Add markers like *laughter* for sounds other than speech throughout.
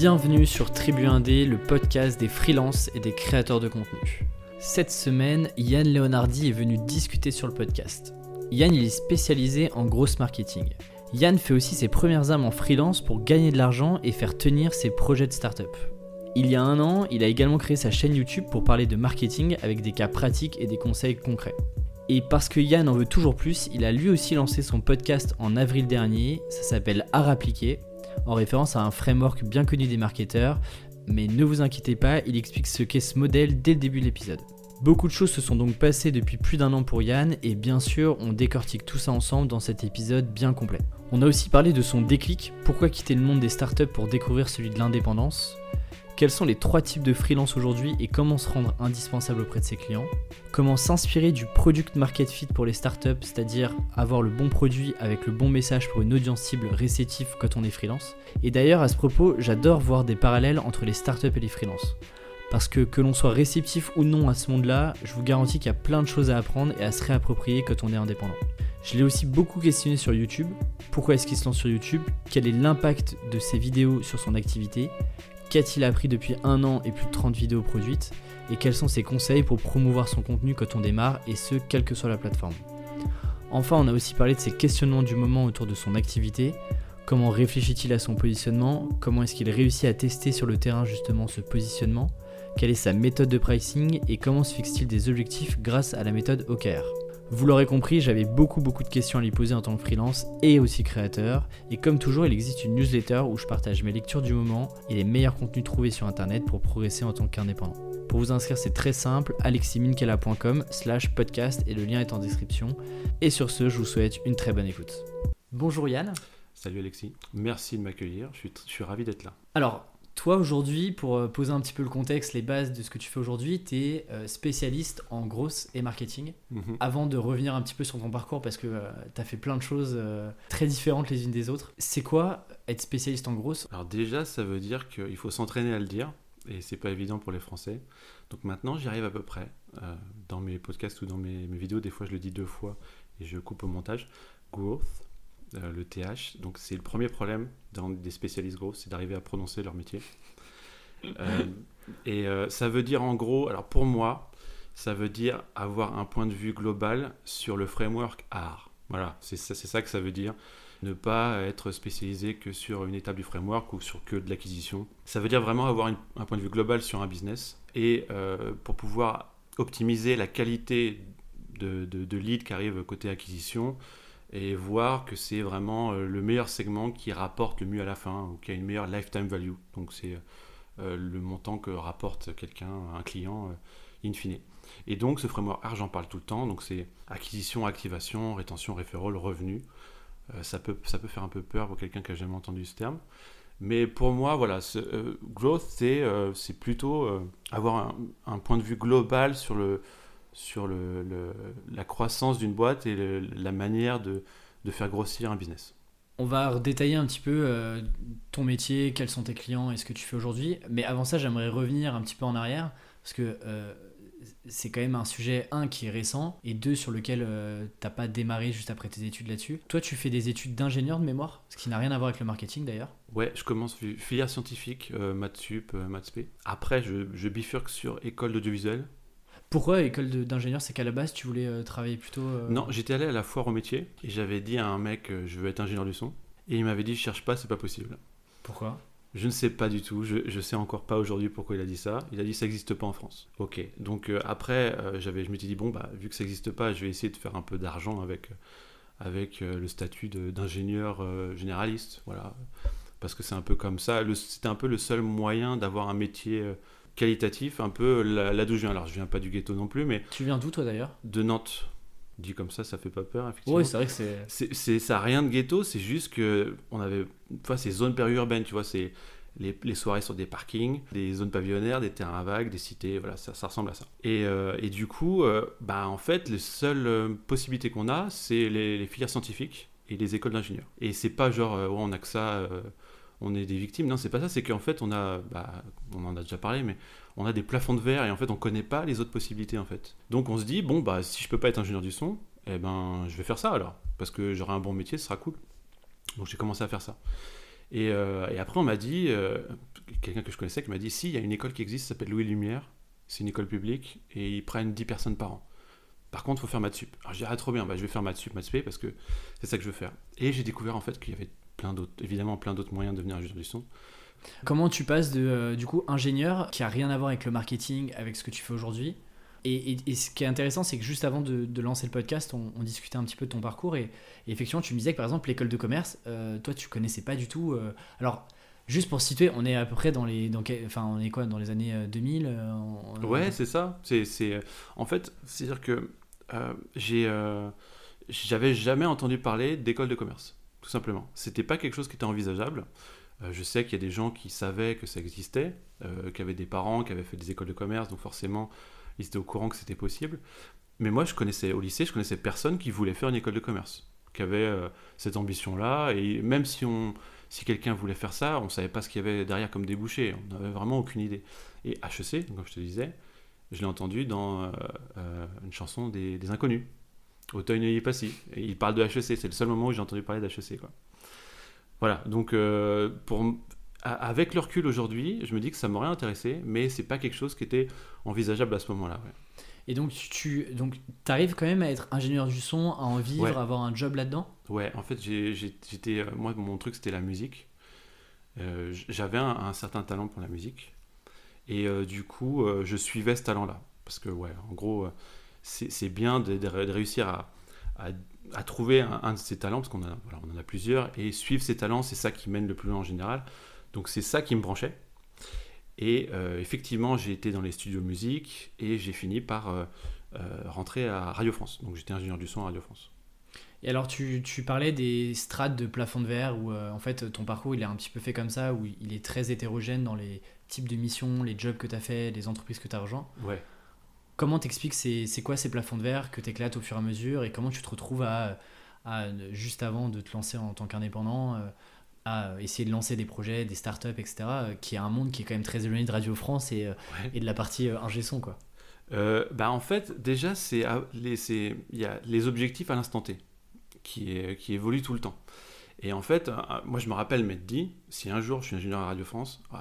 Bienvenue sur Tribu 1D, le podcast des freelances et des créateurs de contenu. Cette semaine, Yann Leonardi est venu discuter sur le podcast. Yann est spécialisé en gross marketing. Yann fait aussi ses premières âmes en freelance pour gagner de l'argent et faire tenir ses projets de start-up. Il y a un an, il a également créé sa chaîne YouTube pour parler de marketing avec des cas pratiques et des conseils concrets. Et parce que Yann en veut toujours plus, il a lui aussi lancé son podcast en avril dernier, ça s'appelle Art appliqué, en référence à un framework bien connu des marketeurs, mais ne vous inquiétez pas, il explique ce qu'est ce modèle dès le début de l'épisode. Beaucoup de choses se sont donc passées depuis plus d'un an pour Yann et bien sûr on décortique tout ça ensemble dans cet épisode bien complet. On a aussi parlé de son déclic, pourquoi quitter le monde des startups pour découvrir celui de l'indépendance, quels sont les trois types de freelance aujourd'hui et comment se rendre indispensable auprès de ses clients Comment s'inspirer du product market fit pour les startups, c'est-à-dire avoir le bon produit avec le bon message pour une audience cible réceptive quand on est freelance Et d'ailleurs, à ce propos, j'adore voir des parallèles entre les startups et les freelances. Parce que que l'on soit réceptif ou non à ce monde-là, je vous garantis qu'il y a plein de choses à apprendre et à se réapproprier quand on est indépendant. Je l'ai aussi beaucoup questionné sur YouTube. Pourquoi est-ce qu'il se lance sur YouTube? Quel est l'impact de ses vidéos sur son activité? Qu'a-t-il appris depuis un an et plus de 30 vidéos produites Et quels sont ses conseils pour promouvoir son contenu quand on démarre et ce, quelle que soit la plateforme? Enfin, on a aussi parlé de ses questionnements du moment autour de son activité. Comment réfléchit-il à son positionnement? Comment est-ce qu'il réussit à tester sur le terrain justement ce positionnement? Quelle est sa méthode de pricing? Et comment se fixe-t-il des objectifs grâce à la méthode OKR vous l'aurez compris, j'avais beaucoup beaucoup de questions à lui poser en tant que freelance et aussi créateur. Et comme toujours, il existe une newsletter où je partage mes lectures du moment et les meilleurs contenus trouvés sur internet pour progresser en tant qu'indépendant. Pour vous inscrire, c'est très simple, aleximinkela.com slash podcast et le lien est en description. Et sur ce, je vous souhaite une très bonne écoute. Bonjour Yann. Salut Alexis, merci de m'accueillir, je suis, je suis ravi d'être là. Alors, toi, aujourd'hui, pour euh, poser un petit peu le contexte, les bases de ce que tu fais aujourd'hui, tu es euh, spécialiste en grosse et marketing. Mhm. Avant de revenir un petit peu sur ton parcours, parce que euh, tu as fait plein de choses très différentes les unes des autres, c'est quoi être spécialiste en grosse Alors déjà, ça veut dire qu'il faut s'entraîner à le dire, et c'est pas évident pour les Français. Donc maintenant, j'y arrive à peu près. dans mes podcasts ou dans mes, mes, vidéos, des fois, je le dis deux fois et je coupe au montage. Growth, euh, le TH. Donc c'est le premier problème dans des spécialistes gros, c'est d'arriver à prononcer leur métier. *laughs* Euh, et euh, ça veut dire en gros, alors pour moi, ça veut dire avoir un point de vue global sur le framework art. Voilà, c'est ça, ça que ça veut dire. Ne pas être spécialisé que sur une étape du framework ou sur que de l'acquisition. Ça veut dire vraiment avoir un point de vue global sur un business et pour pouvoir optimiser la qualité de, de, de lead qui arrive côté acquisition, et voir que c'est vraiment euh, le meilleur segment qui rapporte le mieux à la fin ou qui a une meilleure lifetime value. Donc c'est euh, le montant que rapporte quelqu'un, un client, euh, in fine. Et donc ce framework argent j'en parle tout le temps, donc c'est acquisition, activation, rétention, referral, revenu. ça, peut, ça peut faire un peu peur pour quelqu'un qui n'a jamais entendu ce terme. Mais pour moi, voilà, ce, growth, c'est c'est plutôt avoir un, point de vue global sur le, sur le, la croissance d'une boîte et la manière de, de, faire grossir un business. On va détailler un petit peu euh, ton métier, quels sont tes clients et ce que tu fais aujourd'hui. Mais avant ça, j'aimerais revenir un petit peu en arrière parce que euh, c'est quand même un sujet, un, qui est récent et deux, sur lequel euh, tu n'as pas démarré juste après tes études là-dessus. Toi, tu fais des études d'ingénieur de mémoire, ce qui n'a rien à voir avec le marketing d'ailleurs. Ouais, je commence filière scientifique, maths sup, maths p. Après, je, je bifurque sur école d'audiovisuel pourquoi école d'ingénieur C'est qu'à la base, tu voulais euh, travailler plutôt. Euh, non, j'étais allé à la foire au métier et j'avais dit à un mec euh, je veux être ingénieur du son. Et il m'avait dit je cherche pas, c'est pas possible. Pourquoi? Je ne sais pas du tout. Je, je sais encore pas aujourd'hui pourquoi il a dit ça. Il a dit ça n'existe pas en France. Ok. Donc après, j'avais, je me suis dit bon, bah, vu que ça n'existe pas, je vais essayer de faire un peu d'argent avec, avec le statut d'ingénieur généraliste. Voilà. Parce que c'est un peu comme ça. C'était un peu le seul moyen d'avoir un métier qualitatif, un peu là, d'où je viens. Alors, je viens pas du ghetto non plus, mais. Tu viens d'où, toi, d'ailleurs? De Nantes. Dit comme ça, ça fait pas peur, effectivement. Oui, c'est vrai que c'est. c'est ça n'a rien de ghetto, c'est juste que on avait. Enfin, ces zones périurbaines, tu vois, c'est les, les, soirées sur des parkings, des zones pavillonnaires, des terrains vagues, des cités, voilà, ça, ça ressemble à ça. Et, euh, et du coup, euh, bah, en fait, les seules euh, possibilités qu'on a, c'est les, filières scientifiques et les écoles d'ingénieurs. Et c'est pas genre, on a que ça on est des victimes. Non, c'est pas ça, c'est qu'en fait, on a, bah, on en a déjà parlé, mais on a des plafonds de verre et en fait, on connaît pas les autres possibilités en fait. Donc, on se dit, bon, bah, si je peux pas être ingénieur du son, eh ben, je vais faire ça alors, parce que j'aurai un bon métier, ce sera cool. Donc, j'ai commencé à faire ça. Et, euh, après, on m'a dit, euh, quelqu'un que je connaissais qui m'a dit si, il y a une école qui existe, ça s'appelle Louis Lumière, c'est une école publique, et ils prennent 10 personnes par an. Par contre, il faut faire maths sup. Alors je dis, ah trop bien, bah, je vais faire maths sup, maths spé, parce que c'est ça que je veux faire. Et j'ai découvert en fait qu'il y avait plein d'autres, évidemment plein d'autres moyens de devenir ingénieur du son. Comment tu passes de, euh, du coup, ingénieur, qui a rien à voir avec le marketing, avec ce que tu fais aujourd'hui, et, et- et ce qui est intéressant, c'est que juste avant de, de lancer le podcast, on, on discutait un petit peu de ton parcours. Et, et effectivement, tu me disais que par exemple, l'école de commerce, euh, toi, tu connaissais pas du tout. euh, alors, juste pour situer, on est à peu près dans les. Dans, enfin, on est quoi Dans les années euh, 2000 euh, on- Ouais, c'est ça. C'est, c'est, en fait, c'est-à-dire que euh, j'ai, euh, j'avais jamais entendu parler d'école de commerce, tout simplement. C'était pas quelque chose qui était envisageable. Euh, je sais qu'il y a des gens qui savaient que ça existait, euh, qui avaient des parents qui avaient fait des écoles de commerce, donc forcément, ils étaient au courant que c'était possible. Mais moi, je connaissais au lycée, je connaissais personne qui voulait faire une école de commerce, qui avait euh, cette ambition-là. Et même si on, si quelqu'un voulait faire ça, on savait pas ce qu'il y avait derrière comme débouché. On n'avait vraiment aucune idée. Et HEC, comme je te disais, je l'ai entendu dans euh, une chanson des Inconnus, Auteuil n'y passy. Et il parle de HEC, c'est le seul moment où j'ai entendu parler d'HEC. Voilà, donc euh, pour, avec le recul aujourd'hui, je me dis que ça m'aurait intéressé, mais c'est pas quelque chose qui était envisageable à ce moment-là. ouais. Et donc, tu donc, arrives quand même à être ingénieur du son, à en vivre, Ouais. à avoir un job là-dedans? Ouais, en fait, j'étais, euh, moi, mon truc, c'était la musique. Euh, J'avais un, un certain talent pour la musique. Et euh, du coup, euh, je suivais ce talent-là. Parce que, ouais, en gros, c'est bien de, de ré- de réussir à, à- à trouver un, un de ses talents, parce qu'on a- voilà, on en a plusieurs, et suivre ses talents, c'est ça qui mène le plus loin en général. Donc, c'est ça qui me branchait. Et euh, effectivement, j'ai été dans les studios de musique, et j'ai fini par euh, euh, rentrer à Radio France. Donc, j'étais ingénieur du son à Radio France. Et alors, tu, tu parlais des strates de plafond de verre, où euh, en fait ton parcours il est un petit peu fait comme ça, où il est très hétérogène dans les types de missions, les jobs que tu as fait, les entreprises que tu as rejoint. Ouais. Comment t'expliques c'est c'est quoi ces plafonds de verre que tu éclates au fur et à mesure et comment tu te retrouves à, à, juste avant de te lancer en tant qu'indépendant euh, à essayer de lancer des projets, des startups, etc. euh, qui est un monde qui est quand même très éloigné de Radio France et, euh, Ouais. et de la partie ingé son quoi. Euh, bah en fait, déjà, c'est les, y a les objectifs à l'instant T qui, est- qui évoluent tout le temps. Et en fait, moi, je me rappelle m'être dit, si un jour je suis ingénieur à Radio France, ouais,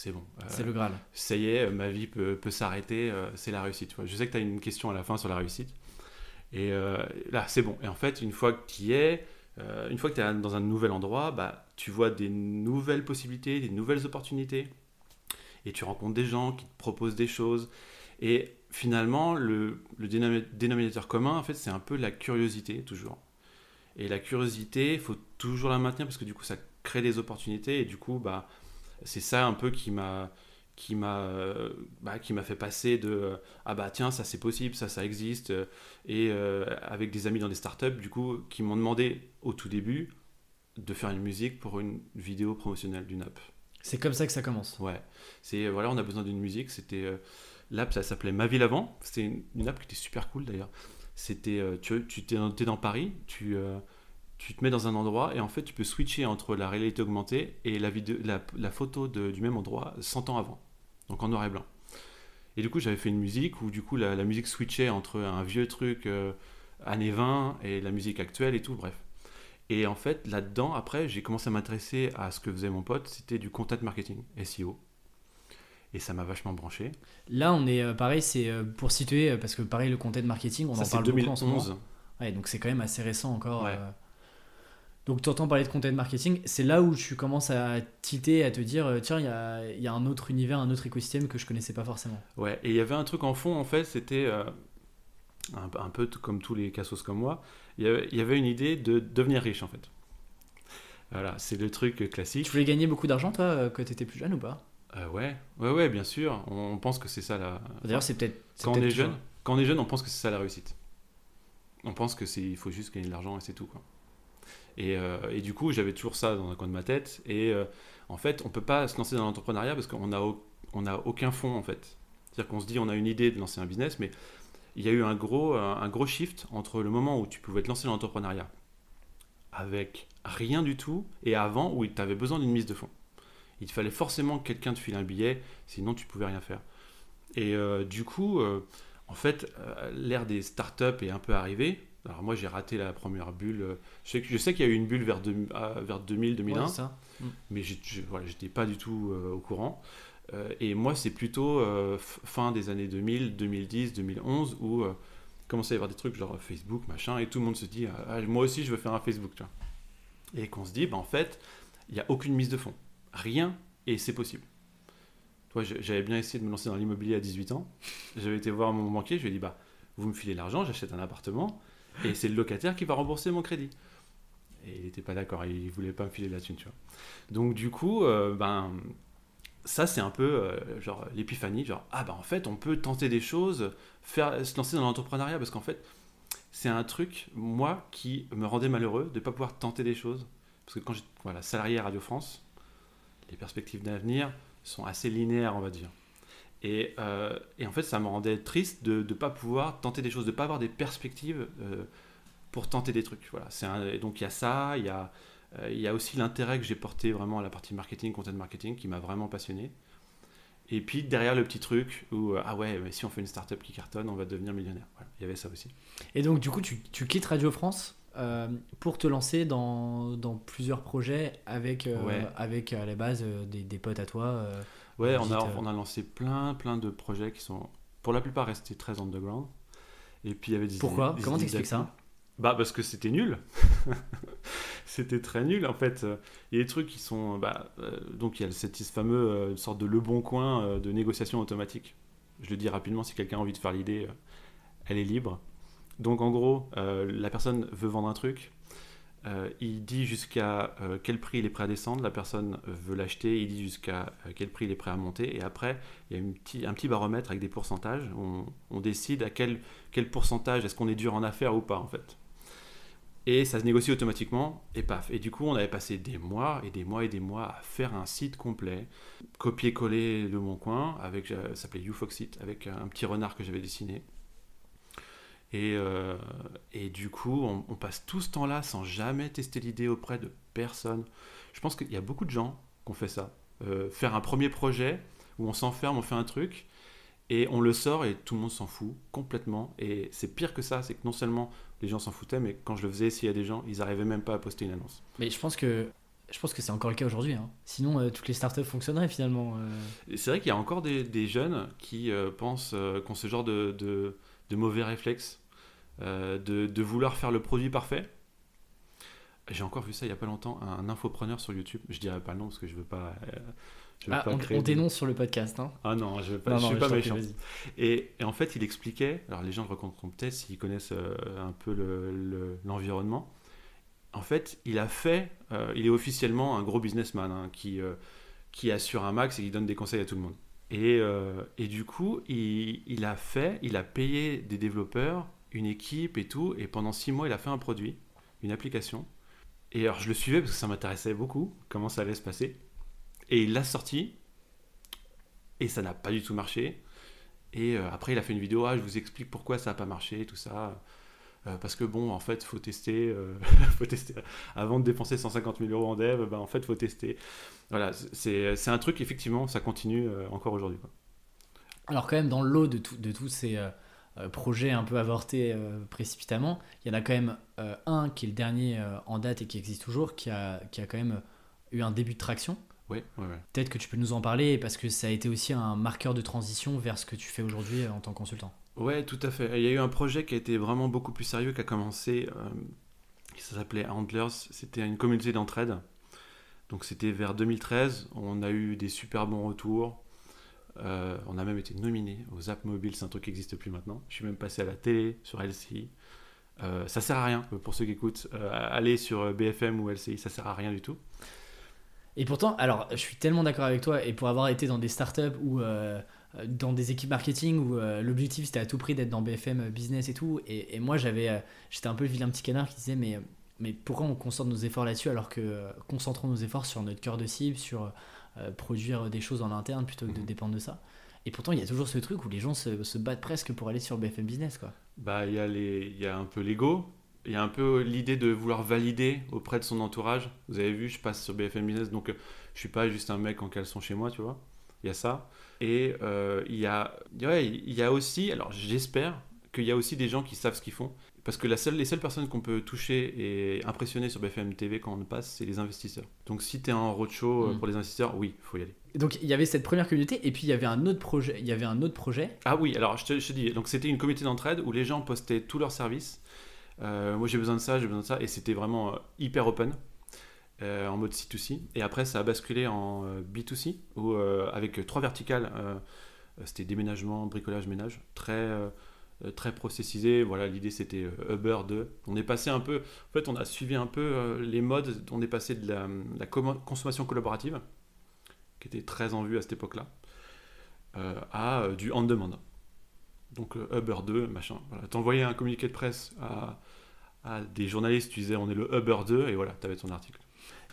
c'est bon. euh, C'est le Graal. ça y est, ma vie peut, peut s'arrêter, euh, c'est la réussite. tu vois. Je sais que tu as une question à la fin sur la réussite. Et euh, là, c'est bon. Et en fait, une fois que tu y es, une fois que tu es dans un nouvel endroit, bah, tu vois des nouvelles possibilités, des nouvelles opportunités. Et tu rencontres des gens qui te proposent des choses. Et finalement, le, le dénomi- dénominateur commun, en fait, c'est un peu la curiosité, toujours. Et la curiosité, il faut toujours la maintenir parce que du coup, ça crée des opportunités. Et du coup, bah, c'est ça un peu qui m'a qui m'a bah, qui m'a fait passer de ah bah tiens ça c'est possible ça ça existe. Et euh, avec des amis dans des startups du coup qui m'ont demandé au tout début de faire une musique pour une vidéo promotionnelle d'une app. C'est comme ça que ça commence. ouais. C'est euh, voilà on a besoin d'une musique. C'était euh, l'app ça s'appelait Ma ville avant. C'était une, une app qui était super cool d'ailleurs. C'était euh, tu tu t'es dans, Paris tu tu te mets dans un endroit et en fait tu peux switcher entre la réalité augmentée et la, vidéo, la, la photo de- du même endroit 100 ans avant donc en noir et blanc et du coup j'avais fait une musique où du coup la, la musique switchait entre un vieux truc euh, années 20 et la musique actuelle et tout bref et en fait là-dedans après j'ai commencé à m'intéresser à ce que faisait mon pote c'était du content marketing SEO et ça m'a vachement branché Là, on est euh, pareil, c'est euh, pour situer, euh, parce que pareil, le content marketing, on ça en parle beaucoup en ce moment. 2011 Ouais, donc c'est quand même assez récent encore. Ouais. euh. Donc tu entends parler de content marketing, c'est là où tu commences à titer, à te dire, euh, tiens, il y a, il y a un autre univers, un autre écosystème que je connaissais pas forcément. Ouais, et il y avait un truc en fond, en fait, c'était euh, un, un peu comme tous les cassos comme moi, il y avait, une idée de devenir riche, en fait. Voilà, c'est le truc classique. Tu voulais gagner beaucoup d'argent, toi, euh, quand tu étais plus jeune ou pas? Euh, ouais, ouais, ouais, bien sûr. On, pense que c'est ça la. D'ailleurs, c'est peut-être. quand on est jeune, quand on est jeune, on pense que c'est ça la réussite. On pense que c'est, il faut juste gagner de l'argent et c'est tout, quoi. Et, euh, et du coup, j'avais toujours ça dans un coin de ma tête. Et euh, en fait, on peut pas se lancer dans l'entrepreneuriat parce qu'on a, au- on aucun fond, en fait. C'est-à-dire qu'on se dit, on a une idée de lancer un business, mais il y a eu un gros, un, gros shift entre le moment où tu pouvais te lancer dans l'entrepreneuriat avec rien du tout et avant où tu avais besoin d'une mise de fonds. Il fallait forcément que quelqu'un te file un billet, sinon tu pouvais rien faire. Et euh, du coup, en fait, l'ère des startups est un peu arrivée Alors moi, j'ai raté la première bulle. Je sais, que- je sais qu'il y a eu une bulle vers, deux- ah, vers 2000, 2001, Ouais, c'est ça. mais je- voilà, j'étais pas du tout euh, au courant. Euh, et moi, c'est plutôt euh, fin des années 2000, 2010, 2011, où commençait à y avoir des trucs genre Facebook, machin, et tout le monde se dit, ah, ah, moi aussi, je veux faire un Facebook, tu vois. Et qu'on se dit, bah, en fait, il n'y a aucune mise de fonds. Rien, et c'est possible. Toi, j'avais bien essayé de me lancer dans l'immobilier à 18 ans. J'avais été voir mon banquier, je lui ai dit, bah, vous me filez l'argent, j'achète un appartement, et c'est le locataire qui va rembourser mon crédit. Et il n'était pas d'accord, il voulait pas me filer la thune, tu vois. Donc du coup, euh, ben, ça c'est un peu euh, genre l'épiphanie, genre ah ben en fait on peut tenter des choses, faire, se lancer dans l'entrepreneuriat parce qu'en fait c'est un truc moi qui me rendait malheureux de ne pas pouvoir tenter des choses parce que quand j'étais voilà salarié à Radio France, les perspectives d'avenir sont assez linéaires on va dire. Et, euh, et en fait ça me rendait triste de ne pas pouvoir tenter des choses, de ne pas avoir des perspectives euh, pour tenter des trucs. Voilà, un- et donc il y a ça, il y a euh, il y a aussi l'intérêt que j'ai porté vraiment à la partie marketing, content marketing, qui m'a vraiment passionné. Et puis derrière le petit truc où, ah ouais, mais si on fait une startup qui cartonne, on va devenir millionnaire. Voilà, il y avait ça aussi. Et donc, du coup, tu, tu quittes Radio France pour te lancer dans, dans plusieurs projets avec, Ouais. avec à la base des, des potes à toi. Ouais, on a, on a lancé plein, plein de projets qui sont, pour la plupart, restés très underground. Et puis il y avait des Pourquoi? Des Comment t'expliques ça? Bah parce que c'était nul. *laughs* c'était très nul en fait. Il y a des trucs qui sont, bah, euh, donc il y a cette ce fameux euh, sorte de le bon coin euh, de négociation automatique. Je le dis rapidement si quelqu'un a envie de faire l'idée, euh, elle est libre. Donc en gros, la personne veut vendre un truc. Euh, il dit jusqu'à euh, quel prix il est prêt à descendre, la personne veut l'acheter, il dit jusqu'à euh, quel prix il est prêt à monter, et après il y a un petit baromètre avec des pourcentages, on, décide à quel, pourcentage est-ce qu'on est dur en affaires ou pas en fait. Et ça se négocie automatiquement, et paf. Et du coup, on avait passé des mois et des mois et des mois à faire un site complet, copier-coller de mon coin, avec, ça s'appelait YouFoxit, avec un petit renard que j'avais dessiné. Et, euh, et du coup, on, on passe tout ce temps-là sans jamais tester l'idée auprès de personne. Je pense qu'il y a beaucoup de gens qui ont fait ça. Euh, faire un premier projet où on s'enferme, on fait un truc, et on le sort et tout le monde s'en fout complètement. Et c'est pire que ça, c'est que non seulement les gens s'en foutaient, mais quand je le faisais, s'il y a des gens, ils arrivaient même pas à poster une annonce. Mais je pense que je pense que c'est encore le cas aujourd'hui. hein. Sinon, euh, toutes les startups fonctionneraient finalement. euh. C'est vrai qu'il y a encore des, des jeunes qui euh, pensent euh, qu'on ce genre de, de- de mauvais réflexes, euh, de, de vouloir faire le produit parfait. J'ai encore vu ça il y a pas longtemps, un infopreneur sur YouTube. Je dirais pas le nom parce que je veux pas. euh, je veux Ah, pas on, créer on de- dénonce sur le podcast. Hein. Ah non, je. Non, non, suis pas méchant. Et, et en fait, il expliquait, alors les gens le reconnaîtront peut-être s'ils connaissent euh, un peu le- le- l'environnement. en fait, il a fait, il est officiellement un gros businessman hein, qui, qui assure un max et qui donne des conseils à tout le monde. Et, euh, et du coup, il, il a fait, il a payé des développeurs, une équipe et tout, et pendant six mois, il a fait un produit, une application. Et alors, je le suivais parce que ça m'intéressait beaucoup, comment ça allait se passer. Et il l'a sorti, et ça n'a pas du tout marché. Et euh, après, il a fait une vidéo, ah, je vous explique pourquoi ça n'a pas marché, tout ça. Euh, parce que bon, en fait, faut tester, euh, *laughs* faut tester. Avant de dépenser 150 000 euros en dev, ben, en fait, faut tester. Voilà, c'est un truc, effectivement, ça continue euh, encore aujourd'hui. Alors quand même, dans le lot de, de tous ces euh, projets un peu avortés précipitamment, il y en a quand même un qui est le dernier en date et qui existe toujours, qui a, qui a quand même eu un début de traction. Ouais, ouais, ouais. Peut-être que tu peux nous en parler parce que ça a été aussi un marqueur de transition vers ce que tu fais aujourd'hui en tant que consultant. Ouais, tout à fait. Il y a eu un projet qui a été vraiment beaucoup plus sérieux, qui a commencé, euh, s'appelait Handlers. C'était une communauté d'entraide. Donc c'était vers 2013. On a eu des super bons retours. Euh, on a même été nominé aux apps mobiles. C'est un truc qui n'existe plus maintenant. Je suis même passé à la télé sur LCI. Euh, ça sert à rien pour ceux qui écoutent. Aller sur BFM ou LCI, ça sert à rien du tout. Et pourtant, alors je suis tellement d'accord avec toi, et pour avoir été dans des startups euh, dans des équipes marketing où euh, l'objectif c'était à tout prix d'être dans BFM business et tout, et, et moi j'avais, euh, j'étais un peu le vilain petit canard qui disait mais, mais pourquoi on concentre nos efforts là-dessus alors que euh, concentrons nos efforts sur notre cœur de cible, sur euh, produire des choses en interne plutôt que de Mhm. dépendre de ça? Et pourtant il y a toujours ce truc où les gens se, se battent presque pour aller sur BFM business quoi. Bah, il y, a les- y a un peu l'ego, il y a un peu l'idée de vouloir valider auprès de son entourage. Vous avez vu, je passe sur BFM Business, donc euh, je suis pas juste un mec en caleçon chez moi, tu vois. Il y a ça. Et euh, il, y a, ouais, il y a aussi, alors j'espère qu'il y a aussi des gens qui savent ce qu'ils font. Parce que la seule, les seules personnes qu'on peut toucher et impressionner sur BFM TV quand on passe, c'est les investisseurs. Donc si tu es en roadshow euh, Mm. pour les investisseurs, oui, il faut y aller. Donc il y avait cette première communauté et puis il y avait un autre projet. Il y avait un autre projet. Ah oui, alors je te, je te dis, donc c'était une communauté d'entraide où les gens postaient tous leurs services. Euh, moi j'ai besoin de ça, j'ai besoin de ça, et c'était vraiment hyper open, en mode C2C. Et après ça a basculé en euh, B2C, où, euh, avec trois verticales, euh, euh, c'était déménagement, bricolage, ménage, très, euh, euh, très processisé. Voilà, l'idée c'était euh, Uber 2. On est passé un peu, en fait on a suivi un peu euh, les modes, on est passé de la, consommation collaborative, qui était très en vue à cette époque-là, euh, à euh, du on-demand. Donc euh, Uber 2, machin. Voilà. T'envoyais un communiqué de presse à, à des journalistes, tu disais on est le Uber 2, et voilà, t'avais ton article.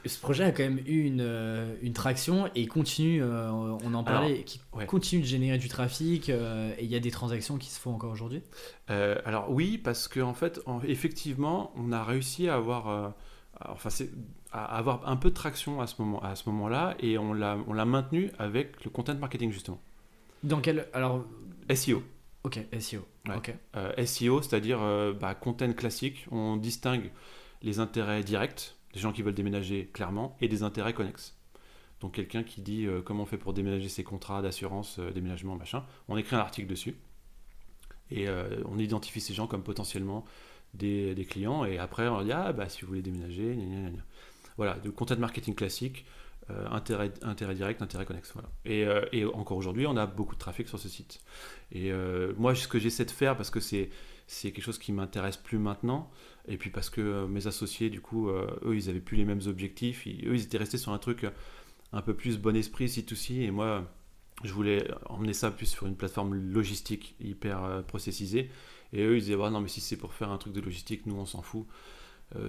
Ce projet a quand même eu une, euh, une traction et continue, euh, on en parlait, qui ouais. continue de générer du trafic euh, et il y a des transactions qui se font encore aujourd'hui? Euh, alors oui, parce qu'en fait, en- effectivement, on a réussi à avoir, enfin, à avoir un peu de traction à ce moment, à ce moment-là, et on l'a, maintenu avec le content marketing justement. Dans quel. Alors. SEO. Ok, SEO. Ouais. SEO, c'est-à-dire bah, content classique, on distingue les intérêts directs, des gens qui veulent déménager clairement, et des intérêts connexes. Donc quelqu'un qui dit euh, comment on fait pour déménager ses contrats d'assurance, euh, déménagement, machin, on écrit un article dessus, et euh, on identifie ces gens comme potentiellement des, clients, et après on dit ah bah si vous voulez déménager, gna, gna, gna, voilà, de content marketing classique, intérêt, direct, intérêt connexe. Et, et encore aujourd'hui, on a beaucoup de trafic sur ce site. Et moi, ce que j'essaie de faire, parce que c'est c'est quelque chose qui m'intéresse plus maintenant, et puis parce que euh, mes associés, du coup, euh, eux, ils avaient plus les mêmes objectifs, eux, ils étaient restés sur un truc euh, un peu plus bon esprit, C2C, et moi, je voulais emmener ça plus sur une plateforme logistique hyper processisée, et eux, ils disaient, non, mais si c'est pour faire un truc de logistique, nous, on s'en fout.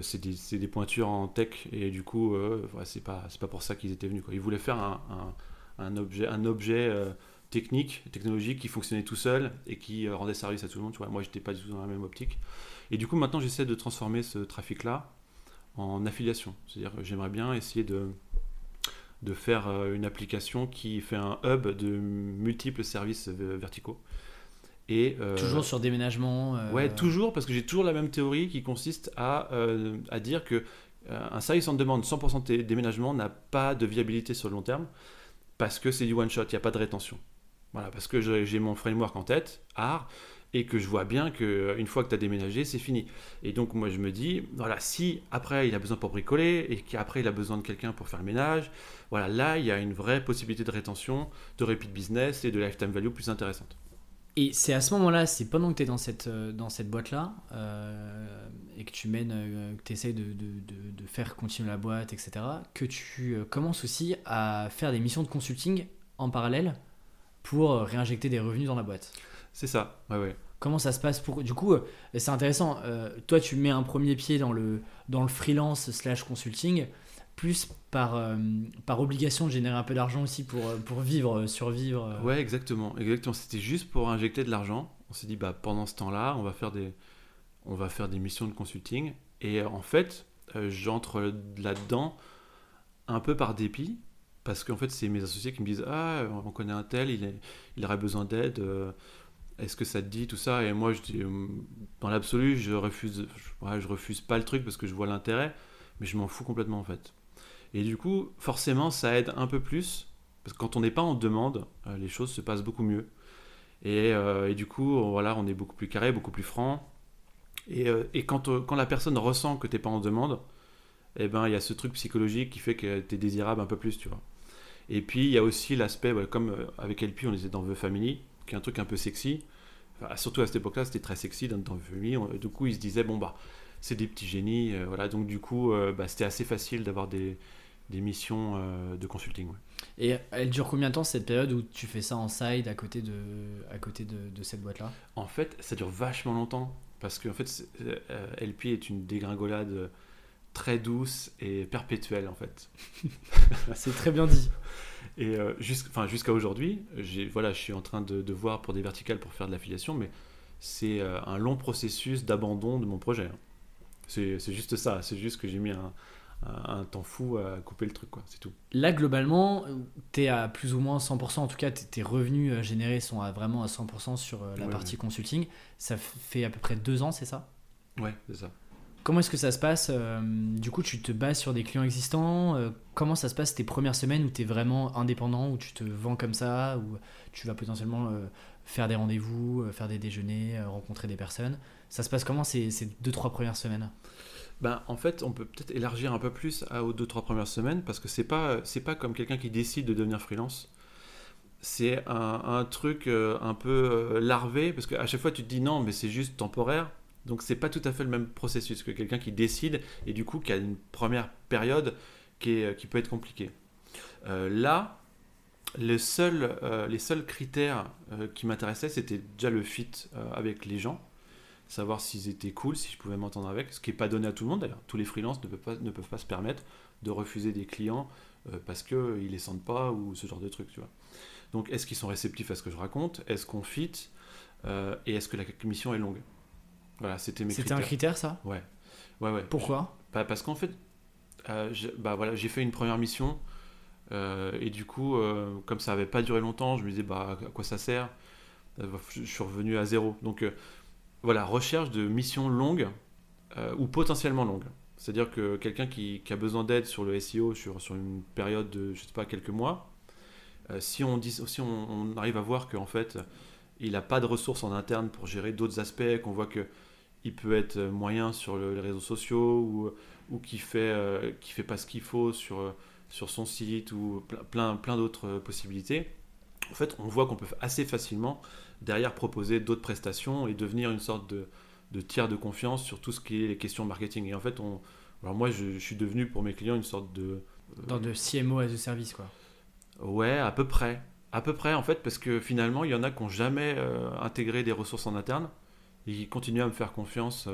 C'est des, pointures en tech, et du coup, euh, ouais, c'est pas, pas pour ça qu'ils étaient venus. Ils voulaient faire un, objet, un objet technique, technologique qui fonctionnait tout seul et qui rendait service à tout le monde. Tu vois, moi, j'étais pas du tout dans la même optique. Et du coup, maintenant, j'essaie de transformer ce trafic-là en affiliation. C'est-à-dire que j'aimerais bien essayer de, de faire euh, une application qui fait un hub de multiples services verticaux. Et, euh, Toujours sur déménagement. euh, Ouais, toujours, parce que j'ai toujours la même théorie qui consiste à, euh, à dire que un service en demande 100% de déménagement n'a pas de viabilité sur le long terme, parce que c'est du one shot, il n'y a pas de rétention. Voilà, parce que j'ai j'ai mon framework en tête, art, et que je vois bien qu'une fois que tu as déménagé, c'est fini. Et donc moi je me dis, voilà, si après il a besoin pour bricoler, et qu'après il a besoin de quelqu'un pour faire le ménage, voilà, là il y a une vraie possibilité de rétention, de repeat business et de lifetime value plus intéressante. Et c'est à ce moment-là, c'est pendant que tu es dans cette, euh, dans cette boîte-là euh, et que tu mènes, euh, que tu essaies de, de, de- faire continuer la boîte, etc., que tu euh, commences aussi à faire des missions de consulting en parallèle pour euh, réinjecter des revenus dans la boîte. C'est ça, ouais, ouais. Comment ça se passe pour... Du coup, euh, c'est intéressant. euh, toi, tu mets un premier pied dans le, dans le freelance slash consulting, plus par, euh, par obligation de générer un peu d'argent aussi pour, pour vivre, survivre. Ouais, exactement. Exactement. C'était juste pour injecter de l'argent. On s'est dit, bah, pendant ce temps-là, on va faire des, on va faire des missions de consulting. Et en fait, j'entre là-dedans un peu par dépit. Parce qu'en fait, c'est mes associés qui me disent, ah, on connaît un tel, il, est, il aurait besoin d'aide. Est-ce que ça te dit tout ça? Et moi, je dis, euh, dans l'absolu, je refuse, je, refuse pas le truc parce que je vois l'intérêt, mais je m'en fous complètement en fait. Et du coup, forcément, ça aide un peu plus parce que quand on n'est pas en demande, euh, les choses se passent beaucoup mieux. Et, euh, du coup, voilà, on est beaucoup plus carré, beaucoup plus franc. Et, euh, quand, la personne ressent que tu n'es pas en demande, eh ben, il y a ce truc psychologique qui fait que tu es désirable un peu plus, tu vois. Et puis, il y a aussi l'aspect, comme avec LP, on était dans The Family, qui est un truc un peu sexy. Enfin, surtout à cette époque-là, c'était très sexy dans, Family. On- du coup, ils se disaient, bon, bah, c'est des petits génies. euh, voilà, donc, du coup, euh, bah, c'était assez facile d'avoir des, des missions euh, de consulting. ouais. Et elle dure combien de temps cette période où tu fais ça en side à côté de, à côté de, de cette boîte-là? En fait, ça dure vachement longtemps parce que en fait, euh, LP est une dégringolade très douce et perpétuelle en fait. *laughs* C'est très bien dit. *laughs* Et euh, jusqu'- jusqu'à aujourd'hui, j'ai voilà, je suis en train de, de voir pour des verticales pour faire de l'affiliation, mais c'est euh, un long processus d'abandon de mon projet. hein. C'est juste ça, c'est juste que j'ai mis un, un, temps fou à couper le truc, quoi. C'est tout. Là, globalement, tu es à plus ou moins 100%, en tout cas, tes revenus euh, générés sont à, vraiment à 100% sur euh, la partie consulting. Ça fait à peu près deux ans, c'est ça? Ouais, c'est ça. Comment est-ce que ça se passe euh, Du coup, tu te bases sur des clients existants. comment ça se passe tes premières semaines où tu es vraiment indépendant, où tu te vends comme ça, où tu vas potentiellement faire des rendez-vous, faire des déjeuners, rencontrer des personnes? Ça se passe comment ces, ces deux, trois premières semaines? Ben, en fait, on peut peut-être élargir un peu plus aux deux trois premières semaines parce que c'est pas pas comme quelqu'un qui décide de devenir freelance. C'est un, truc euh, un peu euh, larvé parce qu'à chaque fois tu te dis non mais c'est juste temporaire. Donc c'est pas tout à fait le même processus que quelqu'un qui décide et du coup qui a une première période qui, est, qui peut être compliquée. Euh, là, les seuls, les seuls critères qui m'intéressaient, c'était déjà le fit avec les gens savoir s'ils étaient cool, si je pouvais m'entendre avec, ce qui n'est pas donné à tout le monde d'ailleurs. Tous les freelances ne peuvent pas, ne peuvent pas se permettre de refuser des clients euh, parce qu'ils ne les sentent pas ou ce genre de trucs, tu vois. Donc est-ce qu'ils sont réceptifs à ce que je raconte? Est-ce qu'on fit? Euh, Et est-ce que la mission est longue? Voilà, c'était mes C'était un critère ça Ouais. ouais, ouais. Pourquoi bah, Parce qu'en fait, euh, bah, voilà, j'ai fait une première mission et du coup, comme ça n'avait pas duré longtemps, je me disais bah, à quoi ça sert? Je suis revenu à zéro. Donc voilà, recherche de missions longues euh, ou potentiellement longues. C'est-à-dire que quelqu'un qui, a besoin d'aide sur le SEO sur, sur une période de, je sais pas, quelques mois, euh, si, on, dit, si on, arrive à voir qu'en fait, il n'a pas de ressources en interne pour gérer d'autres aspects, qu'on voit qu'il peut être moyen sur les réseaux sociaux ou, ou qu'il fait, euh, fait pas ce qu'il faut sur, sur son site ou plein, plein d'autres possibilités, en fait, on voit qu'on peut assez facilement derrière proposer d'autres prestations et devenir une sorte de, de, tiers de confiance sur tout ce qui est les questions marketing. Et en fait, on, alors moi, je, suis devenu pour mes clients une sorte de... Euh, Dans de CMO as a service, quoi. Ouais, à peu près. À peu près, en fait, parce que finalement, il y en a qui n'ont jamais euh, intégré des ressources en interne et qui continuent à me faire confiance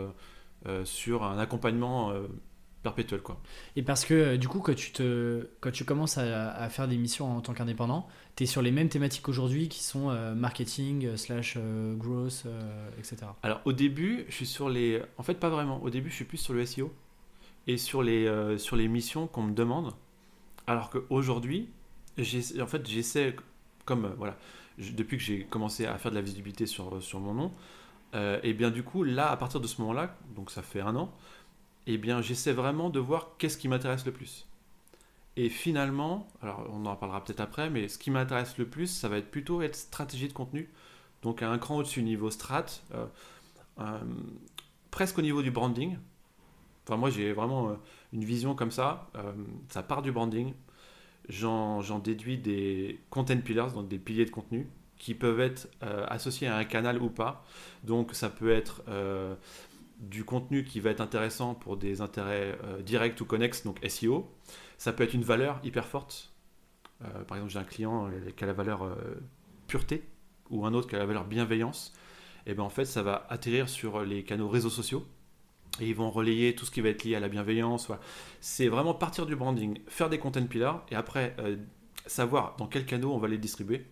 euh, sur un accompagnement perpétuel. Quoi. Et parce que du coup, quand tu, te, quand tu commences à, à faire des missions en tant qu'indépendant, tu es sur les mêmes thématiques aujourd'hui qui sont euh, marketing, euh, slash euh, growth, etc. Alors au début, je suis sur les... En fait, pas vraiment. Au début, je suis plus sur le SEO et sur les, sur les missions qu'on me demande. Alors qu'aujourd'hui, en fait, j'essaie, comme voilà, depuis que j'ai commencé à faire de la visibilité sur, sur mon nom, et bien du coup, là, à partir de ce moment-là, donc ça fait un an, et bien j'essaie vraiment de voir qu'est-ce qui m'intéresse le plus. Et finalement, alors on en parlera peut-être après, mais ce qui m'intéresse le plus, ça va être plutôt être stratégie de contenu. Donc à un cran au-dessus niveau strat, euh, euh, presque au niveau du branding. Enfin moi j'ai vraiment euh, une vision comme ça. ça part du branding. J'en déduis des content pillars, donc des piliers de contenu, qui peuvent être associés à un canal ou pas. Donc ça peut être du contenu qui va être intéressant pour des intérêts directs ou connexes, donc SEO. Ça peut être une valeur hyper forte. Euh, par exemple, j'ai un client euh, qui a la valeur euh, pureté ou un autre qui a la valeur bienveillance. Et bien en fait, ça va atterrir sur les canaux réseaux sociaux et ils vont relayer tout ce qui va être lié à la bienveillance. C'est vraiment partir du branding, faire des content pillars et après savoir dans quels canaux on va les distribuer.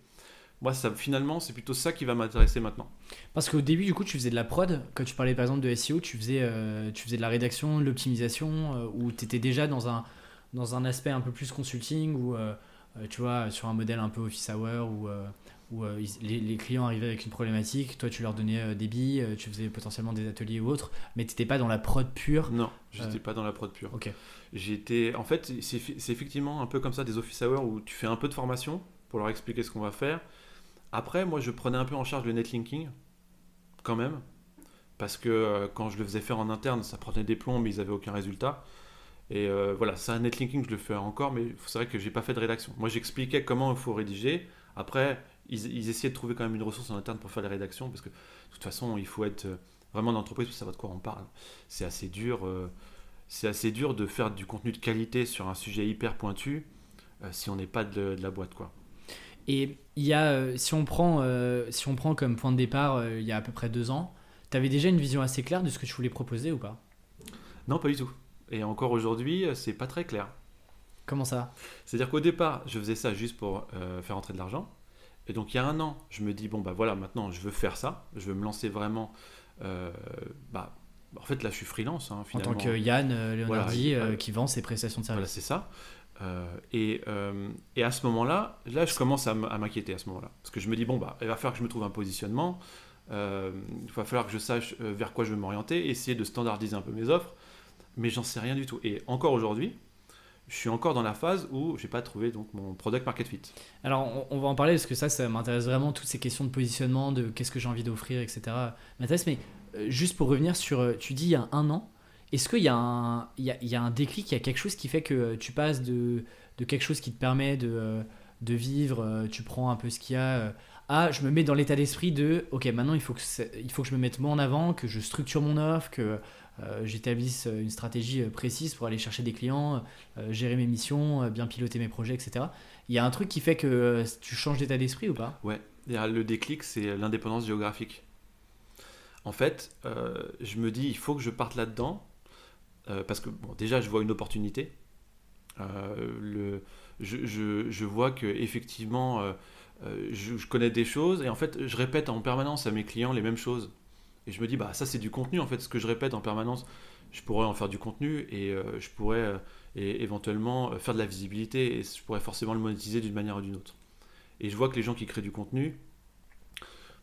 Moi, ça, finalement, c'est plutôt ça qui va m'intéresser maintenant. Parce qu'au début, du coup, tu faisais de la prod. Quand tu parlais par exemple de SEO, tu faisais, tu faisais de la rédaction, de l'optimisation, ou tu étais déjà dans un, dans un aspect un peu plus consulting ou euh, euh, tu vois sur un modèle un peu office hour où, euh, où les, clients arrivaient avec une problématique, toi tu leur donnais des billes, tu faisais potentiellement des ateliers ou autres, mais tu n'étais pas dans la prod pure. Non, je n'étais pas dans la prod pure. Ok. J'étais, en fait, c'est effectivement un peu comme ça des office hours où tu fais un peu de formation pour leur expliquer ce qu'on va faire. Après, moi, je prenais un peu en charge le netlinking, quand même, parce que quand je le faisais faire en interne, ça prenait des plombs, mais ils n'avaient aucun résultat. Et euh, voilà, ça, netlinking, je le fais encore, mais c'est vrai que j'ai pas fait de rédaction. Moi, j'expliquais comment il faut rédiger. Après, ils, essayaient de trouver quand même une ressource en interne pour faire la rédaction, parce que de toute façon, il faut être euh, vraiment d'entreprise pour savoir de quoi on parle. C'est assez dur. Euh, c'est assez dur de faire du contenu de qualité sur un sujet hyper pointu si on n'est pas de, la boîte, quoi. Et il y a, si on prend, si on prend comme point de départ, il y a à peu près deux ans, tu avais déjà une vision assez claire de ce que tu voulais proposer ou pas? Non, pas du tout. Et encore aujourd'hui, c'est pas très clair. Comment ça? C'est-à-dire qu'au départ, je faisais ça juste pour euh, faire entrer de l'argent. Et donc il y a un an, je me dis, bon, bah voilà, maintenant je veux faire ça. Je veux me lancer vraiment euh, bah, En fait, là, je suis freelance. Hein, en tant que Yann euh, Leonardi Voilà, qui vend ses prestations de Voilà, service. c'est ça. Euh, et, euh, et à ce moment-là, là, je commence à m'inquiéter à ce moment-là. Parce que je me dis, bon, bah, il va falloir que je me trouve un positionnement. euh, il va falloir que je sache vers quoi je veux m'orienter, essayer de standardiser un peu mes offres. Mais j'en sais rien du tout. Et encore aujourd'hui, je suis encore dans la phase où j'ai pas trouvé donc mon product market fit. Alors, on, on va en parler parce que ça, ça m'intéresse vraiment, toutes ces questions de positionnement, de qu'est-ce que j'ai envie d'offrir, etc. m'intéresse. Mais juste pour revenir sur, tu dis il y a un an, est-ce qu'il y, a un- il y, a, y a un déclic, il y a quelque chose qui fait que tu passes de, de quelque chose qui te permet de, euh, de vivre, euh, tu prends un peu ce qu'il y a, euh, à je me mets dans l'état d'esprit de, ok, maintenant il faut, que il faut que je me mette moi en avant, que je structure mon offre, que j'établisse une stratégie précise pour aller chercher des clients, gérer mes missions, bien piloter mes projets, etc. Il y a un truc qui fait que tu changes d'état d'esprit ou pas? Ouais, le déclic, c'est l'indépendance géographique. En fait, je me dis, il faut que je parte là-dedans, euh, parce que bon, déjà, je vois une opportunité. Euh, le, je, je, vois que effectivement, euh, je, connais des choses, et en fait, je répète en permanence à mes clients les mêmes choses. Et je me dis, bah ça, c'est du contenu, en fait, ce que je répète en permanence. Je pourrais en faire du contenu, et je pourrais et éventuellement faire de la visibilité, et je pourrais forcément le monétiser d'une manière ou d'une autre. Et je vois que les gens qui créent du contenu,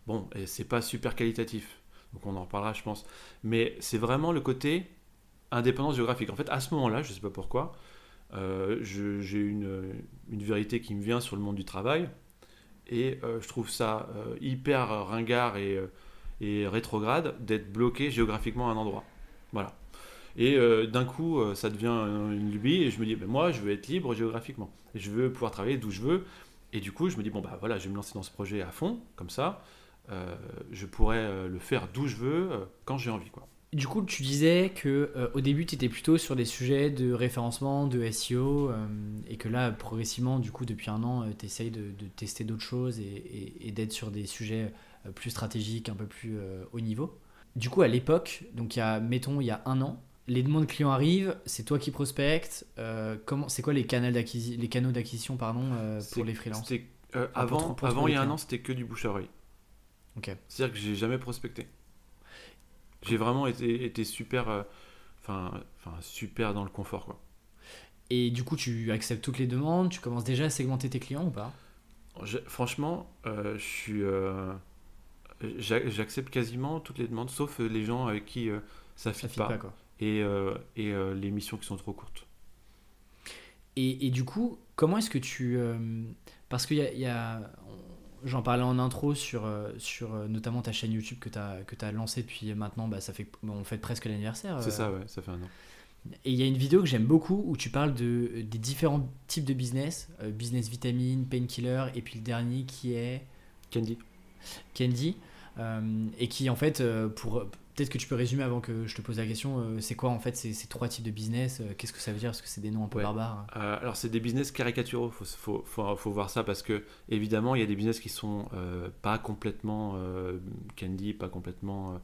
bon, c'est pas super qualitatif. Donc on en reparlera, je pense. Mais c'est vraiment le côté indépendance géographique. En fait, à ce moment-là, je sais pas pourquoi, euh, j'ai une, vérité qui me vient sur le monde du travail. Et euh, je trouve ça euh, hyper ringard et, rétrograde d'être bloqué géographiquement à un endroit. Voilà. Et d'un coup, ça devient une lubie et je me dis, ben, moi, je veux être libre géographiquement. Et je veux pouvoir travailler d'où je veux. Et du coup, je me dis, bon, bah voilà, je vais me lancer dans ce projet à fond, comme ça. Je pourrais le faire d'où je veux, quand j'ai envie. Quoi. Du coup, tu disais que euh, au début, tu étais plutôt sur des sujets de référencement, de SEO, euh, et que là, progressivement, du coup, depuis un an, tu essayes de, de tester d'autres choses et, et- et d'être sur des sujets euh, plus stratégiques, un peu plus euh, haut niveau. Du coup, à l'époque, donc il y a, mettons, il y a un an, les demandes clients arrivent, c'est toi qui prospectes. euh, comment, c'est quoi les canaux d'acquisition, les canaux d'acquisition, pardon, euh, pour les freelances? euh, pour avant, pour avant il y a un an, c'était que du bouche à oreille. Ok. C'est-à-dire que j'ai jamais prospecté. J'ai vraiment été, été super, euh, enfin, enfin super dans le confort, quoi. Et du coup, tu acceptes toutes les demandes, tu commences déjà à segmenter tes clients ou pas? Je- franchement, euh, je suis, euh, j'a- j'accepte quasiment toutes les demandes, sauf les gens avec qui ça ne fit pas, pas, quoi. et, et les missions qui sont trop courtes. Et, et du coup, comment est-ce que tu... parce qu'il y a... y J'en parlais en intro sur, euh, sur euh, notamment ta chaîne YouTube que tu as, que as lancée depuis maintenant, bah, ça fait, bon, on fête presque l'anniversaire. C'est euh, ça, ouais, ça fait un an. Et il y a une vidéo que j'aime beaucoup où tu parles de, des différents types de business, euh, business vitamine, painkiller, et puis le dernier qui est Candy. Candy, euh, et qui en fait, euh, pour peut-être que tu peux résumer avant que je te pose la question, euh, c'est quoi en fait ces, ces trois types de business euh, Qu'est-ce que ça veut dire Parce que c'est des noms un peu Ouais. barbares. Euh, alors c'est des business caricaturaux, faut, faut, faut, faut voir ça parce que évidemment il y a des business qui sont pas complètement candy, pas complètement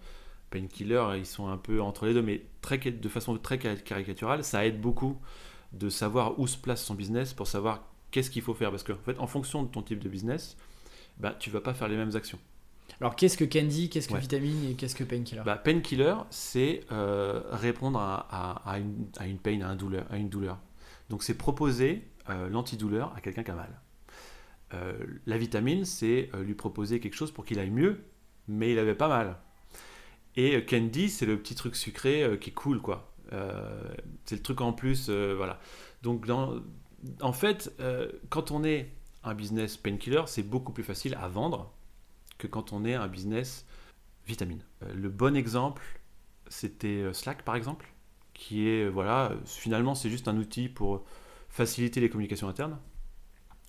painkiller, ils sont un peu entre les deux, mais très, de façon très cari- caricaturale, ça aide beaucoup de savoir où se place son business pour savoir qu'est-ce qu'il faut faire parce que en fait en fonction de ton type de business, bah, tu vas pas faire les mêmes actions. Alors qu'est-ce que Candy, qu'est-ce que Ouais. vitamine et qu'est-ce que painkiller? Bah, painkiller, c'est euh, répondre à, à- à une, à une pain, à, un douleur, à une douleur. Donc c'est proposer euh, l'antidouleur à quelqu'un qui a mal. Euh, la vitamine, c'est euh, lui proposer quelque chose pour qu'il aille mieux, mais il avait pas mal. Et candy, c'est le petit truc sucré qui est cool, quoi. C'est le truc en plus, voilà. Donc dans- en fait, quand on est un business painkiller, c'est beaucoup plus facile à vendre que quand on est un business vitamine. Euh, le bon exemple, c'était euh, Slack par exemple, qui est, euh, voilà, euh, finalement c'est juste un outil pour faciliter les communications internes.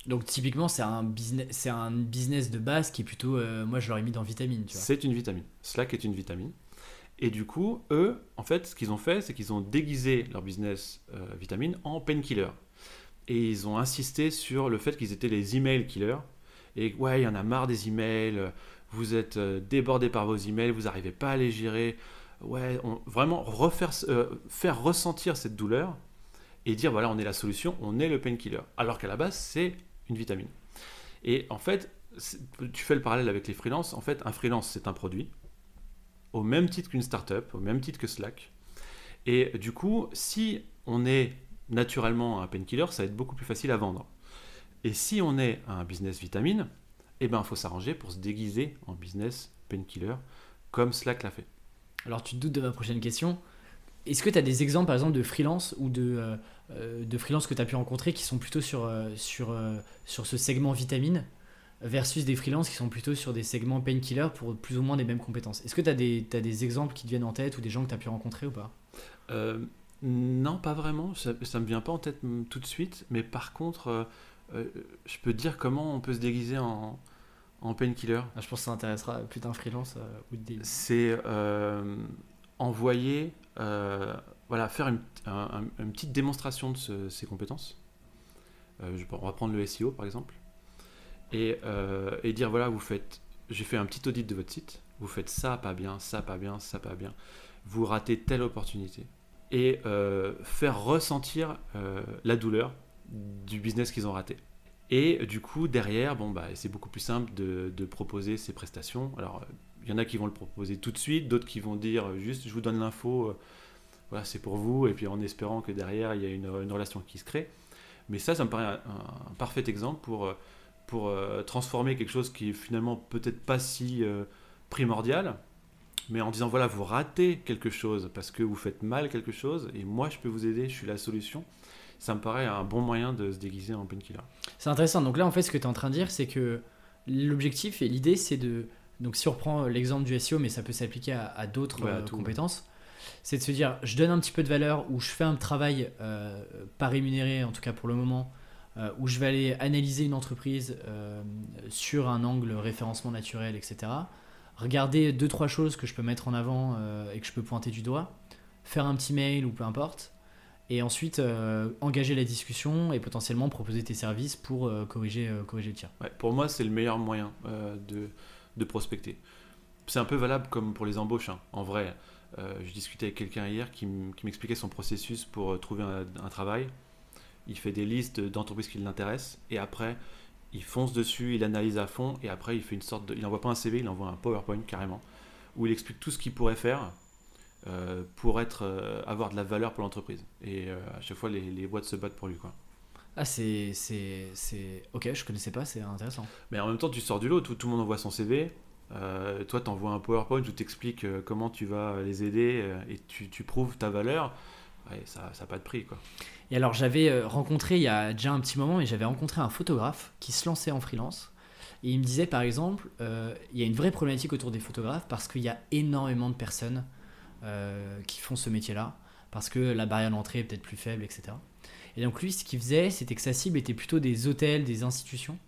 Donc typiquement c'est un business, c'est un business de base qui est plutôt, euh, moi je l'aurais mis dans vitamine. C'est une vitamine. Slack est une vitamine. Et du coup, eux, en fait, ce qu'ils ont fait, c'est qu'ils ont déguisé leur business euh, vitamine en painkiller. Et ils ont insisté sur le fait qu'ils étaient les email killers. Et ouais, il y en a marre des emails, vous êtes euh, débordé par vos emails, vous n'arrivez pas à les gérer. Ouais, vraiment euh, faire ressentir cette douleur et dire voilà, on est la solution, on est le painkiller. Alors qu'à la base, c'est une vitamine. Et en fait, tu fais le parallèle avec les freelances. En fait, un freelance, c'est un produit au même titre qu'une startup, au même titre que Slack. Et du coup, si on est naturellement un painkiller, ça va être beaucoup plus facile à vendre. Et si on est un business vitamine, eh ben, il faut s'arranger pour se déguiser en business painkiller, comme Slack l'a fait. Alors, tu te doutes de ma prochaine question. Est-ce que tu as des exemples, par exemple, de freelance ou de, euh, euh, de freelance que tu as pu rencontrer qui sont plutôt sur, euh, sur, sur ce segment vitamine versus des freelances qui sont plutôt sur des segments painkiller pour plus ou moins des mêmes compétences? Est-ce que tu as, as, des exemples qui te viennent en tête ou des gens que tu as pu rencontrer ou pas? Non, pas vraiment. Ça ne me vient pas en tête mm, tout de suite. Mais par contre, je peux te dire comment on peut se déguiser en, en painkiller? Ah, je pense que ça intéressera plus d'un freelance ou des... C'est envoyer euh, voilà, faire une, petite démonstration de ces compétences. Euh, on va prendre le SEO par exemple. Et, euh, et dire voilà, vous faites, j'ai fait un petit audit de votre site, vous faites ça pas bien, ça pas bien, ça pas bien, vous ratez telle opportunité. Et faire ressentir la douleur du business qu'ils ont raté. Et du coup, derrière, bon, bah, c'est beaucoup plus simple de, proposer ces prestations. Alors, il y en a qui vont le proposer tout de suite, d'autres qui vont dire juste je vous donne l'info, euh, voilà, c'est pour vous, et puis en espérant que derrière il y a une, relation qui se crée. Mais ça, ça me paraît un, parfait exemple pour, euh, pour euh, transformer quelque chose qui est finalement peut-être pas si primordial, mais en disant voilà, vous ratez quelque chose parce que vous faites mal quelque chose, et moi je peux vous aider, je suis la solution. Ça me paraît un bon moyen de se déguiser en painkiller. C'est intéressant. Donc là, en fait, ce que tu es en train de dire, c'est que l'objectif et l'idée, c'est de donc si on reprend l'exemple du SEO, mais ça peut s'appliquer à, d'autres euh, compétences, c'est de se dire, je donne un petit peu de valeur ou je fais un travail euh, pas rémunéré, en tout cas pour le moment, euh, où je vais aller analyser une entreprise sur un angle référencement naturel, etc. Regarder deux, trois choses que je peux mettre en avant et que je peux pointer du doigt, faire un petit mail ou peu importe, et ensuite engager la discussion et potentiellement proposer tes services pour corriger, corriger le tir. pour moi, c'est le meilleur moyen de de prospecter. C'est un peu valable comme pour les embauches. Hein. En vrai, euh, je discutais avec quelqu'un hier qui m'expliquait son processus pour euh, trouver un, travail. Il fait des listes d'entreprises qui l'intéressent et après, il fonce dessus, il analyse à fond et après, il fait une sorte de. Il envoie pas un CV, il envoie un PowerPoint carrément où il explique tout ce qu'il pourrait faire euh, pour être, avoir de la valeur pour l'entreprise. Et à chaque fois, les, les boîtes se battent pour lui. Quoi. Ah, c'est. Ok, je connaissais pas, c'est intéressant. Mais en même temps, tu sors du lot, tout, tout le monde envoie son CV. Euh, toi, tu envoies un PowerPoint où tu expliques euh, comment tu vas les aider euh, et tu, tu, prouves ta valeur. ça n'a pas de prix. Quoi. Et alors, j'avais rencontré il y a déjà un petit moment, mais j'avais rencontré un photographe qui se lançait en freelance. Et il me disait, par exemple, il y a une vraie problématique autour des photographes parce qu'il y a énormément de personnes qui font ce métier-là, parce que la barrière d'entrée est peut-être plus faible, etc. Et donc lui, ce qu'il faisait, c'était que sa cible était plutôt des hôtels, des institutions.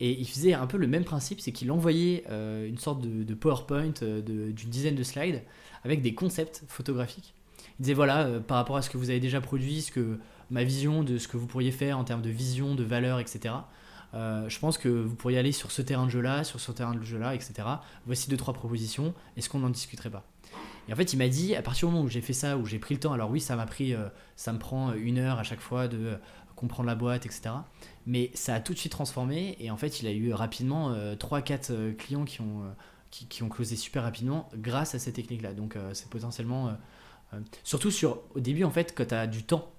Et il faisait un peu le même principe, c'est qu'il envoyait euh, une sorte de, PowerPoint euh, d'une dizaine de slides avec des concepts photographiques. Il disait voilà, euh, par rapport à ce que vous avez déjà produit, ce que ma vision de ce que vous pourriez faire en termes de vision, de valeur, etc. je pense que vous pourriez aller sur ce terrain de jeu-là, sur ce terrain de jeu-là, etc. Voici deux, trois propositions. Est-ce qu'on n'en discuterait pas? Et en fait, il m'a dit, à partir du moment où j'ai fait ça, où j'ai pris le temps, alors oui, ça m'a pris, euh, ça me prend une heure à chaque fois de euh, comprendre la boîte, etc. Mais ça a tout de suite transformé. Et en fait, il a eu rapidement 3-4 euh, clients qui ont, qui, closé super rapidement grâce à cette technique-là. Donc, c'est potentiellement. surtout sur, au début, en fait, quand tu as du temps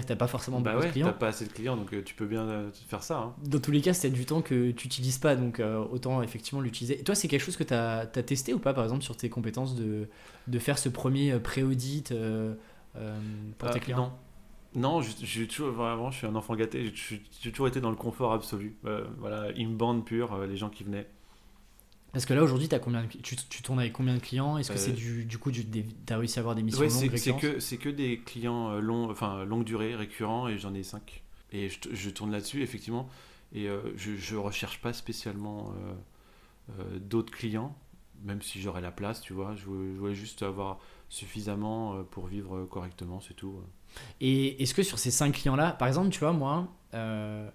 c'est-à-dire que tu n'as pas forcément bah beaucoup de clients. pas assez de clients, donc tu peux bien faire ça. Hein. Dans tous les cas, c'est du temps que tu n'utilises pas, donc autant effectivement l'utiliser. Et toi, c'est quelque chose que tu as, as, testé ou pas, par exemple, sur tes compétences de, de faire ce premier euh, pré-audit euh, euh, pour tes clients? non. Non, j'ai toujours, vraiment, je suis un enfant gâté. J'ai toujours été dans le confort absolu. voilà, inbound pur, les gens qui venaient. Parce que là aujourd'hui, combien tu, tu, tournes avec combien de clients? Est-ce que c'est du, du coup, tu as réussi à avoir des missions longues C'est que, que des clients longs, enfin, longue durée, récurrents, et j'en ai 5. Et je, je tourne là-dessus, effectivement. Et je ne recherche pas spécialement d'autres clients même si j'aurais la place, tu vois. Je voulais juste avoir suffisamment euh, pour vivre correctement, c'est tout. Et est-ce que sur ces cinq clients-là, par exemple, tu vois, moi, euh, euh,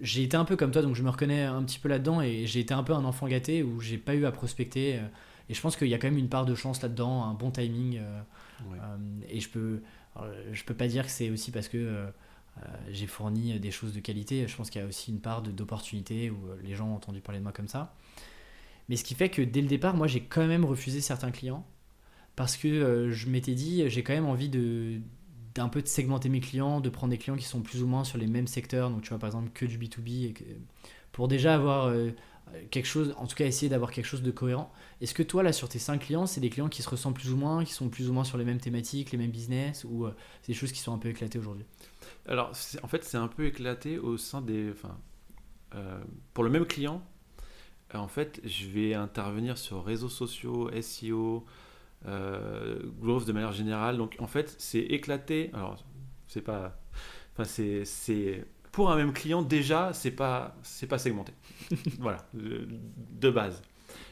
j'ai été un peu comme toi, donc je me reconnais un petit peu là-dedans, et j'ai été un peu un enfant gâté où j'ai pas eu à prospecter. et je pense qu'il y a quand même une part de chance là-dedans, un bon timing. et je peux, je peux pas dire que c'est aussi parce que j'ai fourni des choses de qualité. Je pense qu'il y a aussi une part d'opportunité où les gens ont entendu parler de moi comme ça. Mais ce qui fait que dès le départ, moi, j'ai quand même refusé certains clients parce que euh, je m'étais dit, j'ai quand même envie de d'un peu de segmenter mes clients, de prendre des clients qui sont plus ou moins sur les mêmes secteurs, donc tu vois par exemple que du B2B, et pour déjà avoir euh, quelque chose, en tout cas essayer d'avoir quelque chose de cohérent. Est-ce que toi là sur tes 5 clients, c'est des clients qui se ressemblent plus ou moins, qui sont plus ou moins sur les mêmes thématiques, les mêmes business, ou euh, c'est des choses qui sont un peu éclatées aujourd'hui? Alors en fait c'est un peu éclaté au sein des... Enfin, pour le même client, en fait, je vais intervenir sur réseaux sociaux, SEO, euh, growth de manière générale. Donc, en fait, c'est éclaté. Alors, c'est pas. Enfin, c'est. Pour un même client, déjà, c'est pas, c'est pas segmenté. *laughs* voilà, de, base.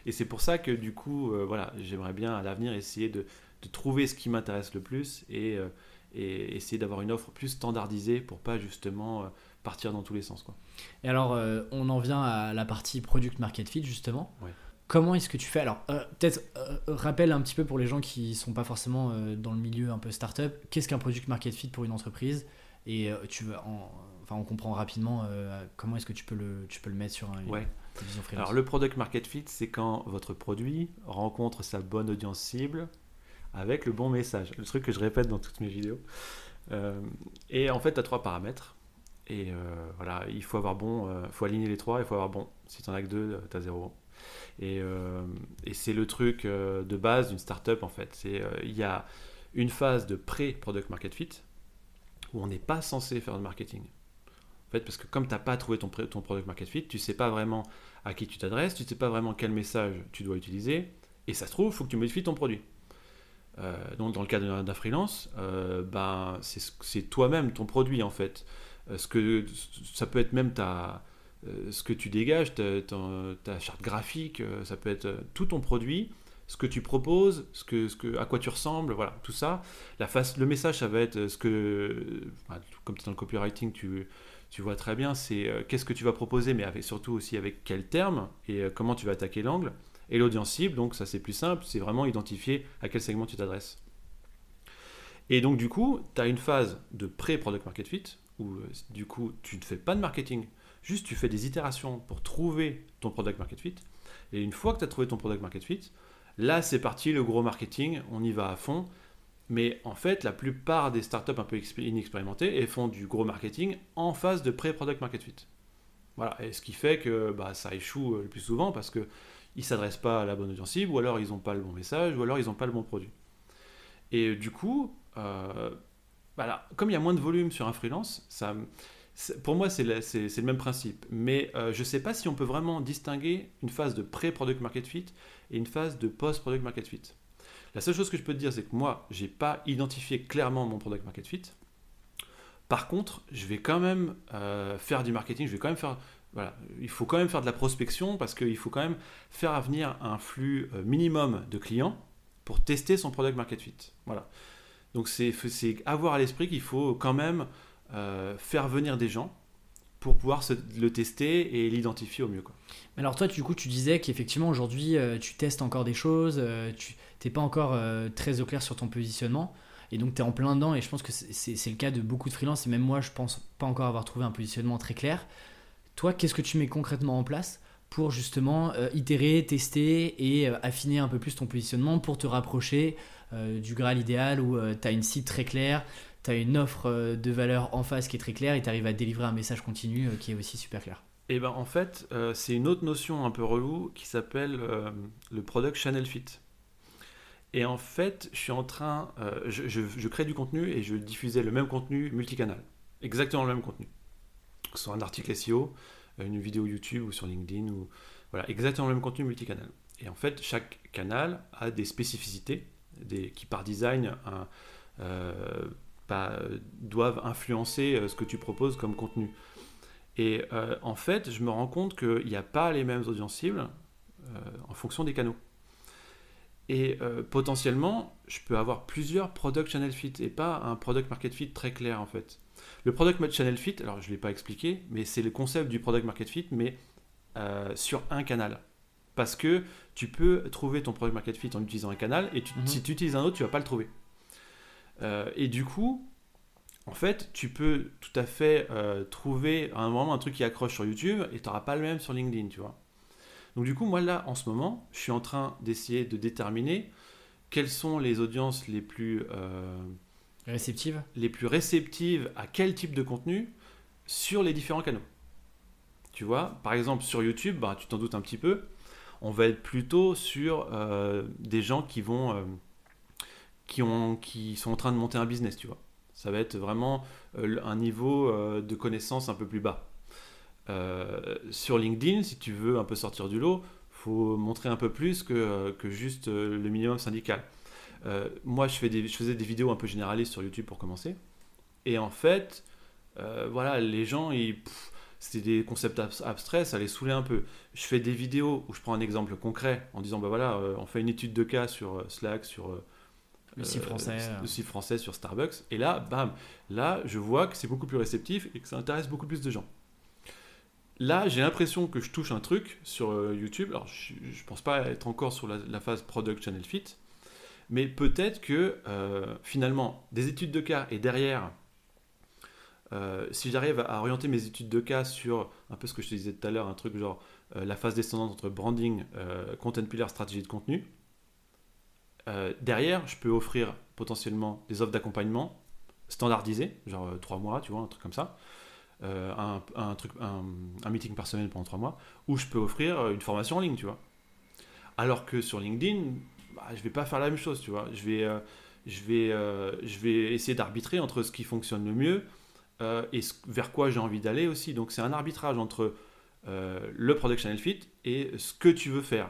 Et c'est pour ça que, du coup, euh, voilà, j'aimerais bien à l'avenir essayer de, de, trouver ce qui m'intéresse le plus et, euh, et essayer d'avoir une offre plus standardisée pour pas justement partir dans tous les sens. Quoi. Et alors, euh, on en vient à la partie product market fit, justement. Comment est-ce que tu fais? Alors, euh, peut-être euh, rappelle un petit peu pour les gens qui sont pas forcément dans le milieu un peu startup, qu'est-ce qu'un product market fit pour une entreprise? Et tu veux, enfin, on comprend rapidement comment est-ce que tu peux le, tu peux le mettre sur un, ouais. vision Alors, le product market fit, c'est quand votre produit rencontre sa bonne audience cible avec le bon message. Le truc que je répète dans toutes mes vidéos. et en fait, tu as trois paramètres. Et euh, voilà, il faut avoir bon, il euh, faut aligner les trois, il faut avoir bon. Si tu en as que deux, tu as zéro. Et, euh, et c'est le truc de base d'une startup en fait. C'est il y a une phase de pré-product market fit où on n'est pas censé faire de marketing. En fait, parce que comme tu n'as pas trouvé ton, ton product market fit, tu sais pas vraiment à qui tu t'adresses, tu sais pas vraiment quel message tu dois utiliser, et ça se trouve, il faut que tu modifies ton produit. donc dans le cas d'un freelance, ben, c'est toi-même ton produit en fait. Euh, ce que ça peut être même ta, euh, ce que tu dégages, ta, charte graphique, euh, ça peut être tout ton produit, ce que tu proposes, ce que, ce que, à quoi tu ressembles, voilà, tout ça. La face, le message, ça va être ce que, comme tu es dans le copywriting, tu, tu vois très bien, c'est qu'est-ce que tu vas proposer, mais avec, surtout aussi avec quel terme et comment tu vas attaquer l'angle. Et l'audience cible, donc ça c'est plus simple, c'est vraiment identifier à quel segment tu t'adresses. Et donc du coup, tu as une phase de pré-product market fit, où euh, du coup tu ne fais pas de marketing, juste tu fais des itérations pour trouver ton product market fit. Et une fois que tu as trouvé ton product market fit, là c'est parti le gros marketing, on y va à fond. Mais en fait, la plupart des startups un peu inexpérimentées font du gros marketing en phase de pré-product market fit. Voilà, et ce qui fait que bah, ça échoue euh, le plus souvent parce qu'ils ne s'adressent pas à la bonne audience ou alors ils n'ont pas le bon message, ou alors ils n'ont pas le bon produit. Et du coup, euh, voilà, comme il y a moins de volume sur un freelance, ça, pour moi, c'est le, même principe. Mais euh, je ne sais pas si on peut vraiment distinguer une phase de pré-product market fit et une phase de post-product market fit. La seule chose que je peux te dire, c'est que moi, je n'ai pas identifié clairement mon product market fit. Par contre, je vais quand même euh, faire du marketing, je vais quand même faire. Voilà, il faut quand même faire de la prospection parce qu'il faut quand même faire venir un flux euh, minimum de clients pour tester son product market fit. Voilà. Donc c'est avoir à l'esprit qu'il faut quand même euh, faire venir des gens pour pouvoir le tester et l'identifier au mieux. Quoi. Alors toi, du coup, tu disais qu'effectivement aujourd'hui, euh, tu testes encore des choses, euh, tu n'es pas encore très au clair sur ton positionnement, et donc tu es en plein dedans, et je pense que c'est le cas de beaucoup de freelances, et même moi, je pense pas encore avoir trouvé un positionnement très clair. Toi, qu'est-ce que tu mets concrètement en place pour justement itérer, tester et affiner un peu plus ton positionnement pour te rapprocher du Graal idéal où tu as une site très claire, tu as une offre euh, de valeur en face qui est très claire et tu arrives à délivrer un message continu qui est aussi super clair. Et eh ben en fait, c'est une autre notion un peu relou qui s'appelle le product channel fit. Et en fait, je suis en train, je, crée du contenu et je diffusais le même contenu multicanal, exactement le même contenu, que ce soit un article SEO, une vidéo YouTube ou sur LinkedIn ou voilà, exactement le même contenu multicanal. Et en fait, chaque canal a des spécificités qui par design euh, doivent influencer euh, ce que tu proposes comme contenu. Et euh, en fait, je me rends compte qu'il n'y a pas les mêmes audiences cibles en fonction des canaux. Et potentiellement, je peux avoir plusieurs product channel fit et pas un product market fit très clair en fait. Le product channel fit, alors je ne l'ai pas expliqué, mais c'est le concept du product market fit, mais sur un canal. Parce que tu peux trouver ton product market fit en utilisant un canal et mhm. si tu utilises un autre, tu vas pas le trouver. Euh, et du coup, en fait, tu peux tout à fait euh, trouver un moment un truc qui accroche sur YouTube et tu n'auras pas le même sur LinkedIn, tu vois. Donc du coup, moi là, en ce moment, je suis en train d'essayer de déterminer quelles sont les audiences les plus, euh, Réceptive les plus réceptives à quel type de contenu sur les différents canaux. Tu vois, par exemple sur YouTube, bah, tu t'en doutes un petit peu, on va être plutôt sur euh, des gens qui vont, qui, ont, qui sont en train de monter un business, tu vois. Ça va être vraiment euh, un niveau euh, de connaissance un peu plus bas. Euh, sur LinkedIn, si tu veux un peu sortir du lot, faut montrer un peu plus que, que juste le minimum syndical. Moi, je, faisais des vidéos un peu généralistes sur YouTube pour commencer. Et en fait, voilà, les gens, c'était des concepts abs- abstraits, ça les saoulait un peu. Je fais des vidéos où je prends un exemple concret en disant, bah voilà, on fait une étude de cas sur Slack, sur Le site français. euh. le site français sur Starbucks. Et là, bam, là, je vois que c'est beaucoup plus réceptif et que ça intéresse beaucoup plus de gens. Là, j'ai l'impression que je touche un truc sur euh, YouTube. Alors, je, je pense pas être encore sur la, la phase Product Channel Fit, mais peut-être que euh, finalement, des études de cas et derrière, euh, si j'arrive à orienter mes études de cas sur un peu ce que je te disais tout à l'heure, un truc genre euh, la phase descendante entre branding, euh, content pillar, stratégie de contenu, euh, derrière, je peux offrir potentiellement des offres d'accompagnement standardisées, genre 3 mois, tu vois, un truc comme ça, euh, un, truc, un, meeting par semaine pendant 3 mois, ou je peux offrir euh, une formation en ligne, tu vois. Alors que sur LinkedIn, bah, je vais pas faire la même chose, tu vois. Je vais, euh, je vais, euh, je vais essayer d'arbitrer entre ce qui fonctionne le mieux euh, et vers quoi j'ai envie d'aller aussi. Donc c'est un arbitrage entre euh, le Product Channel Fit et ce que tu veux faire.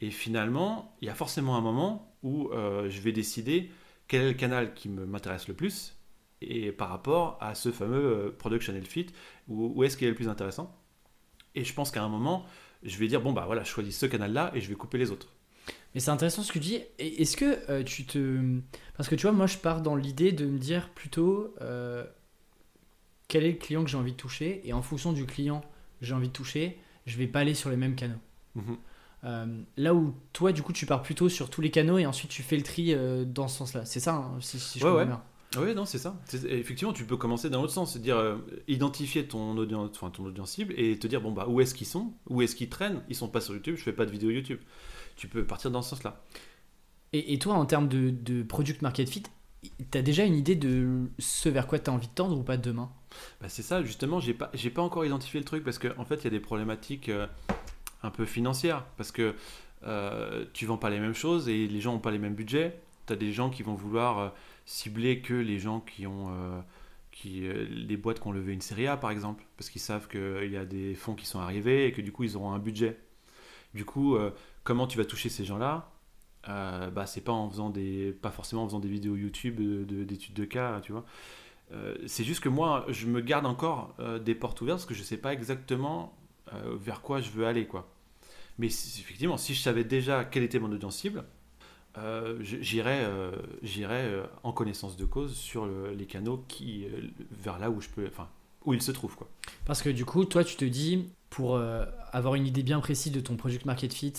Et finalement, il y a forcément un moment où euh, je vais décider quel est le canal qui m'intéresse le plus et par rapport à ce fameux euh, Product Channel Fit, où, où est-ce qu'il est le plus intéressant. Et je pense qu'à un moment, je vais dire, bon, bah voilà, je choisis ce canal-là et je vais couper les autres. Mais c'est intéressant ce que tu dis. Est-ce que euh, tu te. Parce que tu vois, moi je pars dans l'idée de me dire plutôt euh, quel est le client que j'ai envie de toucher. Et en fonction du client que j'ai envie de toucher, je vais pas aller sur les mêmes canaux. Mhm. Euh, là où toi, du coup, tu pars plutôt sur tous les canaux et ensuite tu fais le tri euh, dans ce sens-là. C'est ça, hein, si, si je Ouais, comprends ouais. bien. Oui, non, c'est ça. Effectivement, tu peux commencer dans l'autre sens, c'est-à-dire euh, identifier ton audience, enfin, ton audience cible et te dire bon bah où est-ce qu'ils sont, où est-ce qu'ils traînent? Ils sont pas sur YouTube, je fais pas de vidéo YouTube. Tu peux partir dans ce sens-là. Et, et toi, en termes de, de product market fit, t'as déjà une idée de ce vers quoi t'as envie de tendre ou pas demain? Bah, c'est ça, justement, j'ai pas, j'ai pas encore identifié le truc parce qu'en en fait, il y a des problématiques euh, un peu financières parce que euh, tu vends pas les mêmes choses et les gens ont pas les mêmes budgets. Tu as des gens qui vont vouloir euh, cibler que les gens qui ont euh, qui, euh, les boîtes qui ont levé une série A par exemple parce qu'ils savent qu'il y a des fonds qui sont arrivés et que du coup ils auront un budget. Du coup, comment tu vas toucher ces gens-là? Euh, bah, c'est pas en faisant des pas forcément en faisant des vidéos YouTube de- de- d'études de, cas, tu vois. C'est juste que moi, je me garde encore des portes ouvertes parce que je sais pas exactement euh, vers quoi je veux aller, quoi. Mais si- effectivement, si je savais déjà quelle était mon audience cible, euh, j'irais, euh, en connaissance de cause sur le- les canaux qui, vers là où je peux, enfin, où ils se trouvent, quoi. Parce que du coup, toi, tu te dis, pour avoir une idée bien précise de ton product market fit,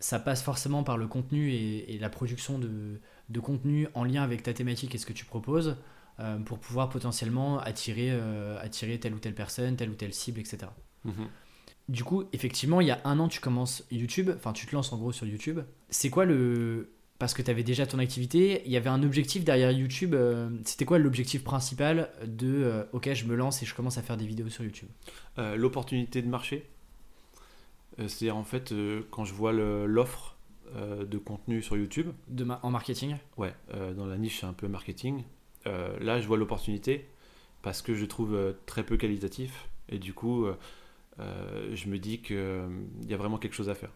ça passe forcément par le contenu et, et la production de, de contenu en lien avec ta thématique et ce que tu proposes euh, pour pouvoir potentiellement attirer, euh, attirer telle ou telle personne, telle ou telle cible, etc. Du coup, effectivement, il y a un an, tu commences YouTube, enfin, tu te lances en gros sur YouTube. C'est quoi le. Parce que tu avais déjà ton activité, il y avait un objectif derrière YouTube. euh, C'était quoi l'objectif principal de euh, OK, je me lance et je commence à faire des vidéos sur YouTube? Euh, L'opportunité de marché, euh, c'est en fait euh, quand je vois le- l'offre euh, de contenu sur YouTube, de ma- en marketing? Ouais, euh, dans la niche un peu marketing. Euh, là, je vois l'opportunité parce que je trouve euh, très peu qualitatif et du coup, euh, je me dis qu'il y a vraiment quelque chose à faire.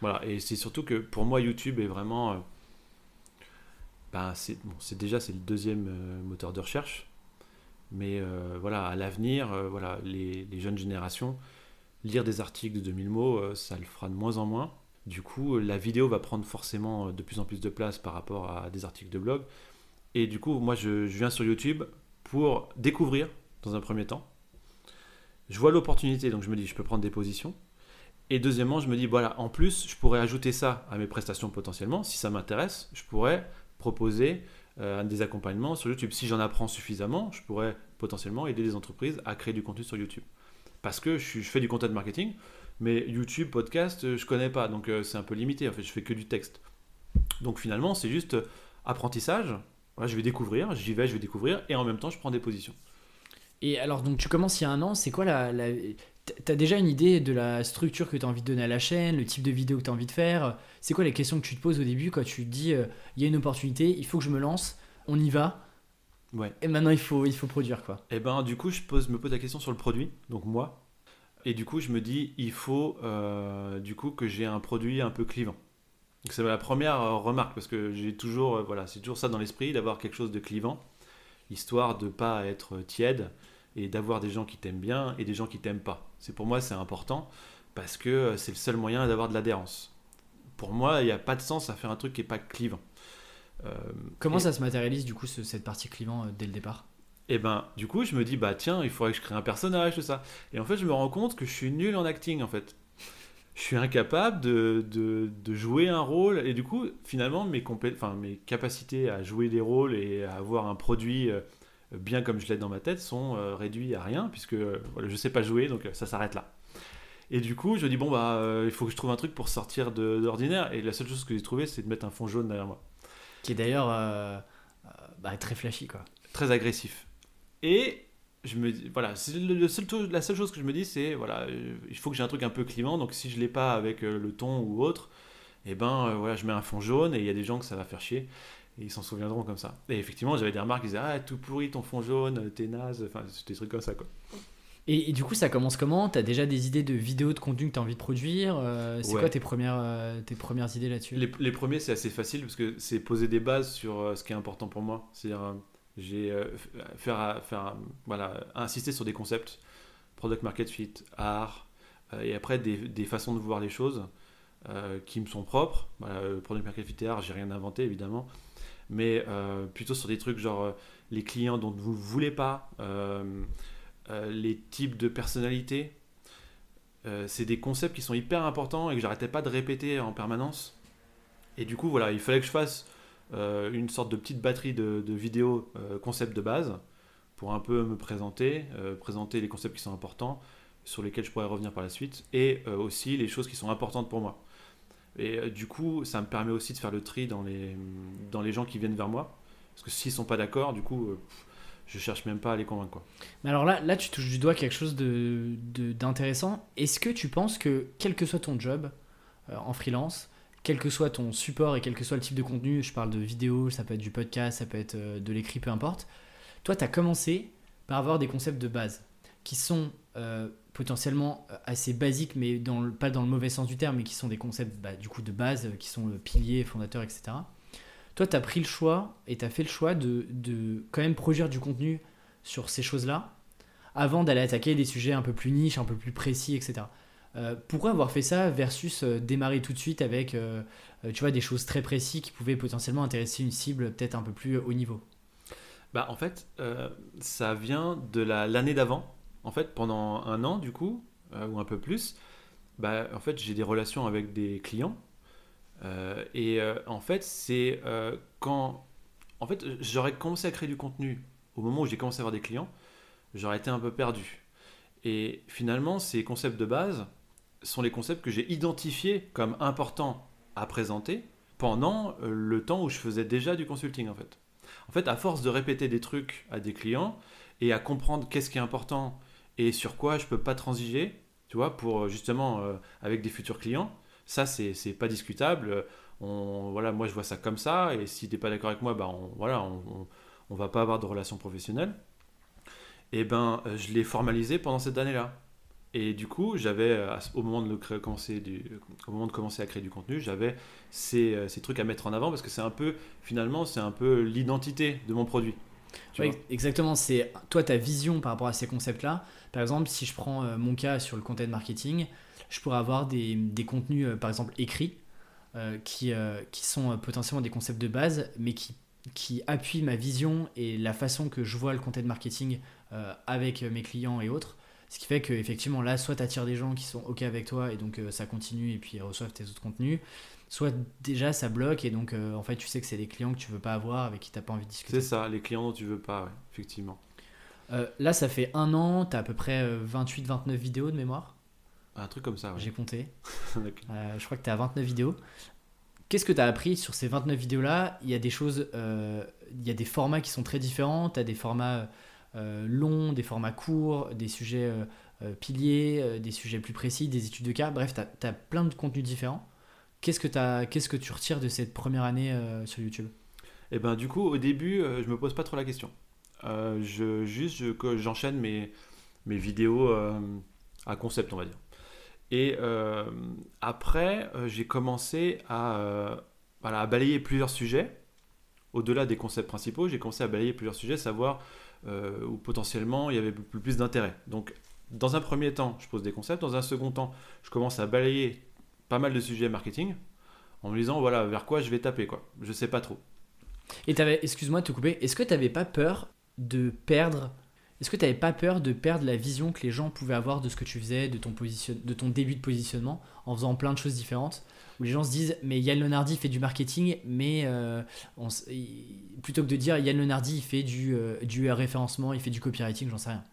Voilà, et c'est surtout que pour moi, YouTube est vraiment. euh, ben, c'est déjà c'est le deuxième euh, moteur de recherche, mais euh, voilà, à l'avenir, euh, voilà, les, jeunes générations, lire des articles de 2000 mots, euh, ça le fera de moins en moins. Du coup, la vidéo va prendre forcément euh, de plus en plus de place par rapport à des articles de blog. Et du coup, moi, je viens sur YouTube pour découvrir dans un premier temps. Je vois l'opportunité, donc je me dis, je peux prendre des positions. Et deuxièmement, je me dis, voilà, en plus, je pourrais ajouter ça à mes prestations potentiellement. Si ça m'intéresse, je pourrais proposer euh, des accompagnements sur YouTube. Si j'en apprends suffisamment, je pourrais potentiellement aider les entreprises à créer du contenu sur YouTube. Parce que je, fais du content marketing, Mais YouTube, podcast, euh, je connais pas, donc euh, c'est un peu limité. En fait, je fais que du texte. Donc finalement, c'est juste apprentissage. Je vais découvrir, j'y vais, je vais découvrir, et en même temps, je prends des positions. Et alors, donc tu commences il y a un an, c'est quoi la. la... T'as déjà une idée de la structure que tu as envie de donner à la chaîne, le type de vidéo que tu as envie de faire? C'est quoi les questions que tu te poses au début quand tu te dis euh, il y a une opportunité, il faut que je me lance, on y va? Ouais. Et maintenant il faut, il faut produire quoi. Et ben du coup, je pose, me pose la question sur le produit, donc moi. Et du coup, je me dis, il faut euh, du coup que j'ai un produit un peu clivant. Donc c'est la première euh, remarque parce que j'ai toujours, euh, voilà, c'est toujours ça dans l'esprit d'avoir quelque chose de clivant, histoire de pas être tiède et d'avoir des gens qui t'aiment bien et des gens qui t'aiment pas. C'est pour moi c'est important parce que euh, c'est le seul moyen d'avoir de l'adhérence. Pour moi, il n'y a pas de sens à faire un truc qui est pas clivant. Euh, Comment et- ça se matérialise du coup ce- cette partie clivant euh, dès le départ? Et ben, du coup, je me dis, bah tiens, il faudrait que je crée un personnage, tout ça. Et en fait, je me rends compte que je suis nul en acting, en fait. Je suis incapable de, de, de jouer un rôle. Et du coup, finalement, mes, compé- enfin, mes capacités à jouer des rôles et à avoir un produit euh, bien comme je l'ai dans ma tête sont euh, réduits à rien, puisque euh, voilà, je sais pas jouer, donc euh, ça s'arrête là. Et du coup, je dis, bon, bah, il faut que je trouve un truc pour sortir l'ordinaire. Et la seule chose que j'ai trouvé, c'est de mettre un fond jaune derrière moi. Qui est d'ailleurs bah, très flashy quoi. très agressif. Et je me dis, voilà, le- seul la seule chose que je me dis, c'est, voilà, euh, il faut que j'ai un truc un peu clivant, donc si je l'ai pas avec euh, le ton ou autre, et ben euh, voilà, je mets un fond jaune et il y a des gens que ça va faire chier. Et ils s'en souviendront comme ça. Et effectivement, j'avais des remarques qui disaient Ah, tout pourri ton fond jaune, t'es naze. Enfin, c'est des trucs comme ça, quoi. Et, et du coup ça commence comment? T'as déjà des idées de vidéos de contenu que tu as envie de produire? Euh, C'est Ouais. quoi tes premières, euh, tes premières idées là-dessus? Les, les premiers, c'est assez facile parce que c'est poser des bases sur ce qui est important pour moi. C'est-à-dire, j'ai euh, faire, insister sur des concepts, product market fit, art, euh, et après des, façons de voir les choses euh, qui me sont propres. Euh, product market fit et art, j'ai rien inventé évidemment, mais plutôt sur des trucs genre les clients dont vous ne voulez pas, les types de personnalités. C'est des concepts qui sont hyper importants et que j'arrêtais pas de répéter en permanence. Et du coup, voilà, il fallait que je fasse euh, une sorte de petite batterie de, de vidéos euh, concepts de base pour un peu me présenter, euh, présenter les concepts qui sont importants, sur lesquels je pourrais revenir par la suite, et aussi les choses qui sont importantes pour moi. Et du coup, ça me permet aussi de faire le tri dans les, dans les gens qui viennent vers moi. Parce que s'ils sont pas d'accord, du coup, pff, je cherche même pas à les convaincre. Quoi. Mais alors là, là, tu touches du doigt quelque chose de- de- d'intéressant. Est-ce que tu penses que, quel que soit ton job en freelance, quel que soit ton support et quel que soit le type de contenu, je parle de vidéo, ça peut être du podcast, ça peut être euh, de l'écrit, peu importe, toi, tu as commencé par avoir des concepts de base qui sont euh, potentiellement euh, assez basiques, mais pas dans le mauvais sens du terme, mais qui sont des concepts bah, du coup de base, qui sont le pilier, fondateur, etc. Toi, tu as pris le choix et tu as fait le choix de, de quand même produire du contenu sur ces choses-là avant d'aller attaquer des sujets un peu plus niches, un peu plus précis, etc. Euh, pourquoi avoir fait ça versus euh, démarrer tout de suite avec euh, tu vois, des choses très précises qui pouvaient potentiellement intéresser une cible peut-être un peu plus haut niveau? Bah, en fait, ça vient de la- l'année d'avant. En fait, pendant un an, du coup, ou un peu plus, bah, en fait, j'ai des relations avec des clients. Et en fait, c'est quand. En fait, j'aurais commencé à créer du contenu au moment où j'ai commencé à avoir des clients, j'aurais été un peu perdu. Et finalement, ces concepts de base sont les concepts que j'ai identifiés comme importants à présenter pendant euh, le temps où je faisais déjà du consulting, en fait. En fait, à force de répéter des trucs à des clients et à comprendre qu'est-ce qui est important et sur quoi je peux pas transiger, tu vois, pour euh, justement euh, avec des futurs clients, ça c'est c'est pas discutable. On, voilà, moi je vois ça comme ça et si t'es pas d'accord avec moi, bah on, voilà, on, on, on va pas avoir de relation professionnelle. Et ben, euh, je l'ai formalisé pendant cette année-là. Et du coup, j'avais, euh, au moment de, le commencer du, au moment de commencer à créer du contenu, j'avais ces, euh, ces trucs à mettre en avant parce que c'est un peu, finalement, c'est un peu l'identité de mon produit. Ouais, exactement, c'est toi ta vision par rapport à ces concepts-là. Par exemple, si je prends euh, mon cas sur le content marketing, je pourrais avoir des, des contenus, par exemple, écrits, euh, qui, euh, qui sont potentiellement des concepts de base, mais qui, qui appuient ma vision et la façon que je vois le content marketing euh, avec mes clients et autres. Ce qui fait que effectivement là, soit tu attires des gens qui sont OK avec toi et donc euh, ça continue et puis ils reçoivent tes autres contenus, soit déjà ça bloque et donc euh, en fait tu sais que c'est des clients que tu veux pas avoir, avec qui tu pas envie de discuter. C'est ça, les clients dont tu veux pas, ouais, effectivement. Euh, là, ça fait un an, tu as à peu près 28-29 vidéos de mémoire. Un truc comme ça, ouais. J'ai compté. *laughs* Je crois que tu as 29 vidéos. Qu'est-ce que tu as appris sur ces 29 vidéos-là? Il y a des choses, euh, il y a des formats qui sont très différents. Tu as des formats longs, des formats courts, des sujets euh, euh, piliers, euh, des sujets plus précis, des études de cas. Bref, tu as, plein de contenus différents. Qu'est-ce que, que tu retires de cette première année euh, sur YouTube? Et ben du coup, au début, euh, je me pose pas trop la question. Euh, je, juste, j'enchaîne mes, mes vidéos euh, à concept, on va dire. Et euh, après, euh, j'ai commencé à, euh, voilà, à balayer plusieurs sujets. Au-delà des concepts principaux, j'ai commencé à balayer plusieurs sujets, savoir euh, où potentiellement il y avait plus, plus d'intérêt. Donc, dans un premier temps, je pose des concepts. Dans un second temps, je commence à balayer pas mal de sujets marketing en me disant, voilà, vers quoi je vais taper, quoi. Je sais pas trop. Et t'avais, excuse-moi de te couper, est-ce que tu n'avais pas peur de perdre Est-ce que tu n'avais pas peur de perdre la vision que les gens pouvaient avoir de ce que tu faisais, de ton, position, de ton début de positionnement, en faisant plein de choses différentes Où les gens se disent, mais Yann Leonardi fait du marketing, mais euh, on il- plutôt que de dire Yann Leonardi il fait du, euh, du référencement, il fait du copywriting, j'en sais rien.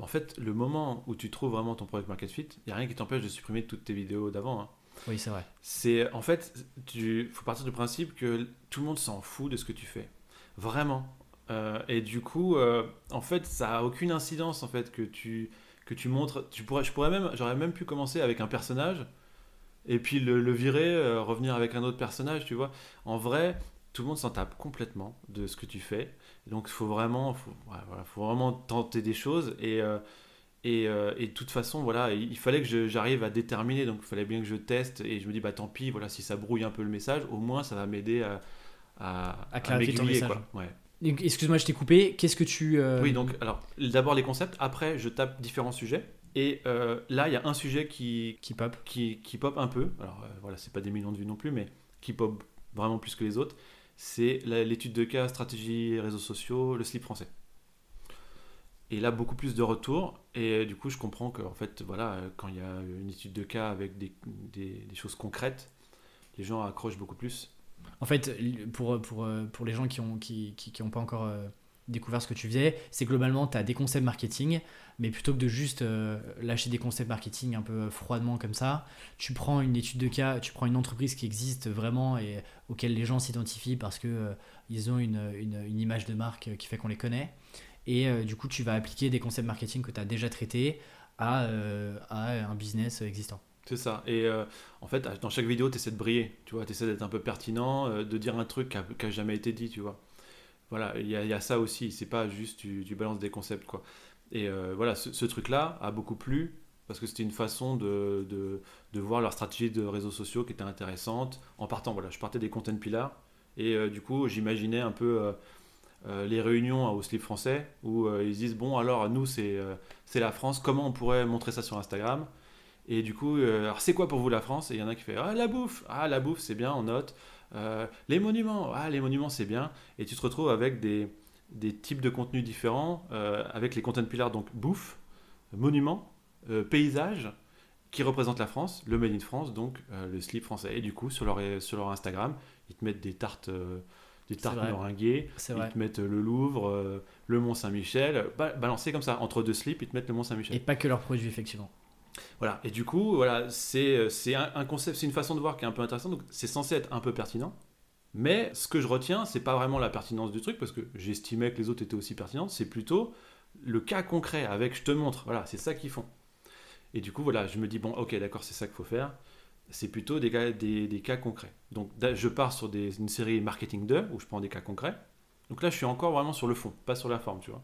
En fait, le moment où tu trouves vraiment ton product market fit, il n'y a rien qui t'empêche de supprimer toutes tes vidéos d'avant. hein. Oui, c'est vrai. C'est en fait, tu faut partir du principe que tout le monde s'en fout de ce que tu fais, vraiment. Euh, et du coup, euh, en fait, ça a aucune incidence en fait que tu que tu montres. Tu pourrais, je pourrais même, j'aurais même pu commencer avec un personnage et puis le, le virer, euh, revenir avec un autre personnage, tu vois. En vrai, tout le monde s'en tape complètement de ce que tu fais. Donc, il faut vraiment, faut, ouais, voilà, faut vraiment tenter des choses et euh, et, euh, et de toute façon, voilà, il fallait que j'arrive à déterminer, donc il fallait bien que je teste, et je me dis, bah tant pis, voilà, si ça brouille un peu le message, au moins ça va m'aider à, à, À clarifier ton m'aiguiller, message. Ouais. Excuse-moi, je t'ai coupé. Qu'est-ce que tu. euh, Oui, donc, alors, d'abord les concepts, après je tape différents sujets, et euh, là, il y a un sujet qui, Qui pop un peu, alors euh, voilà, c'est pas des millions de vues non plus, mais qui pop vraiment plus que les autres, c'est l'étude de cas, stratégie, réseaux sociaux, le slip français. Et là, beaucoup plus de retours, et euh, du coup, je comprends que, en fait, voilà, quand il y a une étude de cas avec des, choses concrètes, les gens accrochent beaucoup plus. En fait, euh, pour les gens qui n'ont qui, ont pas encore découvert ce que tu faisais, c'est globalement, tu as des concepts marketing, mais plutôt que de juste euh, lâcher des concepts marketing un peu froidement comme ça, tu prends une étude de cas, tu prends une entreprise qui existe vraiment et auquel les gens s'identifient parce que euh, ils ont une, une, image de marque qui fait qu'on les connaît. Et euh, du coup, tu vas appliquer des concepts marketing que tu as déjà traités à, euh, à un business existant. C'est ça. Et euh, en fait, dans chaque vidéo, tu essaies de briller, tu vois, tu essaies d'être un peu pertinent, euh, de dire un truc qui n'a jamais été dit, tu vois. Voilà, il y, a- ça aussi, c'est pas juste tu, tu balances des concepts, quoi. Et euh, voilà, ce, truc-là a beaucoup plu, parce que c'était une façon de, voir leur stratégie de réseaux sociaux qui était intéressante. En partant, voilà, je partais des content pillars, et euh, du coup, j'imaginais un peu euh, les réunions au slip français, où ils se disent, bon, alors, nous, c'est la France, comment on pourrait montrer ça sur Instagram? Et du coup, alors c'est quoi pour vous la France? Et il y en a qui fait Ah, la bouffe Ah, la bouffe, c'est bien, on note. Euh, les monuments Ah, les monuments, c'est bien. Et tu te retrouves avec des, des types de contenus différents, euh, avec les content pillars, donc bouffe, monuments, euh, paysage, qui représentent la France, le Made in France, donc euh, le slip français. Et du coup, sur leur, sur leur Instagram, ils te mettent des tartes, des tartes meringuées, ils vrai. te mettent le Louvre, euh, le Mont-Saint-Michel, ba- balancé comme ça, entre deux slips, ils te mettent le Mont-Saint-Michel. Et pas que leurs produits, effectivement. Voilà, et du coup, voilà, c'est c'est un, un concept, c'est une façon de voir qui est un peu intéressante, donc c'est censé être un peu pertinent. Mais ce que je retiens, c'est pas vraiment la pertinence du truc, parce que j'estimais que les autres étaient aussi pertinentes, c'est plutôt le cas concret avec je te montre, voilà, c'est ça qu'ils font. Et du coup, voilà, je me dis, bon, ok, d'accord, c'est ça qu'il faut faire. C'est plutôt des cas, des, cas concrets. Donc je pars sur des- une série marketing 2, où je prends des cas concrets. Donc là, je suis encore vraiment sur le fond, pas sur la forme, tu vois.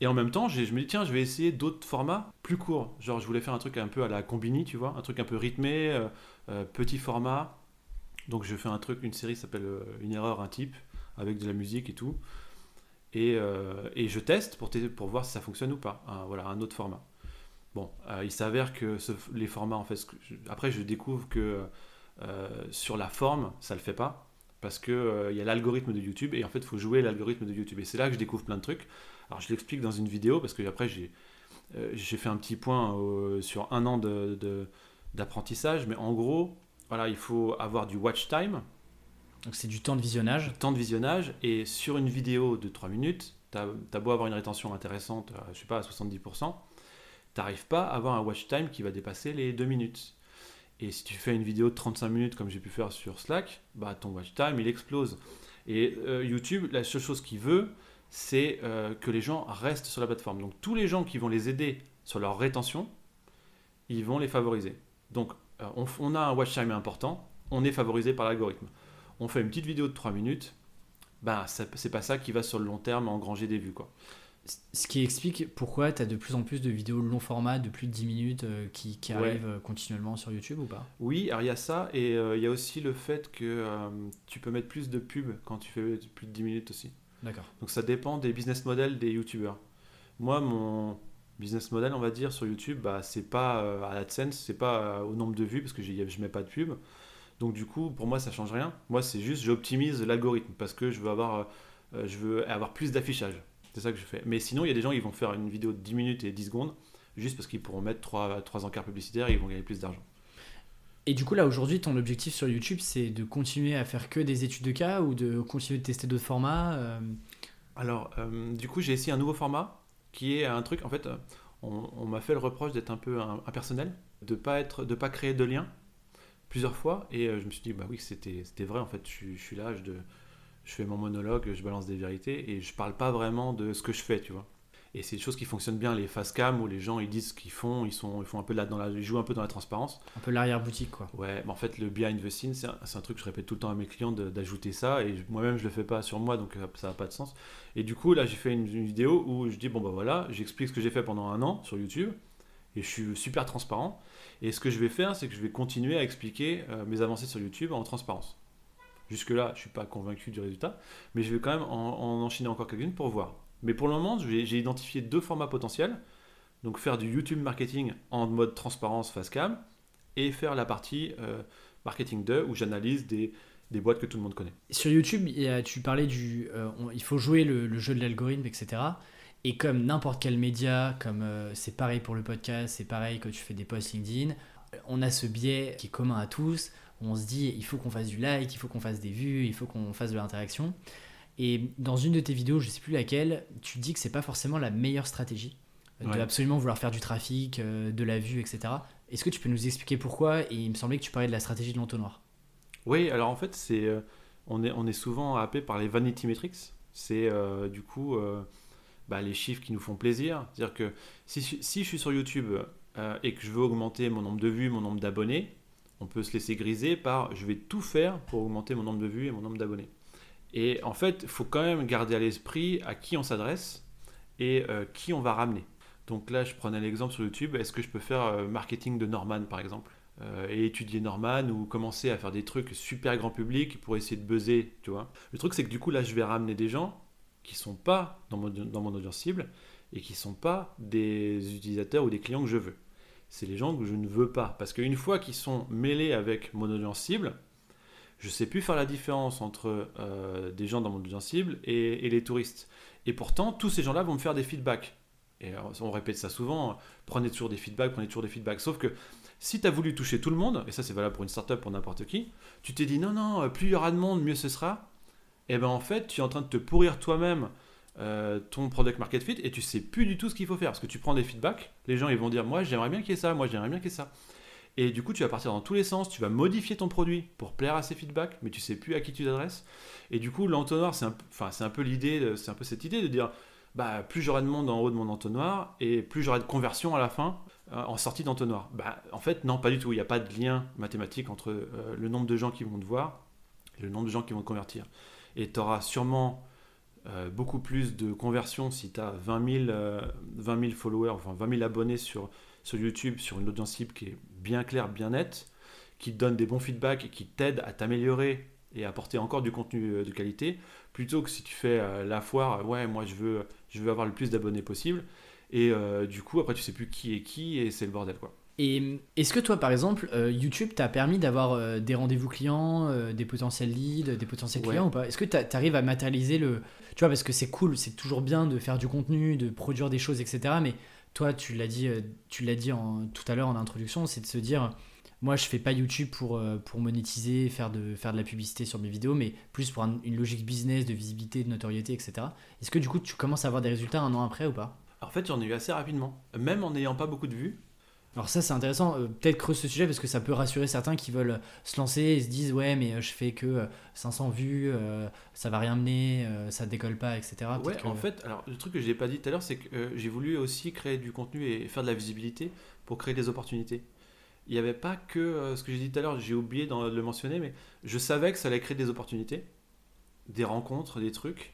Et en même temps, je me dis, tiens, je vais essayer d'autres formats plus courts. Genre, je voulais faire un truc un peu à la Combini, tu vois, un truc un peu rythmé, euh, euh, petit format. Donc, je fais un truc, une série s'appelle euh, Une erreur, un type, avec de la musique et tout. Et, et je teste pour, pour voir si ça fonctionne ou pas. Voilà, un autre format. Bon, il s'avère que les formats, en fait, après, je découvre que sur la forme, ça le fait pas. Parce qu'il il y a l'algorithme de YouTube et en fait, il faut jouer l'algorithme de YouTube. Et c'est là que je découvre plein de trucs. Alors je l'explique dans une vidéo parce que après j'ai euh, fait un petit point euh, sur un an de- de- d'apprentissage, mais en gros, voilà, il faut avoir du watch time, Donc c'est du temps de visionnage. temps de visionnage, et sur une vidéo de 3 minutes, tu as, beau avoir une rétention intéressante, euh, je sais pas, à 70%, t'arrives pas à avoir un watch time qui va dépasser les 2 minutes. Et si tu fais une vidéo de 35 minutes comme j'ai pu faire sur Slack, bah ton watch time il explose. Et euh, YouTube, la seule chose qu'il veut, c'est euh, que les gens restent sur la plateforme. Donc tous les gens qui vont les aider sur leur rétention, ils vont les favoriser. Donc euh, on, on, a un watch time important, on est favorisé par l'algorithme. On fait une petite vidéo de 3 minutes, bah c'est pas ça qui va sur le long terme engranger des vues quoi. Ce qui explique pourquoi tu as de plus en plus de vidéos long format de plus de 10 minutes euh, qui, qui arrivent continuellement sur YouTube ou pas? Oui, alors il y a ça et il y a aussi le fait que tu peux mettre plus de pubs quand tu fais plus de 10 minutes aussi. D'accord. Donc ça dépend des business models des YouTubeurs. Moi, mon business model, on va dire, sur YouTube, bah, c'est pas à l'AdSense, c'est pas au nombre de vues parce que je mets pas de pub. Donc du coup, pour moi, ça change rien. Moi, c'est juste j'optimise l'algorithme parce que je veux avoir, euh, je veux avoir plus d'affichage. C'est ça que je fais. Mais sinon, il y a des gens qui vont faire une vidéo de 10 minutes et 10 secondes juste parce qu'ils pourront mettre 3, 3 encarts publicitaires et ils vont gagner plus d'argent. Et du coup, là, aujourd'hui, ton objectif sur YouTube, c'est de continuer à faire que des études de cas ou de continuer de tester d'autres formats euh Alors, euh, du coup, j'ai essayé un nouveau format qui est un truc, en fait, on, m'a fait le reproche d'être un peu impersonnel, de ne pas, être, de pas créer de lien plusieurs fois. Et euh, je me suis dit bah oui c'était c'était vrai en fait je, suis là je, je fais mon monologue je balance des vérités et je parle pas vraiment de ce que je fais tu vois et c'est des choses qui fonctionnent bien les face cam où les gens ils disent ce qu'ils font ils sont ils font un peu là dans la ils jouent un peu dans la transparence un peu l'arrière boutique quoi ouais mais en fait le behind the scenes c'est un, truc que je répète tout le temps à mes clients d'ajouter ça et moi-même je le fais pas sur moi donc euh, ça n'a pas de sens et du coup là j'ai fait une, une, vidéo où je dis bon bah voilà j'explique ce que j'ai fait pendant un an sur YouTube et je suis super transparent et ce que je vais faire, c'est que je vais continuer à expliquer euh, mes avancées sur YouTube en transparence. Jusque-là, je ne suis pas convaincu du résultat, mais je vais quand même en, enchaîner encore quelques-unes pour voir. Mais pour le moment, j'ai identifié deux formats potentiels. Donc faire du YouTube marketing en mode transparence face cam et faire la partie euh, marketing 2 où j'analyse des, des, boîtes que tout le monde connaît. Sur YouTube, tu parlais du... Euh, il faut jouer le, jeu de l'algorithme, etc. Et comme n'importe quel média, comme euh, c'est pareil pour le podcast, c'est pareil quand tu fais des posts LinkedIn, on a ce biais qui est commun à tous. on se dit, il faut qu'on fasse du like, il faut qu'on fasse des vues, il faut qu'on fasse de l'interaction. Et dans une de tes vidéos, je ne sais plus laquelle, tu dis que c'est pas forcément la meilleure stratégie euh, de absolument vouloir faire du trafic, euh, de la vue, etc. Est-ce que tu peux nous expliquer pourquoi? Et il me semblait que tu parlais de la stratégie de l'entonnoir. Oui, alors en fait, c'est on, est, on est souvent happé par les vanity metrics. C'est du coup bah, les chiffres qui nous font plaisir. C'est-à-dire que si, si, je suis sur YouTube euh, et que je veux augmenter mon nombre de vues, mon nombre d'abonnés, on peut se laisser griser par je vais tout faire pour augmenter mon nombre de vues et mon nombre d'abonnés. Et en fait, il faut quand même garder à l'esprit à qui on s'adresse et euh, qui on va ramener. Donc là, je prenais l'exemple sur YouTube, est-ce que je peux faire euh, marketing de Norman par exemple? Et étudier Norman ou commencer à faire des trucs super grand public pour essayer de buzzer, tu vois? Le truc c'est que du coup là, je vais ramener des gens qui sont pas dans mon, dans audience cible et qui sont pas des utilisateurs ou des clients que je veux. C'est les gens que je ne veux pas. Parce qu'une fois qu'ils sont mêlés avec mon audience cible, je sais plus faire la différence entre euh, des gens dans mon audience cible et, les touristes. Et pourtant, tous ces gens-là vont me faire des feedbacks. Et on répète ça souvent, prenez toujours des feedbacks, prenez toujours des feedbacks. Sauf que si tu as voulu toucher tout le monde, et ça c'est valable pour une startup, pour n'importe qui, tu t'es dit non, non, plus il y aura de monde, mieux ce sera et ben en fait, tu es en train de te pourrir toi-même euh, ton product market fit et tu sais plus du tout ce qu'il faut faire parce que tu prends des feedbacks, les gens ils vont dire moi j'aimerais bien qu'il y ait ça, moi j'aimerais bien qu'il y ait ça. Et du coup, tu vas partir dans tous les sens, tu vas modifier ton produit pour plaire à ces feedbacks, mais tu sais plus à qui tu t'adresses. Et du coup, l'entonnoir, c'est un, enfin, un peu l'idée, c'est un peu cette idée de dire, bah, plus j'aurai de monde en haut de mon entonnoir et plus j'aurai de conversion à la fin euh, en sortie d'entonnoir. Bah, en fait, non, pas du tout. Il n'y a pas de lien mathématique entre euh, le nombre de gens qui vont te voir et le nombre de gens qui vont te convertir et tu auras sûrement euh, beaucoup plus de conversions si tu as 20 000, followers, enfin 20 000 abonnés sur, sur YouTube, sur une audience cible qui est bien claire, bien nette, qui te donne des bons feedbacks et qui t'aide à t'améliorer et à apporter encore du contenu euh, de qualité, plutôt que si tu fais euh, la foire, ouais, moi je veux, je veux avoir le plus d'abonnés possible, et du coup après tu sais plus qui est qui et c'est le bordel quoi. Et est-ce que toi, par exemple, euh, YouTube t'a permis d'avoir euh, des rendez-vous clients, euh, des potentiels leads, des potentiels clients ou pas? Est-ce que tu arrives à matérialiser le. Tu vois, parce que c'est cool, c'est toujours bien de faire du contenu, de produire des choses, etc. Mais toi, tu l'as dit, tu l'as dit tout à l'heure en introduction, c'est de se dire moi, je fais pas YouTube pour, pour monétiser, faire de, faire de la publicité sur mes vidéos, mais plus pour une logique business, de visibilité, de notoriété, etc. Est-ce que du coup, tu commences à avoir des résultats un an après ou pas? En fait, j'en ai eu assez rapidement. Même en n'ayant pas beaucoup de vues, Alors ça c'est intéressant, euh, peut-être creuse ce sujet parce que ça peut rassurer certains qui veulent se lancer et se disent ouais mais euh, je fais que euh, 500 vues, euh, ça va rien mener, euh, ça décolle pas, etc. Ouais, que- en fait, alors le truc que je n'ai pas dit tout à l'heure, c'est que euh, j'ai voulu aussi créer du contenu et faire de la visibilité pour créer des opportunités. Il n'y avait pas que euh, ce que j'ai dit tout à l'heure, j'ai oublié de le mentionner, mais je savais que ça allait créer des opportunités, des rencontres, des trucs,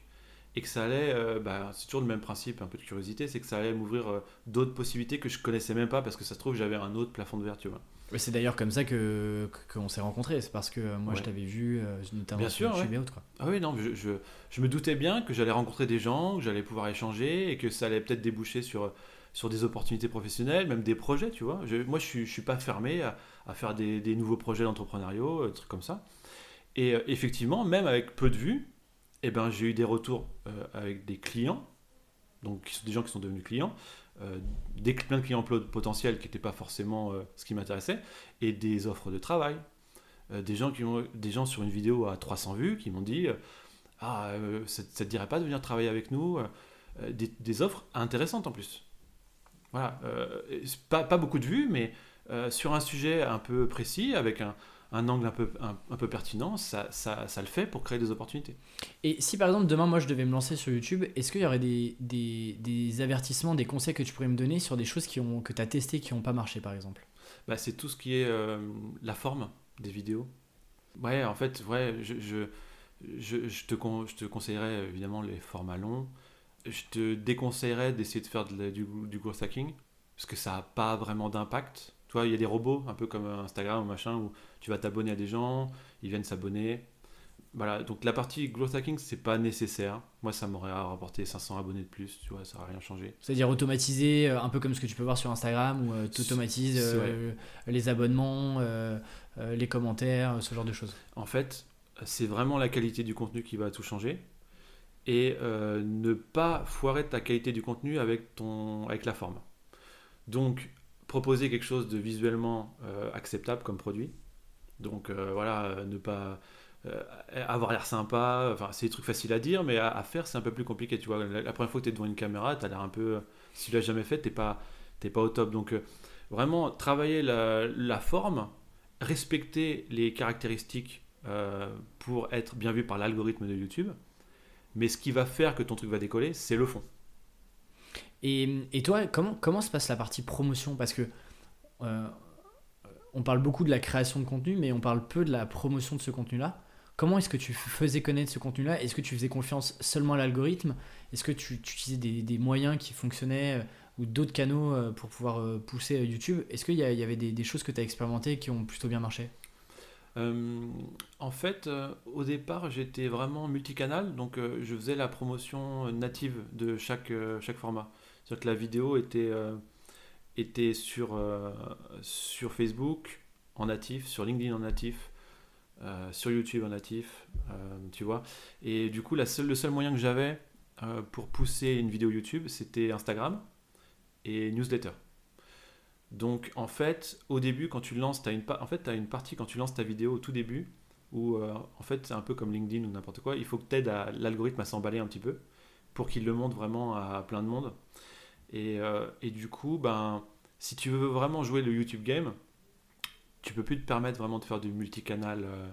et que ça allait, euh, bah, c'est toujours le même principe, un peu de curiosité, c'est que ça allait m'ouvrir euh, d'autres possibilités que je connaissais même pas, parce que ça se trouve, j'avais un autre plafond de verre, tu vois. Ouais, C'est d'ailleurs comme ça que qu'on s'est rencontrés, c'est parce que euh, moi je Ouais. t'avais vu euh, notamment Bien sur sûr, autres quoi. Ah oui, non, je, je, je me doutais bien que j'allais rencontrer des gens, que j'allais pouvoir échanger et que ça allait peut-être déboucher sur, sur des opportunités professionnelles, même des projets, tu vois. Je- moi, je suis, je suis pas fermé à, à faire des, des nouveaux projets d'entrepreneuriat, trucs comme ça. Et effectivement, même avec peu de vues, eh ben, j'ai eu des retours euh, avec des clients, donc des gens qui sont devenus clients, euh, des, de clients potentiels qui n'étaient pas forcément euh, ce qui m'intéressait, et des offres de travail. Des, gens qui ont, des gens sur une vidéo à 300 vues qui m'ont dit Ah, ça, ça te dirait pas de venir travailler avec nous des, des offres intéressantes en plus. Voilà, pas, pas beaucoup de vues, mais sur un sujet un peu précis, avec un, un angle un peu, un, un peu pertinent, ça, ça, ça le fait pour créer des opportunités. Et si par exemple demain moi je devais me lancer sur YouTube, est-ce qu'il y aurait des, des, des avertissements, des conseils que tu pourrais me donner sur des choses qui ont, que tu as testées qui n'ont pas marché par exemple? Bah, c'est tout ce qui est euh, la forme des vidéos. Ouais, en fait, ouais, je, je, je, je te, con- je te conseillerais évidemment les formats longs. Je te déconseillerais d'essayer de faire de du, du growth hacking parce que ça n'a pas vraiment d'impact. Tu vois, il y a des robots, un peu comme Instagram ou machin, où tu vas t'abonner à des gens, ils viennent s'abonner. Voilà, donc la partie growth hacking, c'est pas nécessaire. Moi, ça m'aurait rapporté 500 abonnés de plus, tu vois, ça n'a rien changé. C'est-à-dire automatiser, euh, un peu comme ce que tu peux voir sur Instagram, où tu automatises C'est- les abonnements, euh, euh, les commentaires, ce genre de choses. En fait, c'est vraiment la qualité du contenu qui va tout changer. Et euh, ne pas foirer ta qualité du contenu avec, ton, avec la forme. Donc, proposer quelque chose de visuellement euh, acceptable comme produit. Donc, euh, voilà, euh, ne pas euh, avoir l'air sympa. Enfin, c'est des trucs faciles à dire, mais à, faire, c'est un peu plus compliqué. Tu vois, la, première fois que tu es devant une caméra, tu as l'air un peu. Si tu l'as jamais fait, tu n'es pas, t'es pas au top. Donc, vraiment, travailler la, forme, respecter les caractéristiques pour être bien vu par l'algorithme de YouTube. Mais ce qui va faire que ton truc va décoller, c'est le fond. Et, et toi, comment, comment se passe la partie promotion? Parce que on parle beaucoup de la création de contenu, mais on parle peu de la promotion de ce contenu-là. Comment est-ce que tu faisais connaître ce contenu-là? Est-ce que tu faisais confiance seulement à l'algorithme? Est-ce que tu, utilisais des, moyens qui fonctionnaient euh, ou d'autres canaux euh, pour pouvoir euh, pousser YouTube? Est-ce qu'il y, y avait des, choses que tu as expérimentées qui ont plutôt bien marché? En fait, au départ, j'étais vraiment multicanal, donc je faisais la promotion native de chaque, chaque format. C'est-à-dire que la vidéo était, était sur, euh, sur Facebook en natif, sur LinkedIn en natif, euh, sur YouTube en natif, euh, tu vois. Et du coup, la seule, le seul moyen que j'avais pour pousser une vidéo YouTube, c'était Instagram et newsletter. Donc en fait, au début, quand tu lances, as une, en fait, as une partie quand tu lances ta vidéo au tout début, où en fait c'est un peu comme LinkedIn ou n'importe quoi, il faut que tu aides l'algorithme à s'emballer un petit peu pour qu'il le montre vraiment à plein de monde. Et, euh, et du coup, ben, si tu veux vraiment jouer le YouTube game, tu peux plus te permettre vraiment de faire du multicanal euh,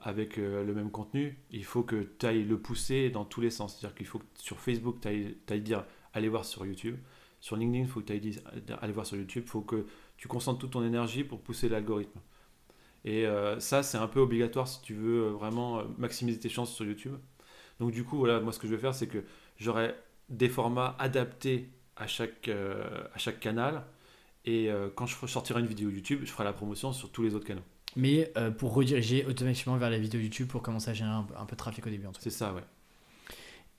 avec euh, le même contenu. Il faut que tu ailles le pousser dans tous les sens. C'est-à-dire qu'il faut que sur Facebook, tu ailles, dire allez voir sur YouTube. Sur LinkedIn, il faut que tu ailles dire allez voir sur YouTube. Il faut que tu concentres toute ton énergie pour pousser l'algorithme. Et ça, c'est un peu obligatoire si tu veux vraiment maximiser tes chances sur YouTube. Donc du coup, voilà, moi ce que je vais faire, c'est que j'aurai des formats adaptés à chaque, euh, à chaque canal. Et euh, quand je sortirai une vidéo YouTube, je ferai la promotion sur tous les autres canaux. Mais euh, pour rediriger automatiquement vers la vidéo YouTube pour commencer à générer un, peu- un peu de trafic au début en tout cas. C'est ça, ouais.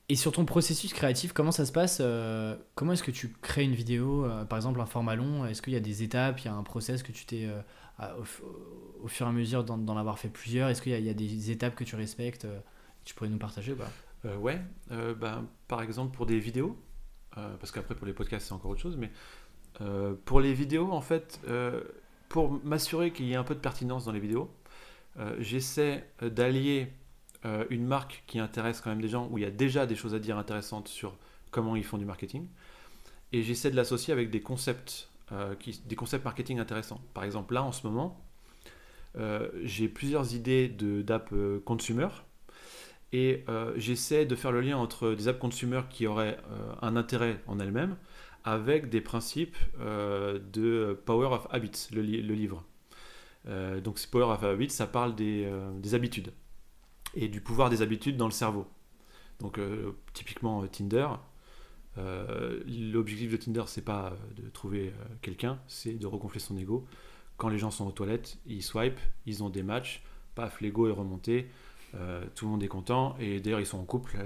Et sur ton processus créatif, comment ça se passe euh, Comment est-ce que tu crées une vidéo euh, Par exemple, un format long, est-ce qu'il y a des étapes, il y a un process que tu t'es, euh, au, fur et à mesure d'en, avoir fait plusieurs? Est-ce qu'il y a, il y a des étapes que tu respectes Tu pourrais nous partager ou pas? Ouais, ben, par exemple pour des vidéos, parce qu'après pour les podcasts c'est encore autre chose, mais euh, pour les vidéos en fait, euh, pour m'assurer qu'il y ait un peu de pertinence dans les vidéos, euh, j'essaie euh, d'allier euh, une marque qui intéresse quand même des gens, où il y a déjà des choses à dire intéressantes sur comment ils font du marketing, et j'essaie de l'associer avec des concepts, euh, qui, des concepts marketing intéressants. Par exemple, là en ce moment, euh, j'ai plusieurs idées d'app euh, consumer et j'essaie de faire le lien entre des apps consumer qui auraient un intérêt en elles-mêmes avec des principes de Power of Habits, le, livre. donc, Power of Habits, ça parle des, des, habitudes et du pouvoir des habitudes dans le cerveau. Donc, typiquement Tinder, euh, l'objectif de Tinder, c'est pas de trouver euh, quelqu'un, c'est de regonfler son ego. Quand les gens sont aux toilettes, ils swipe, ils ont des matchs, paf, l'ego est remonté, euh, tout le monde est content, et d'ailleurs ils sont en couple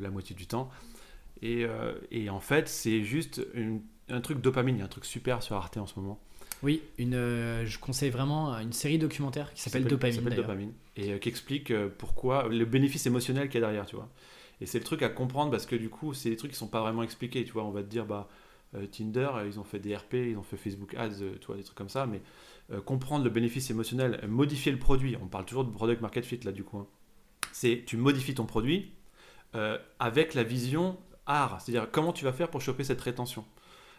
la moitié du temps. Et, et en fait, c'est juste un truc dopamine, il y a un truc super sur Arte en ce moment. Oui, une, je conseille vraiment une série documentaire qui s'appelle Dopamine. Dopamine et qui explique pourquoi le bénéfice émotionnel qu'il y a derrière, tu vois. Et c'est le truc à comprendre parce que du coup, c'est des trucs qui sont pas vraiment expliqués. Tu vois, on va te dire, bah, euh, Tinder, ils ont fait des RP, ils ont fait Facebook Ads, euh, tu vois, des trucs comme ça. Mais euh, comprendre le bénéfice émotionnel, modifier le produit, on parle toujours de product market fit là, du coup. Hein. C'est tu modifies ton produit avec la vision art, c'est-à-dire comment tu vas faire pour choper cette rétention?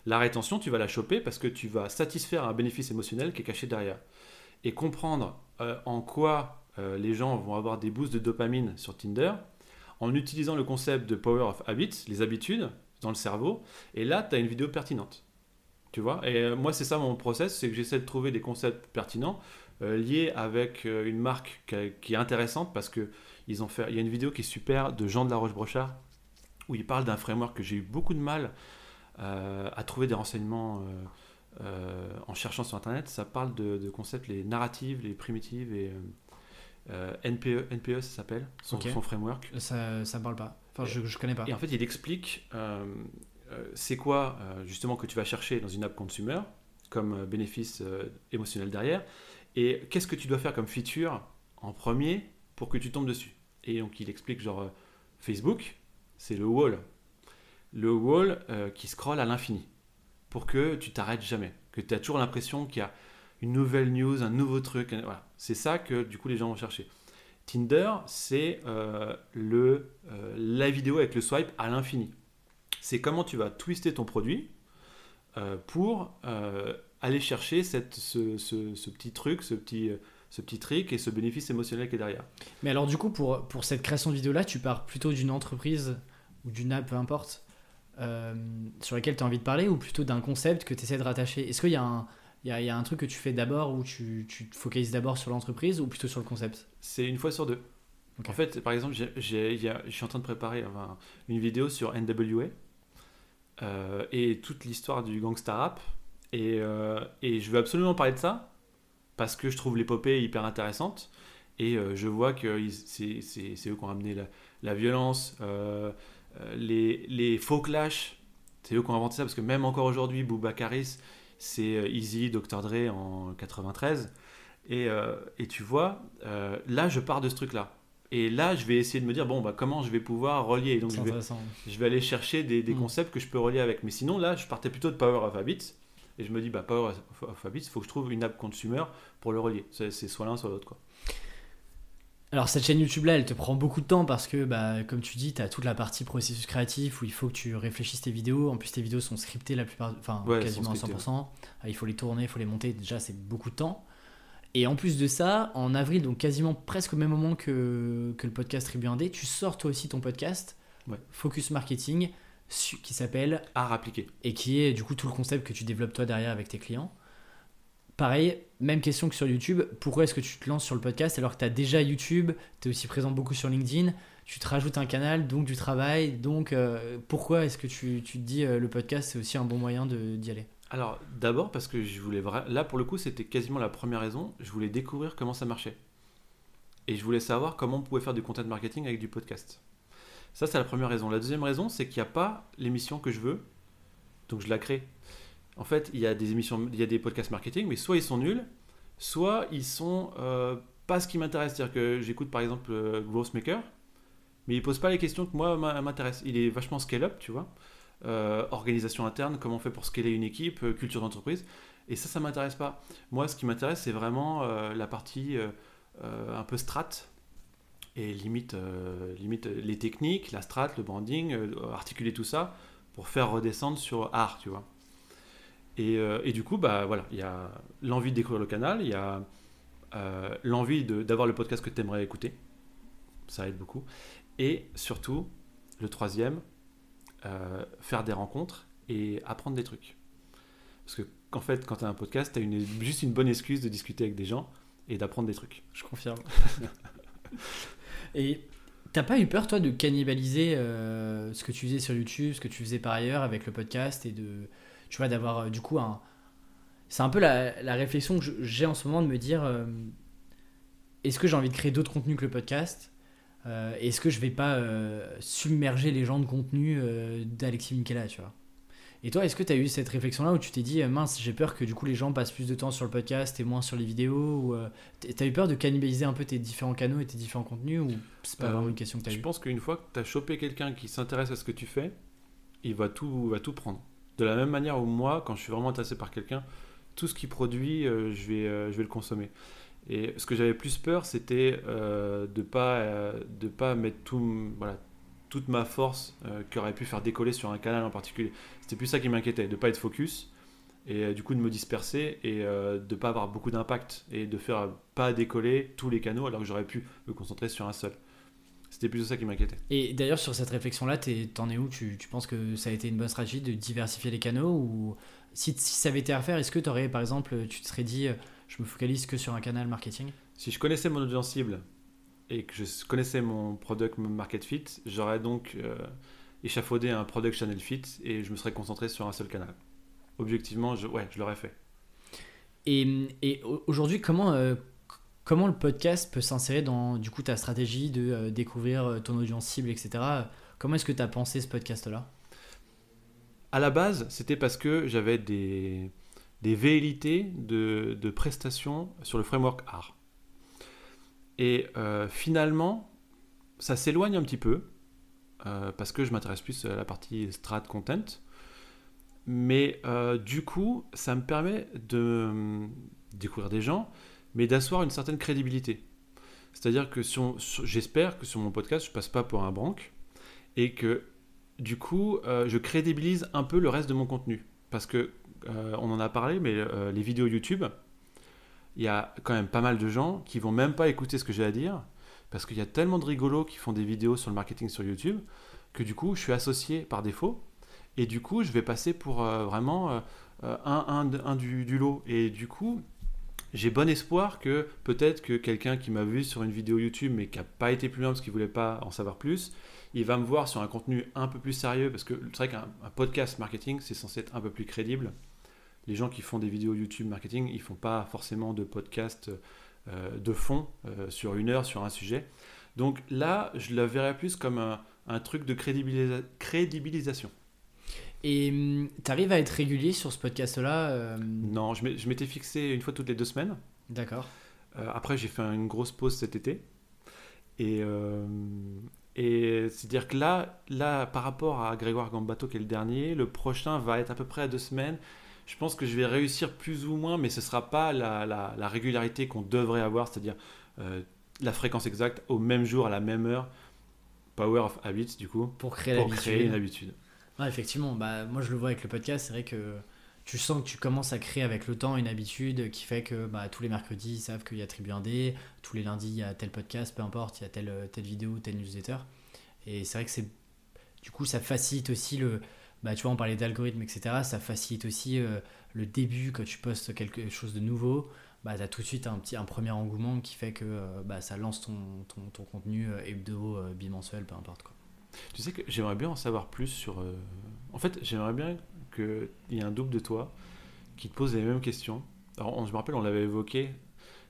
La rétention, tu vas la choper parce que tu vas satisfaire un bénéfice émotionnel qui est caché derrière. Et comprendre en quoi les gens vont avoir des boosts de dopamine sur Tinder, en utilisant le concept de Power of Habits, les habitudes dans le cerveau. Et là, tu as une vidéo pertinente. Tu vois? Et euh, moi, c'est ça mon process, c'est que j'essaie de trouver des concepts pertinents euh, liés avec euh, une marque qui, est intéressante parce que ils ont fait. Il y a une vidéo qui est super de Jean de la Roche-Brochard où il parle d'un framework que j'ai eu beaucoup de mal à trouver des renseignements en cherchant sur Internet. Ça parle de, de concepts, les narratives, les primitives et euh, NPE, NPE, ça s'appelle, son, framework. Ça ne parle pas. Enfin, je ne connais pas. Et en fait, il explique euh, euh, c'est quoi justement que tu vas chercher dans une app consumer comme bénéfice émotionnel derrière et qu'est-ce que tu dois faire comme feature en premier pour que tu tombes dessus. Et donc, il explique genre Facebook, c'est le wall. Le wall qui scrolle à l'infini pour que tu t'arrêtes jamais, que tu as toujours l'impression qu'il y a une nouvelle news, un nouveau truc. Voilà. C'est ça que du coup les gens vont chercher. Tinder, c'est euh, le euh, la vidéo avec le swipe à l'infini. C'est comment tu vas twister ton produit euh, pour aller chercher cette, ce, ce, petit truc, ce petit, ce petit trick et ce bénéfice émotionnel qui est derrière. Mais alors du coup, pour, pour cette création de vidéo-là, tu pars plutôt d'une entreprise ou d'une app, peu importe, sur laquelle tu as envie de parler, ou plutôt d'un concept que tu essaies de rattacher? Est-ce qu'il y a un il y, a un truc que tu fais d'abord où tu, tu te focalises d'abord sur l'entreprise ou plutôt sur le concept? C'est une fois sur deux. En fait, par exemple, je suis en train de préparer une vidéo sur NWA euh, et toute l'histoire du gangsta rap. Et, euh, et, je veux absolument parler de ça parce que je trouve l'épopée hyper intéressante. Et euh, je vois que c'est eux qui ont ramené la, la violence, les, les, faux clashs. C'est eux qui ont inventé ça parce que même encore aujourd'hui, Boubacaris, c'est euh, Easy, Dr. Dre en 93. Et, euh, et tu vois, euh, là, je pars de ce truc-là. Et là, je vais essayer de me dire, bon, bah, comment je vais pouvoir relier. Donc, je vais, je vais, aller chercher des, des mm. concepts que je peux relier avec. Mais sinon, là, je partais plutôt de Power of Habits. Et je me dis, bah, Power il faut que je trouve une app consumer pour le relier. C'est soit l'un, soit l'autre. quoi. Alors cette chaîne YouTube là, elle te prend beaucoup de temps parce que, bah, comme tu dis, tu as toute la partie processus créatif où il faut que tu réfléchisses tes vidéos. En plus, tes vidéos sont scriptées la plupart, enfin quasiment à 100%. Ah, il faut les tourner, il faut les monter. Déjà, c'est beaucoup de temps. Et en plus de ça, en avril, donc quasiment presque au même moment que, que le podcast Tribu 1D, tu sors toi aussi ton podcast Focus Marketing qui s'appelle Art appliqué et qui est du coup tout le concept que tu développes toi derrière avec tes clients. Pareil, même question que sur YouTube, pourquoi est-ce que tu te lances sur le podcast alors que tu as déjà YouTube, tu es aussi présent beaucoup sur LinkedIn, tu te rajoutes un canal, donc du travail, donc euh, pourquoi est-ce que tu, tu, te dis euh, le podcast c'est aussi un bon moyen d'y aller? Alors d'abord parce que je voulais, là pour le coup c'était quasiment la première raison, je voulais découvrir comment ça marchait. Et je voulais savoir comment on pouvait faire du content marketing avec du podcast. Ça c'est la première raison. La deuxième raison c'est qu'il n'y a pas l'émission que je veux, donc je la crée en fait, il y a des émissions, il y a des podcasts marketing, mais soit ils sont nuls, soit ils sont euh, pas ce qui m'intéresse. C'est-à-dire que j'écoute par exemple euh, Growthmaker, mais il pose pas les questions que moi m'intéressent. Il est vachement scale-up, tu vois. Euh, organisation interne, comment on fait pour scaler une équipe, euh, culture d'entreprise. Et ça, ça m'intéresse pas. Moi, ce qui m'intéresse, c'est vraiment la partie un peu strat et limite, limite les techniques, la strat, le branding, articuler tout ça pour faire redescendre sur art, tu vois. Et, euh, et du coup, bah voilà, il y a l'envie de découvrir le canal, il y a euh, l'envie d'avoir le podcast que tu aimerais écouter. Ça aide beaucoup. Et surtout, le troisième, euh, faire des rencontres et apprendre des trucs. Parce que qu'en fait, quand tu as un podcast, tu as une, juste une bonne excuse de discuter avec des gens et d'apprendre des trucs. Je confirme. *laughs* Et t'as pas eu peur, toi, de cannibaliser euh, ce que tu faisais sur YouTube, ce que tu faisais par ailleurs avec le podcast et de, tu vois, d'avoir euh, du coup un. C'est un peu la, réflexion que j'ai en ce moment de me dire euh, est-ce que j'ai envie de créer d'autres contenus que le podcast? Est-ce que je vais pas submerger les gens de contenu d'Alexis Michela, tu vois? Et toi, est-ce que tu as eu cette réflexion-là où tu t'es dit euh, mince, j'ai peur que du coup les gens passent plus de temps sur le podcast et moins sur les vidéos ou, euh, T'as eu peur de cannibaliser un peu tes différents canaux et tes différents contenus ou c'est pas Euh, vraiment une question que t'as Je eu pense qu'une fois que tu as chopé quelqu'un qui s'intéresse à ce que tu fais, il va tout, va tout prendre. De la même manière où moi, quand je suis vraiment intéressé par quelqu'un, tout ce qu'il produit, euh, je, vais, euh, je vais le consommer. Et ce que j'avais plus peur, c'était euh, de pas euh, de pas mettre tout, voilà, toute ma force euh, qui aurait pu faire décoller sur un canal en particulier. C'était plus ça qui m'inquiétait, de pas être focus et euh, du coup de me disperser et euh, de pas avoir beaucoup d'impact et de faire pas décoller tous les canaux alors que j'aurais pu me concentrer sur un seul. C'était plutôt ça qui m'inquiétait. Et d'ailleurs, sur cette réflexion-là, t'en es où? Tu, tu penses que ça a été une bonne stratégie de diversifier les canaux ou si, si ça avait été à refaire, est-ce que t'aurais, par exemple, tu te serais dit euh, je me focalise que sur un canal marketing? Si je connaissais mon audience cible et que je connaissais mon product market fit, j'aurais donc euh, échafaudé un product channel fit et je me serais concentré sur un seul canal. Objectivement, je, ouais, je l'aurais fait. Et, et au- aujourd'hui, comment, euh, comment le podcast peut s'insérer dans du coup ta stratégie de euh, découvrir ton audience cible, etc. Comment est-ce que tu as pensé ce podcast-là? À la base, c'était parce que j'avais des, des velléités de, de prestations sur le framework art. Et euh, finalement, ça s'éloigne un petit peu, euh, parce que je m'intéresse plus à la partie strat content. Mais euh, du coup, ça me permet de euh, découvrir des gens, mais d'asseoir une certaine crédibilité. C'est-à-dire que j'espère que sur mon podcast, je passe pas pour un branque et que du coup, je crédibilise un peu le reste de mon contenu. Parce que, on en a parlé, mais les vidéos YouTube, il y a quand même pas mal de gens qui vont même pas écouter ce que j'ai à dire, parce qu'il y a tellement de rigolos qui font des vidéos sur le marketing sur YouTube, que du coup, je suis associé par défaut, et du coup, je vais passer pour euh, vraiment euh, euh, un, un- du, lot. Et du coup, j'ai bon espoir que peut-être que quelqu'un qui m'a vu sur une vidéo YouTube, mais qui n'a pas été plus loin parce qu'il voulait pas en savoir plus, il va me voir sur un contenu un peu plus sérieux, parce que c'est vrai qu'un un podcast marketing, c'est censé être un peu plus crédible. Les gens qui font des vidéos YouTube marketing, ils font pas forcément de podcast euh, de fond euh, sur une heure sur un sujet. Donc là, je le verrais plus comme un, un truc de crédibilisa- crédibilisation. Et tu arrives à être régulier sur ce podcast-là euh, Non, je m'étais fixé une fois toutes les deux semaines. D'accord. Après, j'ai fait une grosse pause cet été. Et, et c'est-à-dire que là, là, par rapport à Grégoire Gambato, qui est le dernier, le prochain va être à peu près à deux semaines. Je pense que je vais réussir plus ou moins, mais ce ne sera pas la, la- la régularité qu'on devrait avoir, c'est-à-dire euh, la fréquence exacte au même jour, à la même heure. Power of Habits, du coup, Pour créer pour l'habitude. créer une habitude. Ouais, effectivement, bah, moi je le vois avec le podcast, c'est vrai que tu sens que tu commences à créer avec le temps une habitude qui fait que bah, tous les mercredis ils savent qu'il y a Tribu 1D, tous les lundis il y a tel podcast, peu importe, il y a telle, telle vidéo, telle newsletter. Et c'est vrai que c'est. Du coup, ça facilite aussi le. Bah, tu vois, on parlait d'algorithme, etc. Ça facilite aussi euh, le début quand tu postes quelque chose de nouveau. Bah, tu as tout de suite un, petit, un premier engouement qui fait que euh, bah, ça lance ton, ton, ton contenu euh, hebdo, bimensuel, peu importe. Quoi. Tu sais que j'aimerais bien en savoir plus sur. En fait, j'aimerais bien qu'il y ait un double de toi qui te pose les mêmes questions. Alors, on- je me rappelle, on l'avait évoqué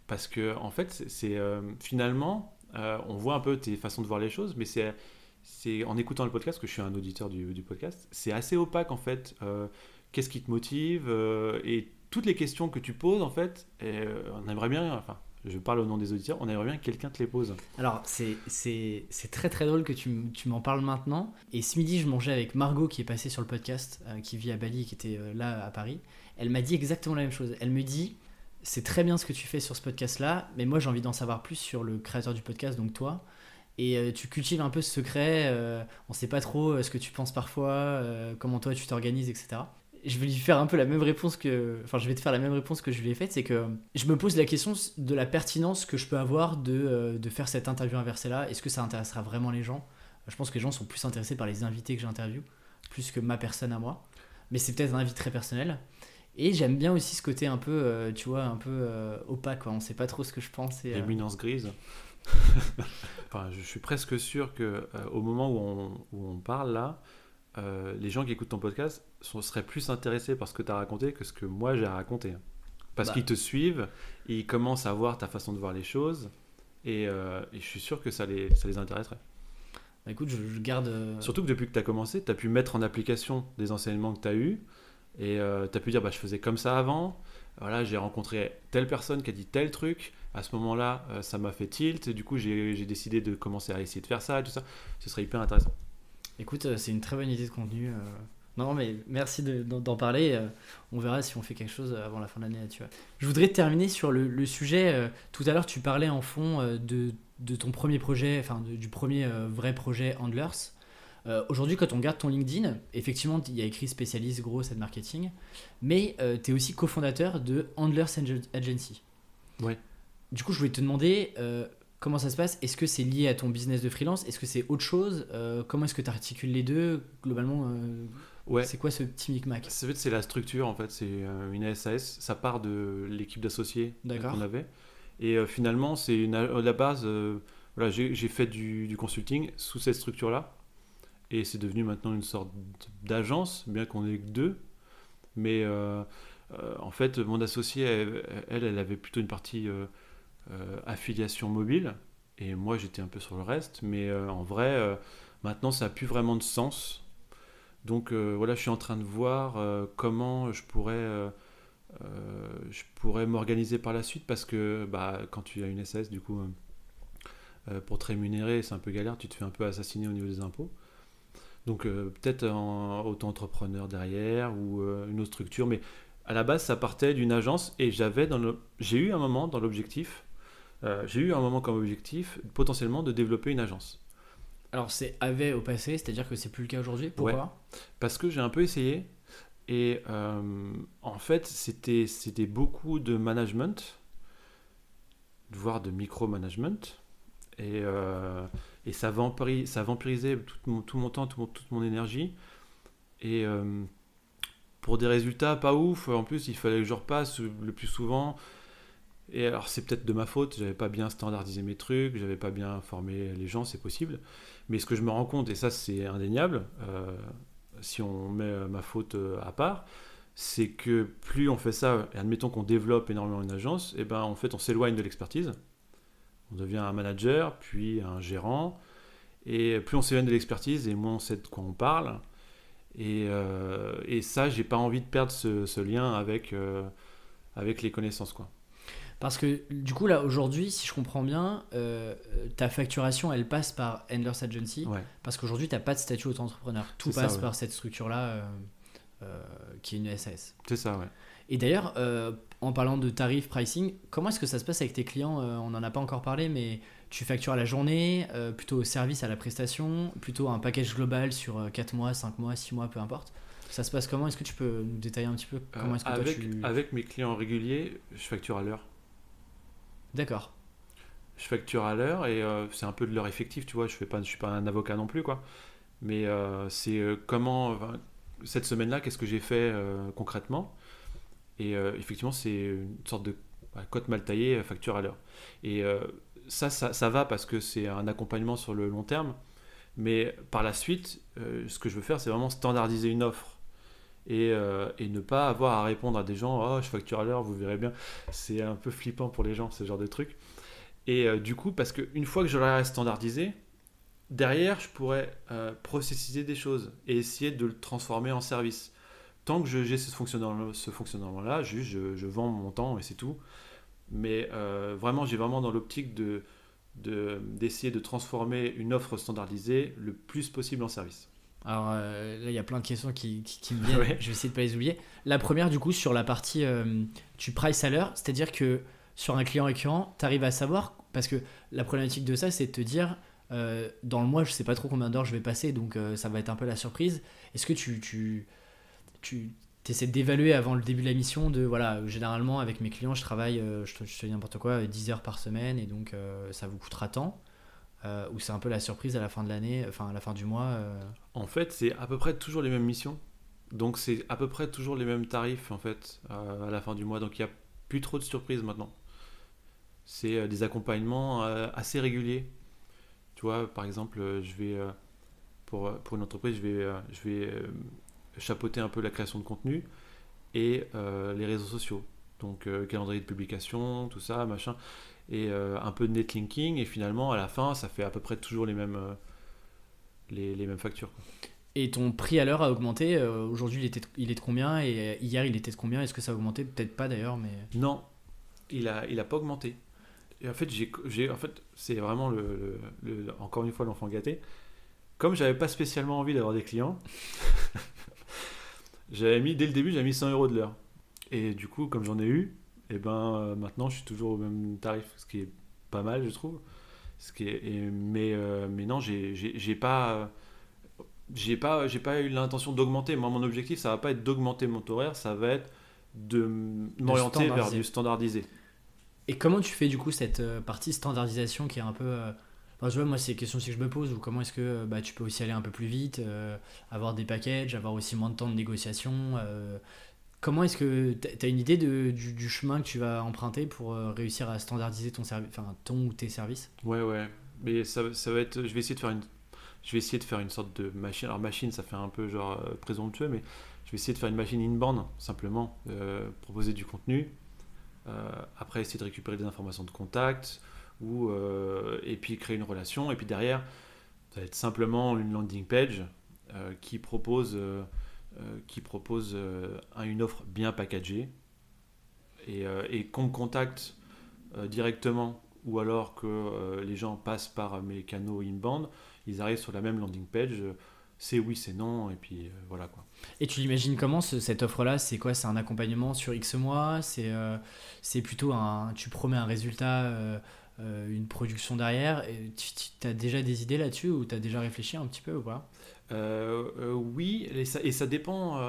parce que, en fait, c'est- finalement, on voit un peu tes façons de voir les choses, mais c'est c'est en écoutant le podcast, que je suis un auditeur du, podcast, c'est assez opaque en fait. Euh, Qu'est-ce qui te motive euh, et toutes les questions que tu poses en fait, et, euh, on aimerait bien, enfin, je parle au nom des auditeurs, on aimerait bien que quelqu'un te les pose. Alors, c'est- très très drôle que tu, tu m'en parles maintenant. Et ce midi, je mangeais avec Margot qui est passée sur le podcast, qui vit à Bali, qui était là à Paris. Elle m'a dit exactement la même chose. Elle me dit C'est très bien ce que tu fais sur ce podcast-là, mais moi j'ai envie d'en savoir plus sur le créateur du podcast, donc toi. Et euh, tu cultives un peu ce secret, euh, on sait pas trop euh, ce que tu penses parfois, comment toi tu t'organises, etc. Je vais lui faire un peu la même réponse que. Enfin, je vais te faire la même réponse que je lui ai faite, c'est que je me pose la question de la pertinence que je peux avoir de, de faire cette interview inversée-là. Est-ce que ça intéressera vraiment les gens? Je pense que les gens sont plus intéressés par les invités que j'interviewe, plus que ma personne à moi. Mais c'est peut-être un avis très personnel. Et j'aime bien aussi ce côté un peu, tu vois, un peu opaque, quoi. on sait pas trop ce que je pense. Et, Éminence grise *laughs* enfin, je suis presque sûr que euh, au moment où on, où on parle là, euh, les gens qui écoutent ton podcast sont, seraient plus intéressés par ce que tu as raconté que ce que moi j'ai raconté. Parce bah. qu'ils te suivent, ils commencent à voir ta façon de voir les choses, et, euh, et je suis sûr que ça les, ça les intéresserait. Bah écoute, je, garde. Surtout que depuis que tu as commencé, tu as pu mettre en application des enseignements que tu as eus, et tu as pu dire bah, je faisais comme ça avant, voilà, j'ai rencontré telle personne qui a dit tel truc, à ce moment-là, euh, ça m'a fait tilt, et du coup, j'ai décidé de commencer à essayer de faire ça tout ça. Ce serait hyper intéressant. Écoute, euh, c'est une très bonne idée de contenu. Euh. Non, mais merci d'en parler. On verra si on fait quelque chose avant la fin de l'année. Tu vois. Je voudrais terminer sur le, sujet. Tout à l'heure, tu parlais en fond de, de ton premier projet, enfin du premier vrai projet Handlers. Aujourd'hui, quand on regarde ton LinkedIn, effectivement, il y a écrit spécialiste gros ad marketing, mais tu es aussi cofondateur de Handlers Agency. Ouais. Du coup, je voulais te demander euh, comment ça se passe? Est-ce que c'est lié à ton business de freelance? Est-ce que c'est autre chose? Euh, Comment est-ce que tu articules les deux? Globalement, euh, ouais. c'est quoi ce petit micmac? C'est la structure, en fait. C'est une SAS. Ça part de l'équipe d'associés qu'on avait. Et finalement, c'est à la base, voilà, j'ai fait du, du, consulting sous cette structure-là. Et c'est devenu maintenant une sorte d'agence, bien qu'on ait que deux. Mais en fait, mon associé, elle, elle, avait plutôt une partie euh, affiliation mobile. Et moi, j'étais un peu sur le reste. Mais euh, en vrai, euh, maintenant, ça n'a plus vraiment de sens. Donc voilà, je suis en train de voir comment je pourrais, je pourrais m'organiser par la suite parce que bah, quand tu as une SS, du coup, pour te rémunérer, c'est un peu galère, tu te fais un peu assassiner au niveau des impôts. Donc peut-être en auto-entrepreneur derrière ou une autre structure, mais à la base ça partait d'une agence et j'avais dans le... j'ai eu un moment dans l'objectif euh, j'ai eu un moment comme objectif potentiellement de développer une agence. Alors c'est avait au passé, c'est-à-dire que c'est plus le cas aujourd'hui. Pourquoi? Parce que j'ai un peu essayé et euh, en fait c'était c'était beaucoup de management, voire de micro-management et, euh, et ça, vampirisait tout mon, temps, toute mon énergie et pour des résultats pas ouf. En plus il fallait que je repasse le plus souvent. Et alors c'est peut-être de ma faute, j'avais pas bien standardisé mes trucs, j'avais pas bien formé les gens, c'est possible. Mais ce que je me rends compte, et ça c'est indéniable, euh, si on met euh, ma faute euh, à part, c'est que plus on fait ça, et admettons qu'on développe énormément une agence, et ben en fait on s'éloigne de l'expertise. On devient un manager, puis un gérant, et plus on s'éloigne de l'expertise, et moins on sait de quoi on parle. Et, et ça, j'ai pas envie de perdre ce, ce lien avec, avec les connaissances, quoi. Parce que du coup, là, aujourd'hui, si je comprends bien, euh, ta facturation, elle passe par Endless Agency. Parce qu'aujourd'hui, tu n'as pas de statut auto-entrepreneur. Tout passe par cette structure-là, euh, euh, qui est une SAS. C'est ça, ouais. Et d'ailleurs, en parlant de tarif pricing, comment est-ce que ça se passe avec tes clients On n'en a pas encore parlé, mais tu factures à la journée, plutôt au service, à la prestation, plutôt un package global sur 4 mois, 5 mois, 6 mois, peu importe. Ça se passe comment? Est-ce que tu peux nous détailler un petit peu comment est-ce que avec, toi, tu... avec mes clients réguliers, je facture à l'heure. D'accord. Je facture à l'heure et euh, c'est un peu de l'heure effective, tu vois. Je ne suis pas un avocat non plus, quoi. Mais euh, c'est euh, comment, cette semaine-là, qu'est-ce que j'ai fait concrètement? Et effectivement, c'est une sorte de bah, cote mal taillée, facture à l'heure. Et ça, ça, ça, va parce que c'est un accompagnement sur le long terme. Mais par la suite, ce que je veux faire, c'est vraiment standardiser une offre. Et, ne pas avoir à répondre à des gens oh je facture à l'heure vous verrez bien c'est un peu flippant pour les gens ce genre de truc et euh, du coup parce qu'une fois que je l'aurai standardisé derrière je pourrais euh, processiser des choses et essayer de le transformer en service tant que j'ai ce fonctionnement ce fonctionnement là juste je, je, vends mon temps et c'est tout mais euh, vraiment j'ai vraiment dans l'optique de d'essayer de, de transformer une offre standardisée le plus possible en service alors euh, là, il y a plein de questions qui, qui, me *laughs* viennent. Je vais essayer de pas les oublier. La première, du coup, sur la partie euh, tu price à l'heure, c'est-à-dire que sur un client récurrent, tu arrives à savoir, parce que la problématique de ça, c'est de te dire, euh, dans le mois, je sais pas trop combien d'heures je vais passer, donc ça va être un peu la surprise. Est-ce que tu, tu, tu essaies d'évaluer avant le début de la mission de voilà, généralement avec mes clients, je travaille, euh, je, te, dis n'importe quoi, 10 heures par semaine et donc ça vous coûtera tant Ou c'est un peu la surprise à la fin de l'année, enfin à la fin du mois En fait, c'est à peu près toujours les mêmes missions. Donc c'est à peu près toujours les mêmes tarifs en fait à la fin du mois. Donc il n'y a plus trop de surprises maintenant. C'est des accompagnements assez réguliers tu vois, par exemple, euh, je vais, euh, pour, euh, pour une entreprise, je vais, je vais chapeauter un peu la création de contenu et les réseaux sociaux. Donc, calendrier de publication, tout ça, machin. Et un peu de netlinking. Et finalement, à la fin, ça fait à peu près toujours les mêmes, les, les mêmes factures. Et ton prix à l'heure a augmenté. Aujourd'hui, il, était, il est de combien? Et hier, il était de combien? Est-ce que ça a augmenté? Peut-être pas d'ailleurs, mais. Non, il n'a il a pas augmenté. Et en fait, j'ai, en fait c'est vraiment le, encore une fois l'enfant gâté. Comme j'avais pas spécialement envie d'avoir des clients, *laughs* j'avais mis dès le début, j'avais mis 100 euros de l'heure. Et du coup, comme j'en ai eu, et eh ben euh, maintenant je suis toujours au même tarif, ce qui est pas mal, je trouve. Ce qui est, mais, euh, mais non, j'ai, j'ai, pas j'ai pas j'ai pas eu l'intention d'augmenter moi mon objectif ça va pas être d'augmenter mon horaire ça va être de m'orienter vers du standardisé et comment tu fais du coup cette euh, partie standardisation qui est un peu. Euh, enfin, je vois, moi, c'est question que je me pose, ou comment est-ce que euh, bah, tu peux aussi aller un peu plus vite, avoir des packages, avoir aussi moins de temps de négociation Comment est-ce que tu as une idée de, du, chemin que tu vas emprunter pour réussir à standardiser ton, enfin, ton ou tes services? Ouais, ouais. Mais ça, ça, va être. Je vais essayer de faire une. Je vais essayer de faire une sorte de machine. Alors, machine, ça fait un peu genre présomptueux, mais je vais essayer de faire une machine in-band, simplement. proposer du contenu, euh, après, essayer de récupérer des informations de contact, ou, euh, et puis créer une relation. Et puis derrière, ça va être simplement une landing page euh, qui propose, qui propose une offre bien packagée et, et qu'on contacte directement ou alors que les gens passent par mes canaux inbound, ils arrivent sur la même landing page c'est oui, c'est non, et puis euh, voilà quoi. Et tu l'imagines comment cette offre-là? C'est quoi? C'est un accompagnement sur X mois? C'est euh, c'est plutôt un. Tu promets un résultat, euh, une production derrière Tu, as déjà des idées là-dessus ou tu as déjà réfléchi un petit peu ou pas? Oui, et ça, et ça, dépend,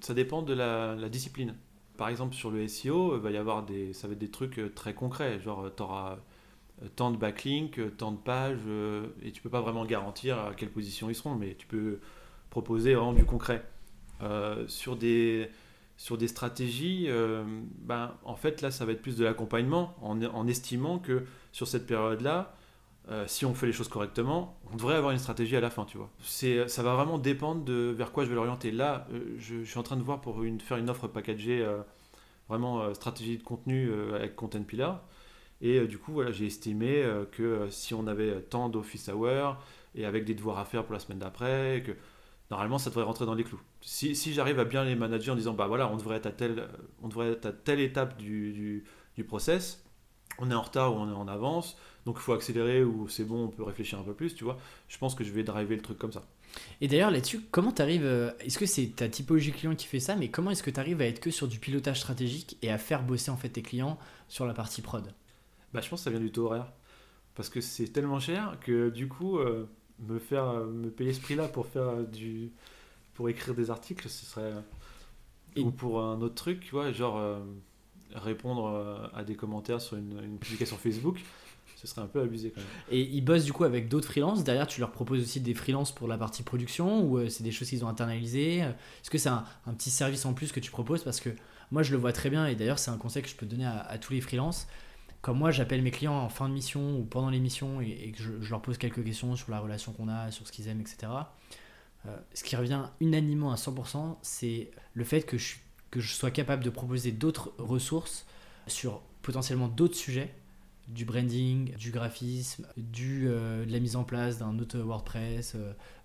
ça dépend de la, discipline. Par exemple, sur le SEO, va y avoir des, ça va être des trucs très concrets, genre tu auras euh, tant de backlinks, euh, tant de pages, euh, et tu peux pas vraiment garantir à quelle position ils seront, mais tu peux proposer vraiment du concret. sur, des, sur des stratégies, ben, en fait là ça va être plus de l'accompagnement, en, en, estimant que sur cette période-là, si on fait les choses correctement, on devrait avoir une stratégie à la fin, tu vois. C'est, ça va vraiment dépendre de vers quoi je vais l'orienter. Là, je, suis en train de voir pour faire une offre packagée, vraiment stratégie de contenu avec Content Pillar. Et euh, du coup, voilà, j'ai estimé euh, que euh, si on avait tant d'office hours et avec des devoirs à faire pour la semaine d'après, que normalement ça devrait rentrer dans les clous. Si, si j'arrive à bien les manager en disant bah voilà, on devrait être à telle, on devrait être à telle étape du, du, du process, on est en retard ou on est en avance, donc il faut accélérer ou c'est bon, on peut réfléchir un peu plus, tu vois. Je pense que je vais driver le truc comme ça. Et d'ailleurs là-dessus, comment tu arrives, est-ce que c'est ta typologie client qui fait ça, mais comment est-ce que tu arrives à être que sur du pilotage stratégique et à faire bosser en fait tes clients sur la partie prod? Bah, je pense que ça vient du taux horaire. Parce que c'est tellement cher que du coup, euh, me faire euh, me payer ce prix-là pour faire du pour écrire des articles, ce serait ou pour un autre truc, tu vois, genre euh, répondre à des commentaires sur une, publication Facebook. Ce serait un peu abusé quand même. Et ils bossent du coup avec d'autres freelances. Derrière, tu leur proposes aussi des freelances pour la partie production ou c'est des choses qu'ils ont internalisées Est-ce que c'est un, petit service en plus que tu proposes? Parce que moi, je le vois très bien et d'ailleurs, c'est un conseil que je peux donner à, tous les freelances comme moi j'appelle mes clients en fin de mission ou pendant l'émission et, et, que je, leur pose quelques questions sur la relation qu'on a, sur ce qu'ils aiment, etc. Euh, ce qui revient unanimement à 100%, c'est le fait que je, que je sois capable de proposer d'autres ressources sur potentiellement d'autres sujets, du branding, du graphisme, du, euh, de la mise en place d'un autre WordPress,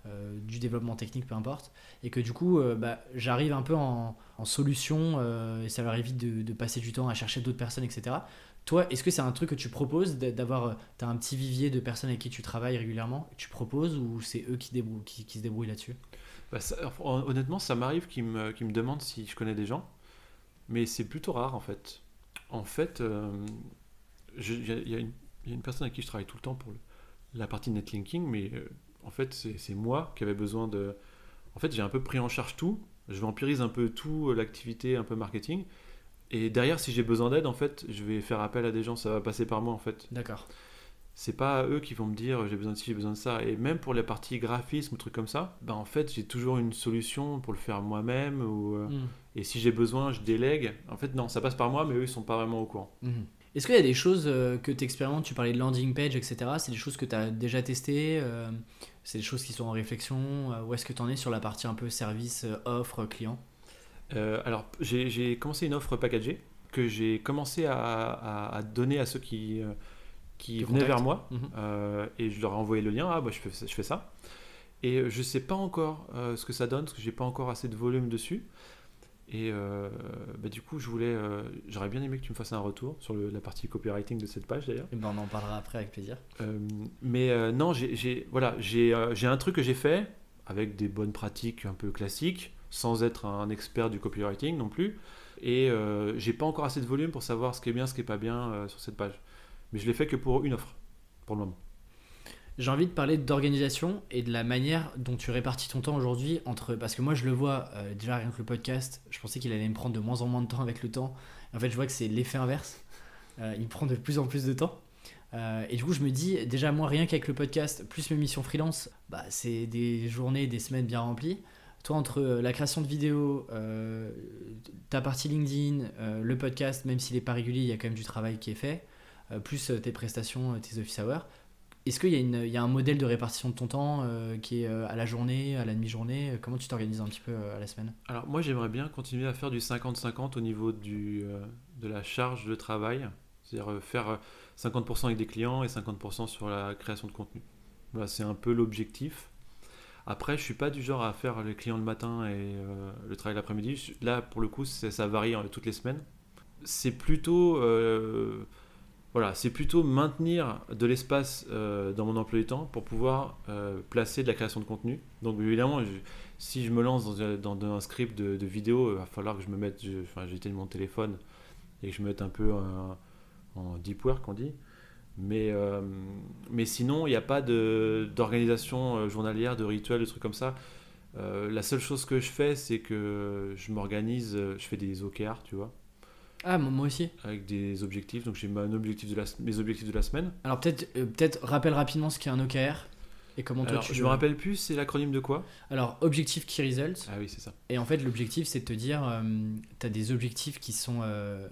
euh, du développement technique, peu importe, et que du coup bah, j'arrive un peu en, en solution et ça leur évite de, passer du temps à chercher d'autres personnes, etc. Toi, est-ce que c'est un truc que tu proposes d'avoir, euh, tu as un petit vivier de personnes avec qui tu travailles régulièrement, tu proposes ou c'est eux qui, qui, se débrouillent là-dessus? Bah, Honnêtement, ça m'arrive qu'ils me, me demandent si je connais des gens, mais c'est plutôt rare en fait. En fait, euh, il y, a une personne avec qui je travaille tout le temps pour la partie netlinking, mais euh, en fait, c'est c'est moi qui avais besoin de. En fait, j'ai un peu pris en charge tout. Je vampirise un peu tout euh, l'activité, un peu marketing. Et derrière, si j'ai besoin d'aide, en fait, je vais faire appel à des gens. Ça va passer par moi, en fait. D'accord. C'est pas eux qui vont me dire j'ai besoin de ci, j'ai besoin de ça. Et même pour les parties graphisme ou trucs comme ça, ben en fait, j'ai toujours une solution pour le faire moi-même. Ou, euh, Mhm. Et si j'ai besoin, je délègue. En fait, non, ça passe par moi, mais eux, ils sont pas vraiment au courant. Mhm. Est-ce qu'il y a des choses euh, que tu expérimentes Tu parlais de landing page, etc. C'est des choses que tu as déjà testées euh, C'est des choses qui sont en réflexion Où est-ce que tu en es sur la partie un peu service, offre, client? Euh, alors, j'ai j'ai commencé une offre packagée que j'ai commencé à, à- à donner à ceux qui, qui venaient vers moi. Mhm. Euh, et je leur ai envoyé le lien. Ah, bah, je fais, je fais ça. Et euh, je sais pas encore euh, ce que ça donne, parce que j'ai pas encore assez de volume dessus. Et euh, bah, du coup, je voulais, euh, j'aurais bien aimé que tu me fasses un retour sur le- la partie copywriting de cette page d'ailleurs. Eh ben, On en parlera après avec plaisir. Euh, mais non, j'ai- voilà, j'ai un truc que j'ai fait avec des bonnes pratiques un peu classiques, sans être un expert du copywriting non plus. Et j'ai pas encore assez de volume pour savoir ce qui est bien, ce qui est pas bien sur cette page. Mais je l'ai fait que pour une offre, pour le moment. J'ai envie de parler d'organisation et de la manière dont tu répartis ton temps aujourd'hui entre parce que moi je le vois euh, déjà rien que le podcast, je pensais qu'il allait me prendre de moins en moins de temps avec le temps. En fait, je vois que c'est l'effet inverse. Euh, il prend de plus en plus de temps. Euh, et du coup, je me dis déjà moi rien qu'avec le podcast plus mes missions freelance, bah, c'est des journées, des semaines bien remplies. Toi, entre la création de vidéos, ta partie LinkedIn, le podcast, même s'il n'est pas régulier, il y a quand même du travail qui est fait, plus euh, tes prestations, euh, tes office hours. Est-ce qu'il y, a un modèle de répartition de ton temps euh, qui est euh, à la journée, à la demi-journée? Euh, Comment tu t'organises un petit peu euh, à la semaine? Alors moi, j'aimerais bien continuer à faire du 50-50 au niveau du, euh, de la charge de travail, c'est-à-dire euh, faire euh, 50% avec des clients et 50% sur la création de contenu. Voilà, c'est un peu l'objectif. Après, je suis pas du genre à faire les clients le matin et euh, le travail l'après-midi. Là, pour le coup, ça varie euh, toutes les semaines. C'est plutôt, euh, voilà, c'est plutôt maintenir de l'espace euh, dans mon emploi du temps pour pouvoir euh, placer de la création de contenu. Donc, évidemment, si je me lance dans, dans un script de, vidéo, il va falloir que je me mette, enfin, j'éteigne mon téléphone et que je me mette un peu en, deep work, on dit. Mais, euh, mais sinon, il n'y a pas d'organisation euh, journalière, de rituel, de trucs comme ça. Euh, la seule chose que je fais, c'est que je m'organise, euh, je fais des OKR, tu vois, Ah, moi aussi. avec des objectifs. Donc j'ai un objectif de la, mes objectifs de la semaine. Alors peut-être euh, peut-être rappelle rapidement ce qu'est un OKR et comment toi Alors, tu je me rappelle plus, c'est l'acronyme de quoi? Alors objectif key results. Ah oui, c'est ça. Et en fait, l'objectif, c'est de te dire, tu as des objectifs qui sont euh,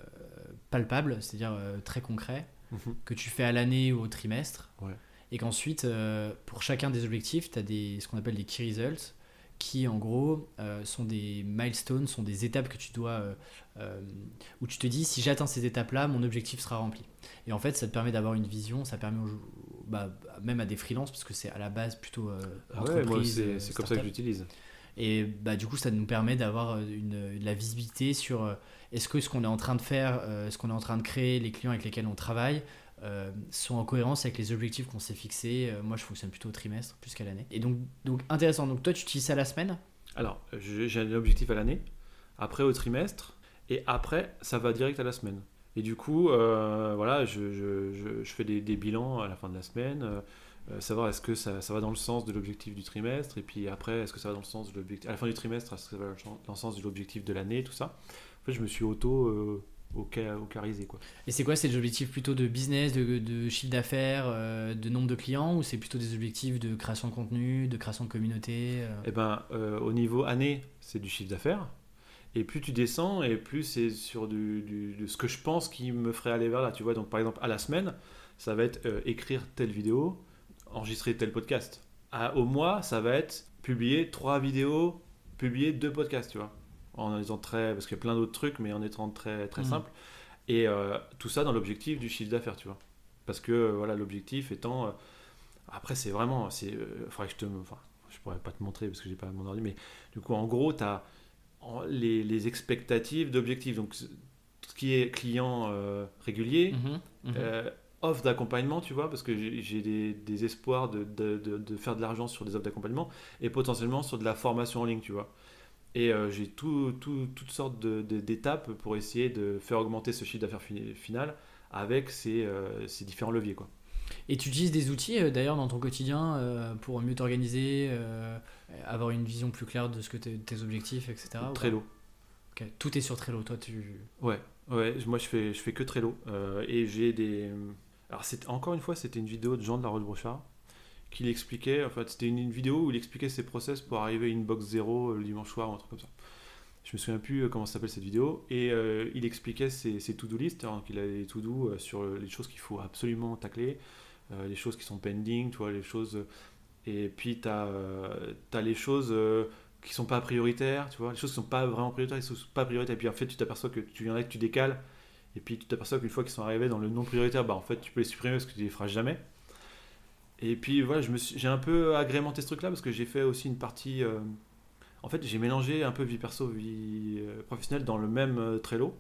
palpables, c'est-à-dire euh, très concrets, Mhm. que tu fais à l'année ou au trimestre. Ouais. Et qu'ensuite, euh, pour chacun des objectifs, tu as des, ce qu'on appelle des key results, qui en gros euh, sont des milestones, sont des étapes que tu dois. euh, euh, où tu te dis, si j'atteins ces étapes-là, mon objectif sera rempli. Et en fait, ça te permet d'avoir une vision, ça permet aux- bah, même à des freelances, parce que c'est à la base plutôt Ah ouais, moi, entreprise, c'est euh, c'est comme ça que j'utilise. Et bah, du coup, ça nous permet d'avoir une, de la visibilité sur est-ce que ce qu'on est en train de faire, ce qu'on est en train de créer, les clients avec lesquels on travaille, euh, sont en cohérence avec les objectifs qu'on s'est fixés. Euh, moi, je fonctionne plutôt au trimestre plus qu'à l'année. Et donc, donc, intéressant. Donc, toi, tu utilises ça la semaine? Alors, j'ai un objectif à l'année, après au trimestre, et après, ça va direct à la semaine. Et du coup, euh, voilà, je, je- je- fais des, bilans à la fin de la semaine, savoir est-ce que ça, ça va dans le sens de l'objectif du trimestre, et puis après, est-ce que ça va dans le sens de l'objectif. À la fin du trimestre, est-ce que ça va dans le sens de l'objectif de l'année, tout ça. En fait, je me suis auto. Auca- aucarisé, quoi. Et c'est quoi C'est des objectifs plutôt de business, de, de chiffre d'affaires, euh, de nombre de clients, ou c'est plutôt des objectifs de création de contenu, de création de communauté euh Eh ben, euh, au niveau année, c'est du chiffre d'affaires. Et plus tu descends, et plus c'est sur du, du- de ce que je pense qui me ferait aller vers là. Tu vois, donc par exemple, à la semaine, ça va être écrire telle vidéo, enregistrer tel podcast. À- au mois, ça va être publier trois vidéos, publier deux podcasts, tu vois. En étant très. Parce qu'il y a plein d'autres trucs, mais en étant très, très Mhm. simple. Et euh, tout ça dans l'objectif du chiffre d'affaires, tu vois. Parce que, euh, voilà, l'objectif étant. euh, après, c'est vraiment. C'est, euh, faudrait que je te. Enfin, je pourrais pas te montrer parce que j'ai pas mon ordi, mais du coup, en gros, tu as les, les expectatives d'objectifs. Donc, ce qui est client régulier, euh, offre d'accompagnement, tu vois, parce que j'ai j'ai des, des espoirs de, de- de- de faire de l'argent sur des offres d'accompagnement et potentiellement sur de la formation en ligne, tu vois. Et euh, j'ai tout, tout- toutes sortes d'étapes pour essayer de faire augmenter ce chiffre d'affaires fi- final avec ces, euh, ces différents leviers, quoi. Et tu utilises des outils euh, d'ailleurs dans ton quotidien pour mieux t'organiser, avoir une vision plus claire de ce que t'es- objectifs, etc. Trello. Ok, Tout est sur Trello, toi tu. Ouais, ouais, moi je fais, je fais que Trello. Et j'ai des. Alors, encore une fois, c'était une vidéo de Jean de la Roche-Brochard qui l'expliquait. En fait, c'était une, vidéo où il expliquait ses process pour arriver à une box zéro euh, le dimanche soir ou un truc comme ça. Je me souviens plus euh, comment s'appelle cette vidéo. Et euh, il expliquait ses, to-do list. hein, qu'il a des to-do sur les choses qu'il faut absolument tacler, les choses qui sont pending, tu vois, les choses. et puis, tu as, les choses. qui sont pas prioritaires, tu vois, les choses qui sont pas vraiment prioritaires, sont pas prioritaires. Et puis en fait, tu t'aperçois que tu viens là, que tu décales, et puis tu t'aperçois qu'une fois qu'ils sont arrivés dans le non prioritaire, bah en fait, tu peux les supprimer parce que tu les feras jamais. Et puis voilà, j'ai un peu agrémenté ce truc-là parce que j'ai fait aussi une partie. euh, en fait, j'ai mélangé un peu vie perso, vie euh, professionnelle dans le même euh, Trello,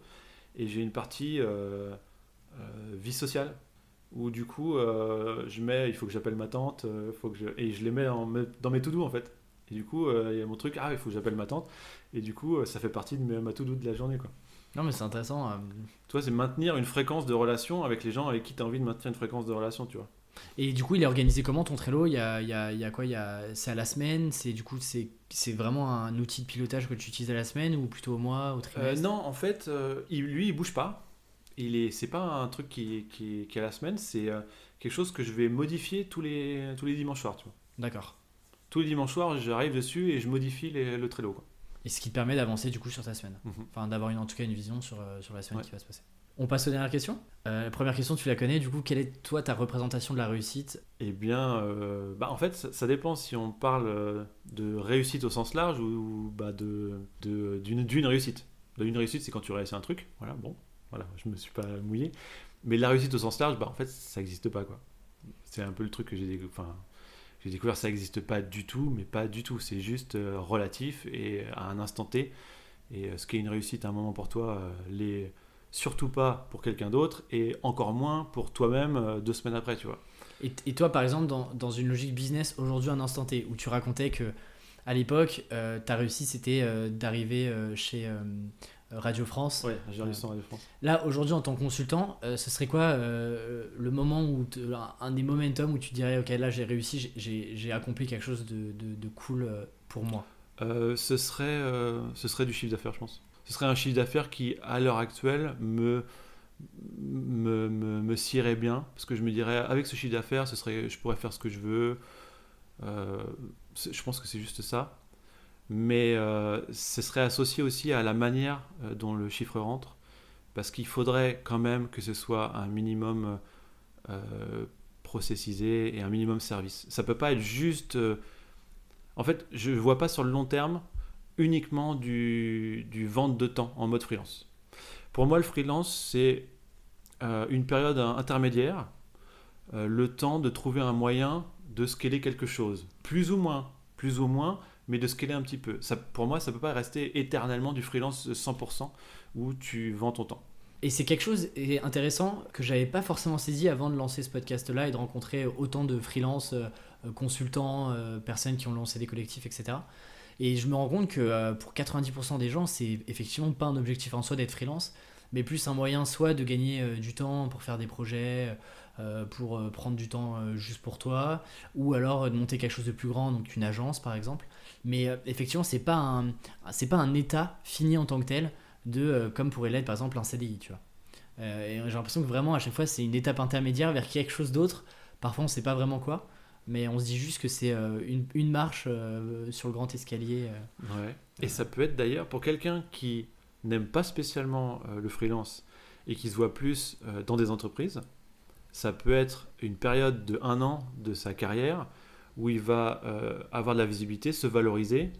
et j'ai une partie euh, vie sociale où du coup, je mets, il faut que j'appelle ma tante, faut que je, et je les mets en- dans mes to-do en fait. Et du coup, il y a mon truc, ah, il faut que j'appelle ma tante. Et du coup, ça fait partie de mes- ma to-do de la journée. Quoi. Non, mais c'est intéressant. Tu vois, c'est maintenir une fréquence de relation avec les gens avec qui tu as envie de maintenir une fréquence de relation, tu vois. Et du coup, il est organisé comment ton Trello? Il y a, il y, a, il y a quoi? C'est à la semaine? C'est du coup, c'est vraiment un outil de pilotage que tu utilises à la semaine ou plutôt au mois, au Euh, trimestre? non, en fait, euh, il- lui, il bouge pas. Il est, c'est pas un truc qui, qui, qui est à la semaine, c'est euh, quelque chose que je vais modifier tous les, tous les dimanches soirs. D'accord. Tous les dimanches soirs, j'arrive dessus et je modifie les- le Trello, quoi. Et ce qui te permet d'avancer du coup sur ta semaine. Mhm. Enfin, d'avoir en tout cas une vision sur, euh, sur la semaine Ouais. qui va se passer. On passe aux dernières questions. Euh, première question, tu la connais. Du coup, quelle est toi ta représentation de la réussite? Eh bien, euh, bah, en fait, ça, dépend si on parle euh, de réussite au sens large ou bah, de, d'une, d'une réussite. D'une réussite, c'est quand tu réussis un truc. Voilà, bon, voilà, je me suis pas mouillé. Mais la réussite au sens large, bah, en fait, ça n'existe pas, quoi. C'est un peu le truc que j'ai découvert. J'ai découvert, ça n'existe pas du tout, mais pas du tout. C'est juste euh, relatif et à un instant T. Et ce qui est une réussite à un moment pour toi, l'est surtout pas pour quelqu'un d'autre et encore moins pour toi-même euh, deux semaines après, tu vois. et, et toi, par exemple, dans, dans une logique business, aujourd'hui, un instant T, où tu racontais que à l'époque, euh, ta réussite, c'était euh, d'arriver euh, chez Radio France. Ouais, j'ai Radio France. Là, aujourd'hui, en tant que consultant, ce serait quoi le moment où, un des momentum où tu dirais, ok, là, j'ai réussi, j'ai- accompli quelque chose de, de- de cool pour moi? Ce, serait, ce serait du chiffre d'affaires, je pense. Ce serait un chiffre d'affaires qui, à l'heure actuelle, me, me, bien. Parce que je me dirais, avec ce chiffre d'affaires, je pourrais faire ce que je veux. Euh, je pense que c'est juste ça. Mais euh, ce serait associé aussi à la manière euh, dont le chiffre rentre. Parce qu'il faudrait quand même que ce soit un minimum processisé et un minimum service. Ça peut pas être juste... en fait, je ne vois pas sur le long terme uniquement du, vente de temps en mode freelance. Pour moi, le freelance, c'est euh, une période intermédiaire, euh, le temps de trouver un moyen de scaler quelque chose. Plus ou moins, plus ou moins, mais de scaler un petit peu. Pour moi, ça ne peut pas rester éternellement du freelance 100% où tu vends ton temps. Et c'est quelque chose d'intéressant que j'avais pas forcément saisi avant de lancer ce podcast-là et de rencontrer autant de freelance, euh, consultants, personnes qui ont lancé des collectifs, etc. Et je me rends compte que euh, pour 90% des gens, c'est effectivement pas un objectif en soi d'être freelance, mais plus un moyen soit de gagner euh, du temps pour faire des projets, euh, pour prendre du temps juste pour toi, ou alors de monter quelque chose de plus grand, donc une agence par exemple. Mais effectivement, c'est pas un, c'est pas un état fini en tant que tel de comme pourrait l'être par exemple un CDI, tu vois. J'ai l'impression que vraiment à chaque fois c'est une étape intermédiaire vers quelque chose d'autre. Parfois on sait pas vraiment quoi, mais on se dit juste que c'est euh, une, marche euh, sur le grand escalier. euh. Ouais. Et ça peut être d'ailleurs pour quelqu'un qui n'aime pas spécialement le freelance et qui se voit plus dans des entreprises, ça peut être une période de un an de sa carrière où il va avoir de la visibilité, se valoriser,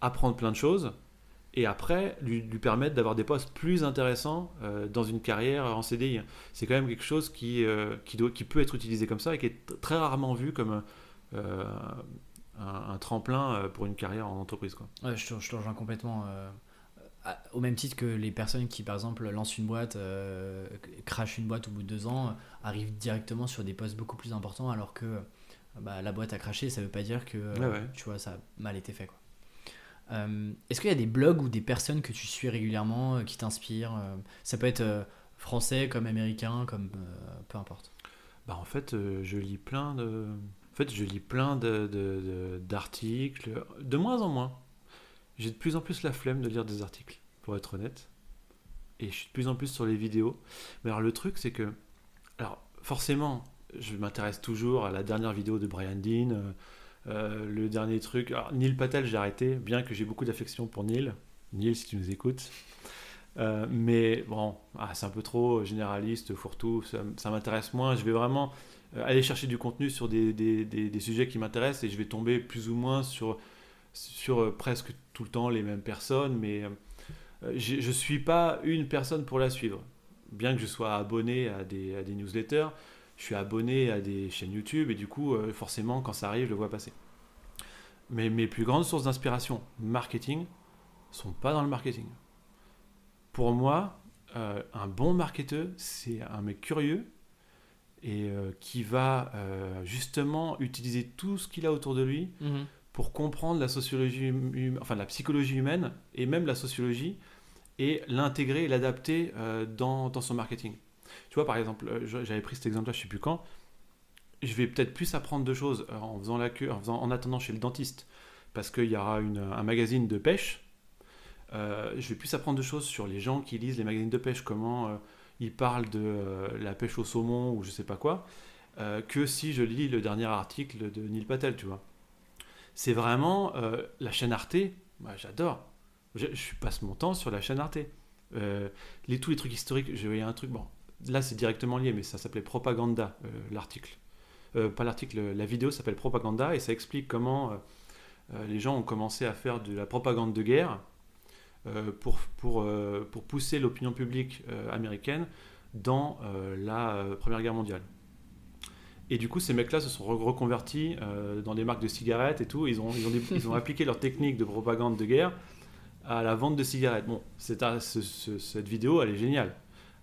apprendre plein de choses et après lui, lui permettre d'avoir des postes plus intéressants euh, dans une carrière en CDI. C'est quand même quelque chose qui, euh, qui, doit, qui peut être utilisé comme ça et qui est très rarement vu comme euh, un, un tremplin pour une carrière en entreprise. Quoi. Ouais, je, te, je te rejoins complètement. à- au même titre que les personnes qui, par exemple, lancent une boîte, crachent une boîte au bout de deux ans, arrivent directement sur des postes beaucoup plus importants, alors que bah, la boîte a craché, ça veut pas dire que Ouais, ouais. tu vois ça a mal été fait. Quoi. Euh, Est-ce qu'il y a des blogs ou des personnes que tu suis régulièrement euh, qui t'inspirent euh, Ça peut être français comme américain, comme peu importe. Bah, en fait, je lis plein de. En fait, je lis plein de- de- de- d'articles, de, moins en moins. J'ai de plus en plus la flemme de lire des articles, pour être honnête. Et je suis de plus en plus sur les vidéos. Mais alors, le truc, c'est que. Alors, forcément, je m'intéresse toujours à la dernière vidéo de Brian Dean, euh, le dernier truc. Alors, Neil Patel, j'ai arrêté, bien que j'ai beaucoup d'affection pour Neil. Neil, si tu nous écoutes. Euh, mais bon, ah, c'est un peu trop généraliste, fourre-tout, ça, m'intéresse moins. Je vais vraiment euh, aller chercher du contenu sur des, des- des- sujets qui m'intéressent et je vais tomber plus ou moins sur, sur presque tout le temps les mêmes personnes, mais je ne suis pas une personne pour la suivre. Bien que je sois abonné à des, à des newsletters, je suis abonné à des chaînes YouTube et du coup, euh, forcément, quand ça arrive, je le vois passer. Mais mes plus grandes sources d'inspiration marketing sont pas dans le marketing. Pour moi, euh, un bon marketeur, c'est un mec curieux et euh, qui va justement utiliser tout ce qu'il a autour de lui pour comprendre la sociologie, hum- hum- enfin la psychologie humaine et même la sociologie et l'intégrer et l'adapter dans, dans son marketing. Tu vois, par exemple, euh, j'avais pris cet exemple-là, je sais plus quand. Je vais peut-être plus apprendre de choses euh, en faisant la queue, en, attendant chez le dentiste, parce qu'il y aura une- un magazine de pêche. Euh, je vais plus apprendre de choses sur les gens qui lisent les magazines de pêche, comment ils parlent de la pêche au saumon ou je sais pas quoi, que si je lis le dernier article de Neil Patel, tu vois. C'est vraiment la chaîne Arte, bah, j'adore. Je, passe mon temps sur la chaîne Arte. Les, tous les trucs historiques, voyais un truc, bon, là c'est directement lié, mais ça s'appelait Propaganda, euh, l'article. Euh, pas l'article, la vidéo s'appelle Propaganda et ça explique comment euh, les gens ont commencé à faire de la propagande de guerre pour, pour, pour pousser l'opinion publique américaine dans la Première Guerre mondiale. Et du coup, ces mecs-là se sont re- reconvertis dans des marques de cigarettes et tout. Ils ont, ils ont, appliqué leur technique de propagande de guerre à la vente de cigarettes. Bon, cette vidéo, elle est géniale.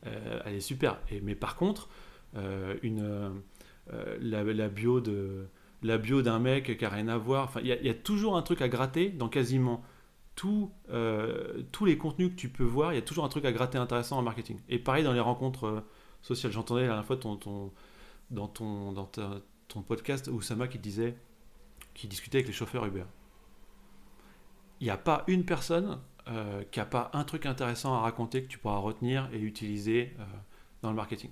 Euh, elle est super. Mais par contre, euh, euh, la, bio la bio d'un mec qui a rien à voir. Il y, a- toujours un truc à gratter dans quasiment tous les contenus que tu peux voir. Il y a toujours un truc à gratter intéressant en marketing. Et pareil dans les rencontres sociales. J'entendais la dernière fois dans ton podcast Oussama qui disait, qui discutait avec les chauffeurs Uber. Il n'y a pas une personne euh, qui n'a pas un truc intéressant à raconter que tu pourras retenir et utiliser euh, dans le marketing.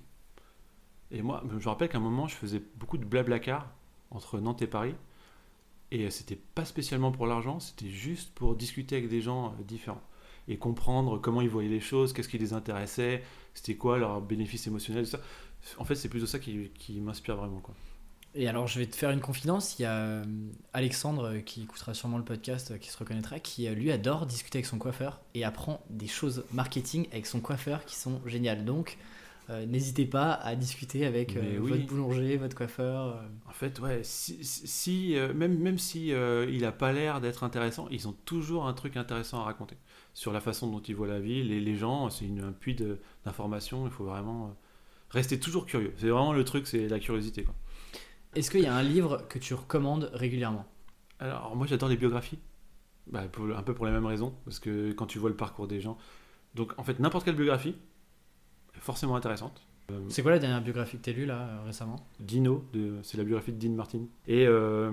Et moi, je me rappelle qu'à un moment, je faisais beaucoup de blabla car entre Nantes et Paris. Et c'était pas spécialement pour l'argent, c'était juste pour discuter avec des gens euh, différents et comprendre comment ils voyaient les choses, qu'est-ce qui les intéressait, c'était quoi leur bénéfice émotionnel, tout ça. En fait, c'est plutôt ça qui, qui m'inspire vraiment. Quoi. Et alors, je vais te faire une confidence. Il y a euh, Alexandre, euh, qui écoutera sûrement le podcast, euh, qui se reconnaîtra, qui lui adore discuter avec son coiffeur et apprend des choses marketing avec son coiffeur qui sont géniales. Donc, euh, n'hésitez pas à discuter avec euh, oui. votre boulanger, votre coiffeur. En fait, ouais, si, euh, même, même si il a pas l'air d'être intéressant, ils ont toujours un truc intéressant à raconter sur la façon dont ils voient la vie. Les, les gens, c'est une- un puits d'informations. Il faut vraiment rester toujours curieux. C'est vraiment le truc, c'est la curiosité. Quoi. Est-ce qu'il y a un livre que tu recommandes régulièrement? Alors, moi, j'adore les biographies. Bah, pour- un peu pour les mêmes raisons, parce que quand tu vois le parcours des gens. Donc, en fait, n'importe quelle biographie est forcément intéressante. Euh, C'est quoi la dernière biographie que tu as lue là euh, récemment? Dino, de- c'est la biographie de Dean Martin. Et euh,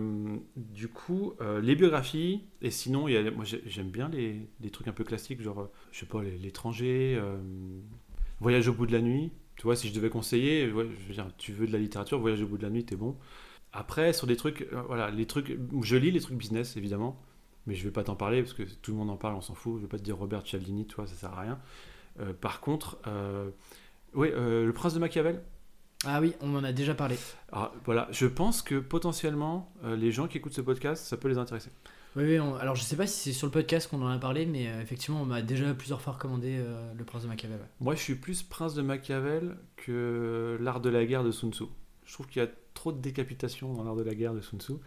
du coup, les biographies, et sinon, il y a, moi j'ai- j'aime bien les, les trucs un peu classiques, genre, je sais pas, l'étranger, Voyage au bout de la nuit. Tu vois, si je devais conseiller, ouais, je veux dire, tu veux de la littérature, Voyage au bout de la nuit, t'es bon. Après, sur des trucs, euh, voilà, les trucs, je lis les trucs business, évidemment, mais je vais pas t'en parler parce que tout le monde en parle, on s'en fout. Je vais pas te dire Robert Cialdini, tu vois, ça sert à rien. Euh, par contre, euh, euh, Le Prince de Machiavel, Ah oui, on en a déjà parlé. alors, voilà, je pense que potentiellement, euh, les gens qui écoutent ce podcast, ça peut les intéresser. Oui, oui, on- alors je sais pas si c'est sur le podcast qu'on en a parlé, mais euh, effectivement, on m'a déjà plusieurs fois recommandé euh, Le Prince de Machiavel. ouais. Moi, je suis plus prince de Machiavel que l'art de la guerre de Sun Tzu. Je trouve qu'il y a trop de décapitation dans l'art de la guerre de Sun Tzu. Le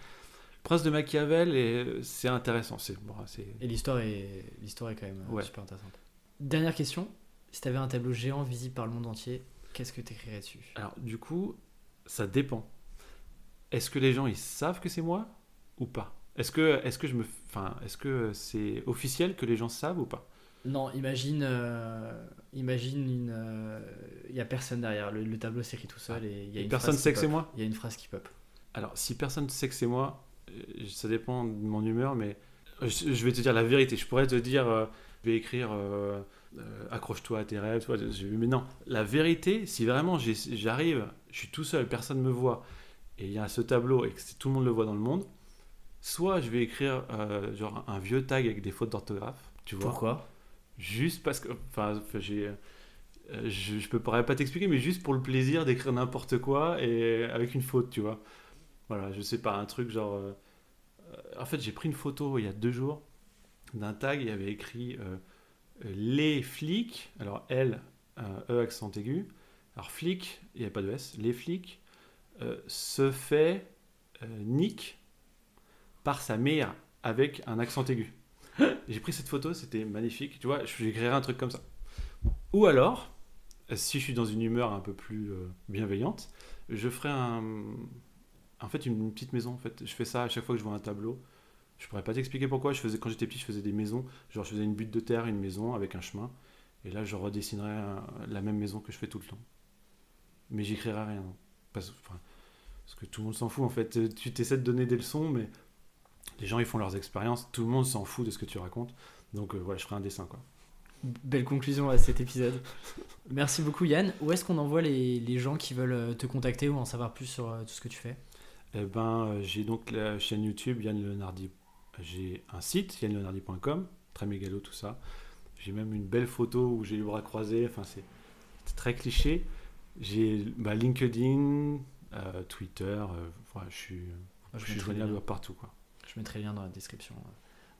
prince de Machiavel, est- c'est intéressant. C'est bon, c'est Et l'histoire est, l'histoire est quand même euh, Ouais. super intéressante. Dernière question. Si tu avais un tableau géant visible par le monde entier, qu'est-ce que tu écrirais dessus? Alors, du coup, ça dépend. Est-ce que les gens ils savent que c'est moi ou pas? Est-ce que, est-ce que je me, enfin, est-ce que c'est officiel que les gens savent ou pas? Non, imagine, euh, imagine une, euh, il y a personne derrière. Le, le tableau s'écrit tout seul et il y a Et une personne phrase sait que c'est pop. moi? Il y a une phrase qui pop. Alors, si personne sait que c'est moi, euh, ça dépend de mon humeur, mais euh, je je vais te dire la vérité. Je pourrais te dire, euh, je vais écrire euh, euh, accroche-toi à tes rêves, je- mais non. La vérité, si vraiment j'arrive, je suis tout seul, personne ne me voit, et il y a ce tableau et que tout le monde le voit dans le monde, soit je vais écrire euh, genre un vieux tag avec des fautes d'orthographe, tu vois. Pourquoi? Juste parce que, enfin, j'ai, euh, je, je peux pas t'expliquer, mais juste pour le plaisir d'écrire n'importe quoi et avec une faute, tu vois. Voilà, je sais pas, un truc genre. euh, en fait, j'ai pris une photo il y a deux jours d'un tag, il y avait écrit les flics, alors L, E accent aigu. Alors flic, il n'y avait pas de S, les flics se fait nick par sa mère avec un accent aigu. J'ai pris cette photo, c'était magnifique. Tu vois, j'écrirais un truc comme ça. Ou alors, si je suis dans une humeur un peu plus euh, bienveillante, je ferai un, en fait une petite maison. En fait, je fais ça à chaque fois que je vois un tableau. Je pourrais pas t'expliquer pourquoi. Je faisais quand j'étais petit, je faisais des maisons. Genre, je faisais une butte de terre, une maison avec un chemin. Et là, je redessinerais un- la même maison que je fais tout le temps. Mais j'écrirai rien. Parce, que tout le monde s'en fout en fait. Tu t'essaies de donner des leçons, mais les gens ils font leurs expériences. Tout le monde s'en fout de ce que tu racontes. Donc euh, voilà, je ferai un dessin quoi. Belle conclusion à cet épisode. *laughs* Merci beaucoup Yann. Où est-ce qu'on envoie les, les gens qui veulent euh, te contacter ou en savoir plus sur euh, tout ce que tu fais? Eh ben, euh, j'ai donc la chaîne YouTube Yann Leonardi. J'ai un site yannleonardi.com, très mégalo tout ça. J'ai même une belle photo où j'ai les bras croisés. Enfin, c'est très cliché. J'ai bah, LinkedIn, euh, Twitter. euh, voilà, je suis, Moi, je suis le joignable partout quoi. Je mettrai le lien dans la description.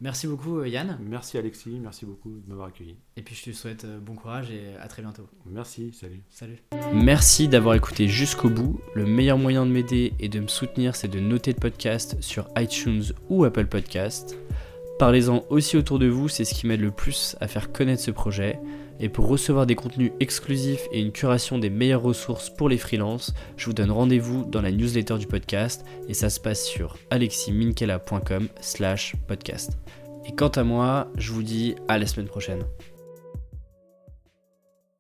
Merci beaucoup euh, Yann. Merci Alexis, merci beaucoup de m'avoir accueilli. Et puis je te souhaite euh, bon courage et à très bientôt. Merci, salut. Salut. Merci d'avoir écouté jusqu'au bout. Le meilleur moyen de m'aider et de me soutenir, c'est de noter le podcast sur iTunes ou Apple Podcast. Parlez-en aussi autour de vous, c'est ce qui m'aide le plus à faire connaître ce projet. Et pour recevoir des contenus exclusifs et une curation des meilleures ressources pour les freelances, je vous donne rendez-vous dans la newsletter du podcast et ça se passe sur aleximinkela.com slash podcast. Et quant à moi, je vous dis à la semaine prochaine.